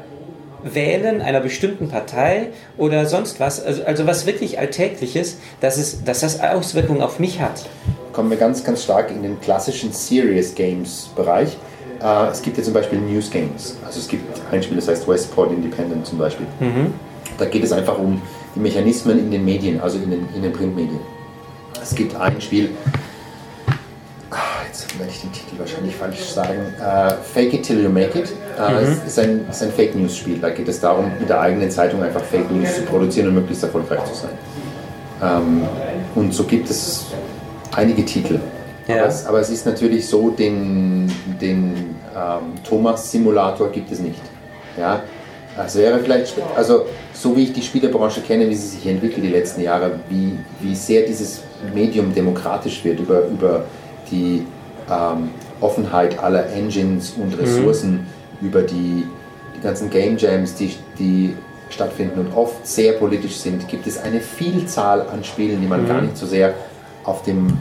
Wählen einer bestimmten Partei oder sonst was, also, also was wirklich Alltägliches, dass, es, dass das Auswirkungen auf mich hat. Kommen wir ganz, ganz stark in den klassischen Serious Games Bereich. Äh, es gibt ja zum Beispiel News Games. Also es gibt ein Spiel, das heißt Westport Independent zum Beispiel. Mhm. Da geht es einfach um die Mechanismen in den Medien, also in den, in den Printmedien. Es gibt ein Spiel, jetzt werde ich den Titel wahrscheinlich falsch sagen, uh, Fake It Till You Make It. Uh, mhm. Es ist ein, ist ein Fake News Spiel. Da geht es darum, mit der eigenen Zeitung einfach Fake News zu produzieren und möglichst erfolgreich zu sein. Ähm, und so gibt es einige Titel. Ja. Aber, es, aber, es, ist natürlich so, den, den ähm, Thomas-Simulator gibt es nicht. Ja? Es wäre vielleicht, also so wie ich die Spielebranche kenne, wie sie sich entwickelt die letzten Jahre, wie, wie sehr dieses Medium demokratisch wird über, über die ähm, Offenheit aller Engines und mhm. Ressourcen, mhm. über die, die ganzen Game Jams, die, die stattfinden und oft sehr politisch sind, gibt es eine Vielzahl an Spielen, die man mhm. gar nicht so sehr auf dem,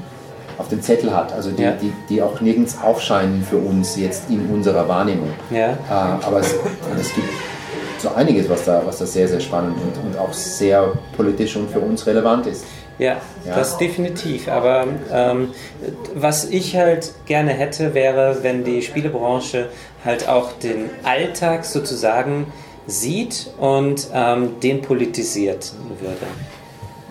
auf dem Zettel hat, also die, ja. die, die auch nirgends aufscheinen für uns jetzt in unserer Wahrnehmung. Ja. Äh, aber es, es gibt so einiges, was da, was da sehr, sehr spannend und, und auch sehr politisch und für uns relevant ist. Ja, ja. das definitiv. Aber ähm, was ich halt gerne hätte, wäre, wenn die Spielebranche halt auch den Alltag sozusagen sieht und ähm, den politisiert würde.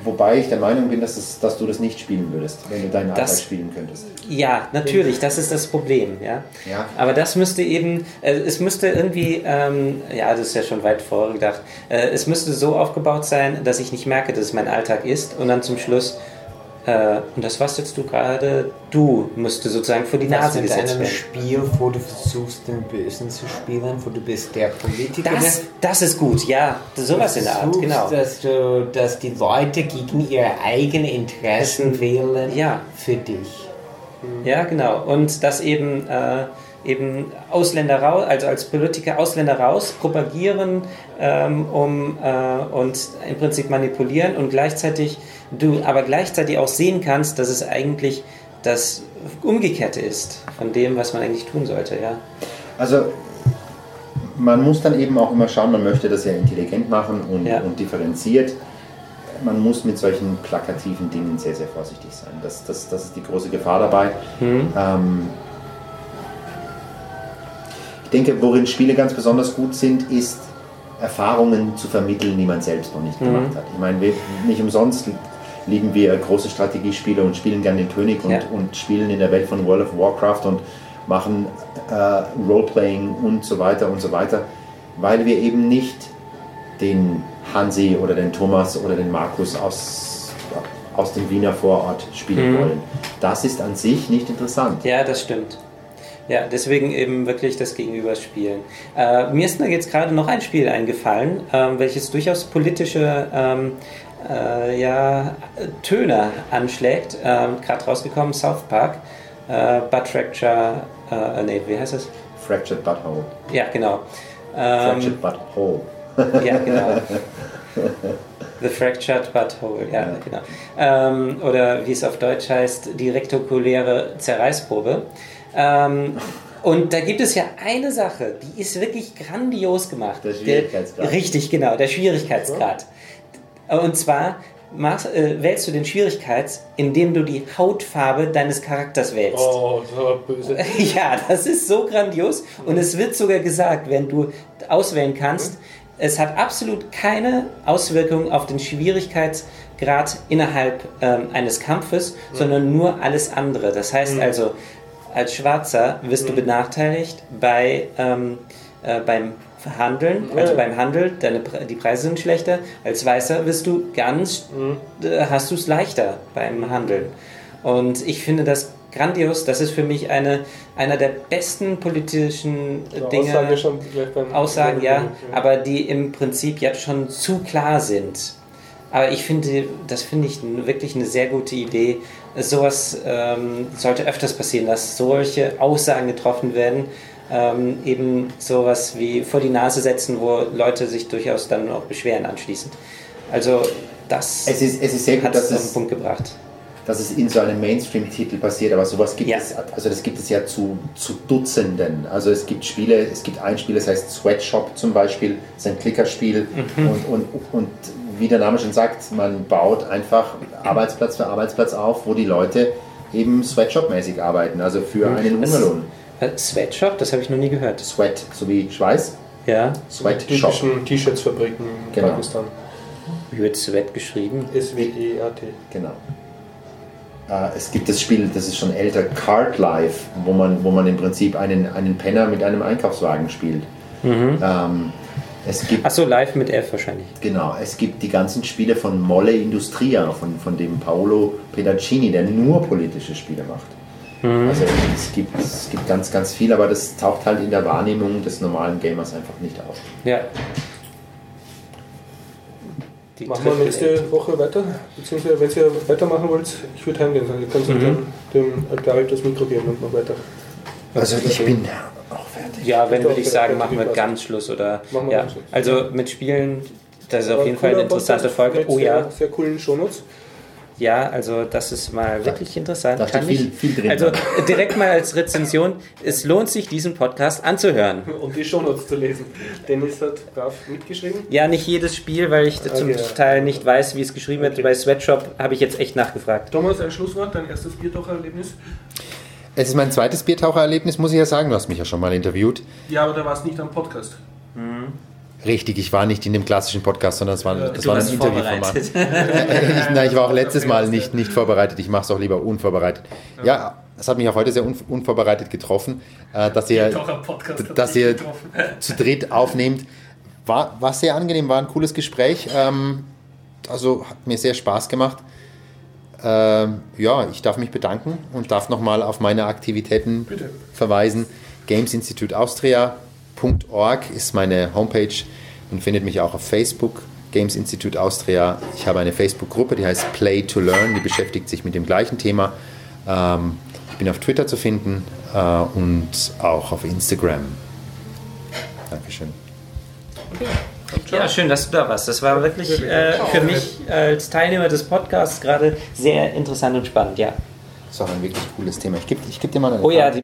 Wobei ich der Meinung bin, dass, es, dass du das nicht spielen würdest, wenn du deinen das, Arbeit spielen könntest. Ja, natürlich, das ist das Problem. Ja? ja. Aber das müsste eben, äh, es müsste irgendwie, ähm, ja, das ist ja schon weit vorgedacht, äh, es müsste so aufgebaut sein, dass ich nicht merke, dass es mein Alltag ist und dann zum Schluss äh, und das, was jetzt du gerade, du müsste sozusagen vor die Nase gesetzt werden. einem Spiel, wo du versuchst, den Bösen zu spielen, wo du bist der Politiker. Das, das ist gut, ja. Sowas in der Art, genau. Dass, du, dass die Leute gegen ihre eigenen Interessen wählen ja. für dich. Ja, genau. Und dass eben... Äh, eben Ausländer raus, also als Politiker Ausländer raus propagieren ähm, um, äh, und im Prinzip manipulieren und gleichzeitig du aber gleichzeitig auch sehen kannst, dass es eigentlich das Umgekehrte ist von dem, was man eigentlich tun sollte. Ja. Also man muss dann eben auch immer schauen, man möchte das ja intelligent machen und, ja. und differenziert. Man muss mit solchen plakativen Dingen sehr, sehr vorsichtig sein. Das, das, das ist die große Gefahr dabei. Mhm. Ähm, ich denke, worin Spiele ganz besonders gut sind, ist Erfahrungen zu vermitteln, die man selbst noch nicht mhm. gemacht hat. Ich meine, nicht umsonst lieben wir große Strategiespiele und spielen gerne den König und, ja. und spielen in der Welt von World of Warcraft und machen äh, Roleplaying und so weiter und so weiter, weil wir eben nicht den Hansi oder den Thomas oder den Markus aus, aus dem Wiener Vorort spielen mhm. wollen. Das ist an sich nicht interessant. Ja, das stimmt. Ja, deswegen eben wirklich das Gegenüberspielen. Äh, mir ist jetzt gerade noch ein Spiel eingefallen, äh, welches durchaus politische ähm, äh, ja, Töne anschlägt. Ähm, gerade rausgekommen, South Park, äh, Butt Fracture, äh, nee, wie heißt es? Fractured Butthole. Ja, genau. Ähm, Fractured Butthole. ja, genau. The Fractured Butthole, ja, ja. genau. Ähm, oder wie es auf Deutsch heißt, die rektikuläre Zerreißprobe. Ähm, und da gibt es ja eine Sache, die ist wirklich grandios gemacht. Der Schwierigkeitsgrad. Der, richtig, genau, der Schwierigkeitsgrad. Und zwar machst, äh, wählst du den Schwierigkeits, indem du die Hautfarbe deines Charakters wählst. Oh, das war böse. ja, das ist so grandios. Und es wird sogar gesagt, wenn du auswählen kannst, es hat absolut keine Auswirkung auf den Schwierigkeitsgrad innerhalb ähm, eines Kampfes, mhm. sondern nur alles andere. Das heißt mhm. also, als Schwarzer wirst du mhm. benachteiligt bei, ähm, äh, beim Handeln, also beim Handel, deine, die Preise sind schlechter. Als Weißer wirst du ganz, mhm. äh, hast du es leichter beim Handeln. Und ich finde das grandios. Das ist für mich eine, einer der besten politischen ja, Dinge. Aussage schon Aussagen, ja, aber die im Prinzip jetzt schon zu klar sind. Aber ich finde, das finde ich wirklich eine sehr gute Idee. Sowas ähm, sollte öfters passieren, dass solche Aussagen getroffen werden, ähm, eben sowas wie vor die Nase setzen, wo Leute sich durchaus dann auch beschweren anschließend. Also das Es ist, es ist sehr gut, hat es auf den Punkt gebracht. dass es in so einem Mainstream-Titel passiert, aber sowas gibt Ja. es, also das gibt es ja zu, zu Dutzenden. Also es gibt Spiele, es gibt ein Spiel, das heißt Sweatshop zum Beispiel, das ist ein Klickerspiel Mhm. und, und, und wie der Name schon sagt, man baut einfach Arbeitsplatz für Arbeitsplatz auf, wo die Leute eben Sweatshop-mäßig arbeiten, also für einen Hungerlohn. Äh, Sweatshop, das habe ich noch nie gehört. Sweat, sowie Schweiß, Ja, Sweatshop. Typischen T-Shirts-Fabriken in Genau. Pakistan. wie wird Sweat geschrieben? S-W-E-A-T. Genau. Äh, es gibt das Spiel, das ist schon älter, Card Life, wo man, wo man im Prinzip einen, einen Penner mit einem Einkaufswagen spielt. Ähm, es gibt Achso, live mit F wahrscheinlich. Genau, es gibt die ganzen Spiele von Molle Industria, von, von dem Paolo Pedaccini, der nur politische Spiele macht. Also es gibt, es gibt ganz, ganz viel, aber das taucht halt in der Wahrnehmung des normalen Gamers einfach nicht auf. Ja. Die Machen wir nächste Woche weiter. Beziehungsweise, wenn ihr weitermachen wollt, ich würde heimgehen. Dann kannst du Mhm. dann dem Altarit das Mikro geben und noch weiter. Also ich bin auch fertig. Ja, wenn würde ich sagen, machen wir ganz Schluss oder Machen wir ja. ganz Schluss. Also mit Spielen, das ist auf Aber jeden Fall eine interessante Folge. Oh ja, Sehr, sehr coolen Shownotes. ja, also das ist mal wirklich interessant. da steht Kann viel- ich, viel drin. Also direkt mal als Rezension, es lohnt sich, diesen Podcast anzuhören. Und die Shownotes zu lesen. Dennis hat brav mitgeschrieben. Ja, nicht jedes Spiel, weil ich zum Okay. Teil nicht weiß, wie es geschrieben wird. Okay. Bei Sweatshop habe ich jetzt echt nachgefragt. Thomas, ein Schlusswort, dein erstes Biertauchererlebnis? Es ist mein zweites Biertauchererlebnis, muss ich ja sagen. Du hast mich ja schon mal interviewt. Ja, aber da war es nicht am Podcast. Richtig, ich war nicht in dem klassischen Podcast, sondern es war, das Du war ein Interviewformat. nein, ich war auch letztes Mal nicht, nicht vorbereitet. Ich mache es auch lieber unvorbereitet. Ja, es hat mich auch heute sehr un, unvorbereitet getroffen, äh, dass ihr, dass ihr zu dritt aufnehmt. War, war sehr angenehm, war ein cooles Gespräch. Ähm, also hat mir sehr Spaß gemacht. Ähm, ja, ich darf mich bedanken und darf nochmal auf meine Aktivitäten Bitte. verweisen. gamesinstituteaustria.org ist meine Homepage und findet mich auch auf Facebook. Games Institute Austria. Ich habe eine Facebook-Gruppe, die heißt Play to Learn, die beschäftigt sich mit dem gleichen Thema. Ähm, ich bin auf Twitter zu finden äh, und auch auf Instagram. Dankeschön. Ja, schön, dass du da warst. Das war wirklich äh, für mich als Teilnehmer des Podcasts gerade sehr interessant und spannend, ja. Das ist auch ein wirklich cooles Thema. Ich gebe ich geb dir mal eine Oh ja, Karte. die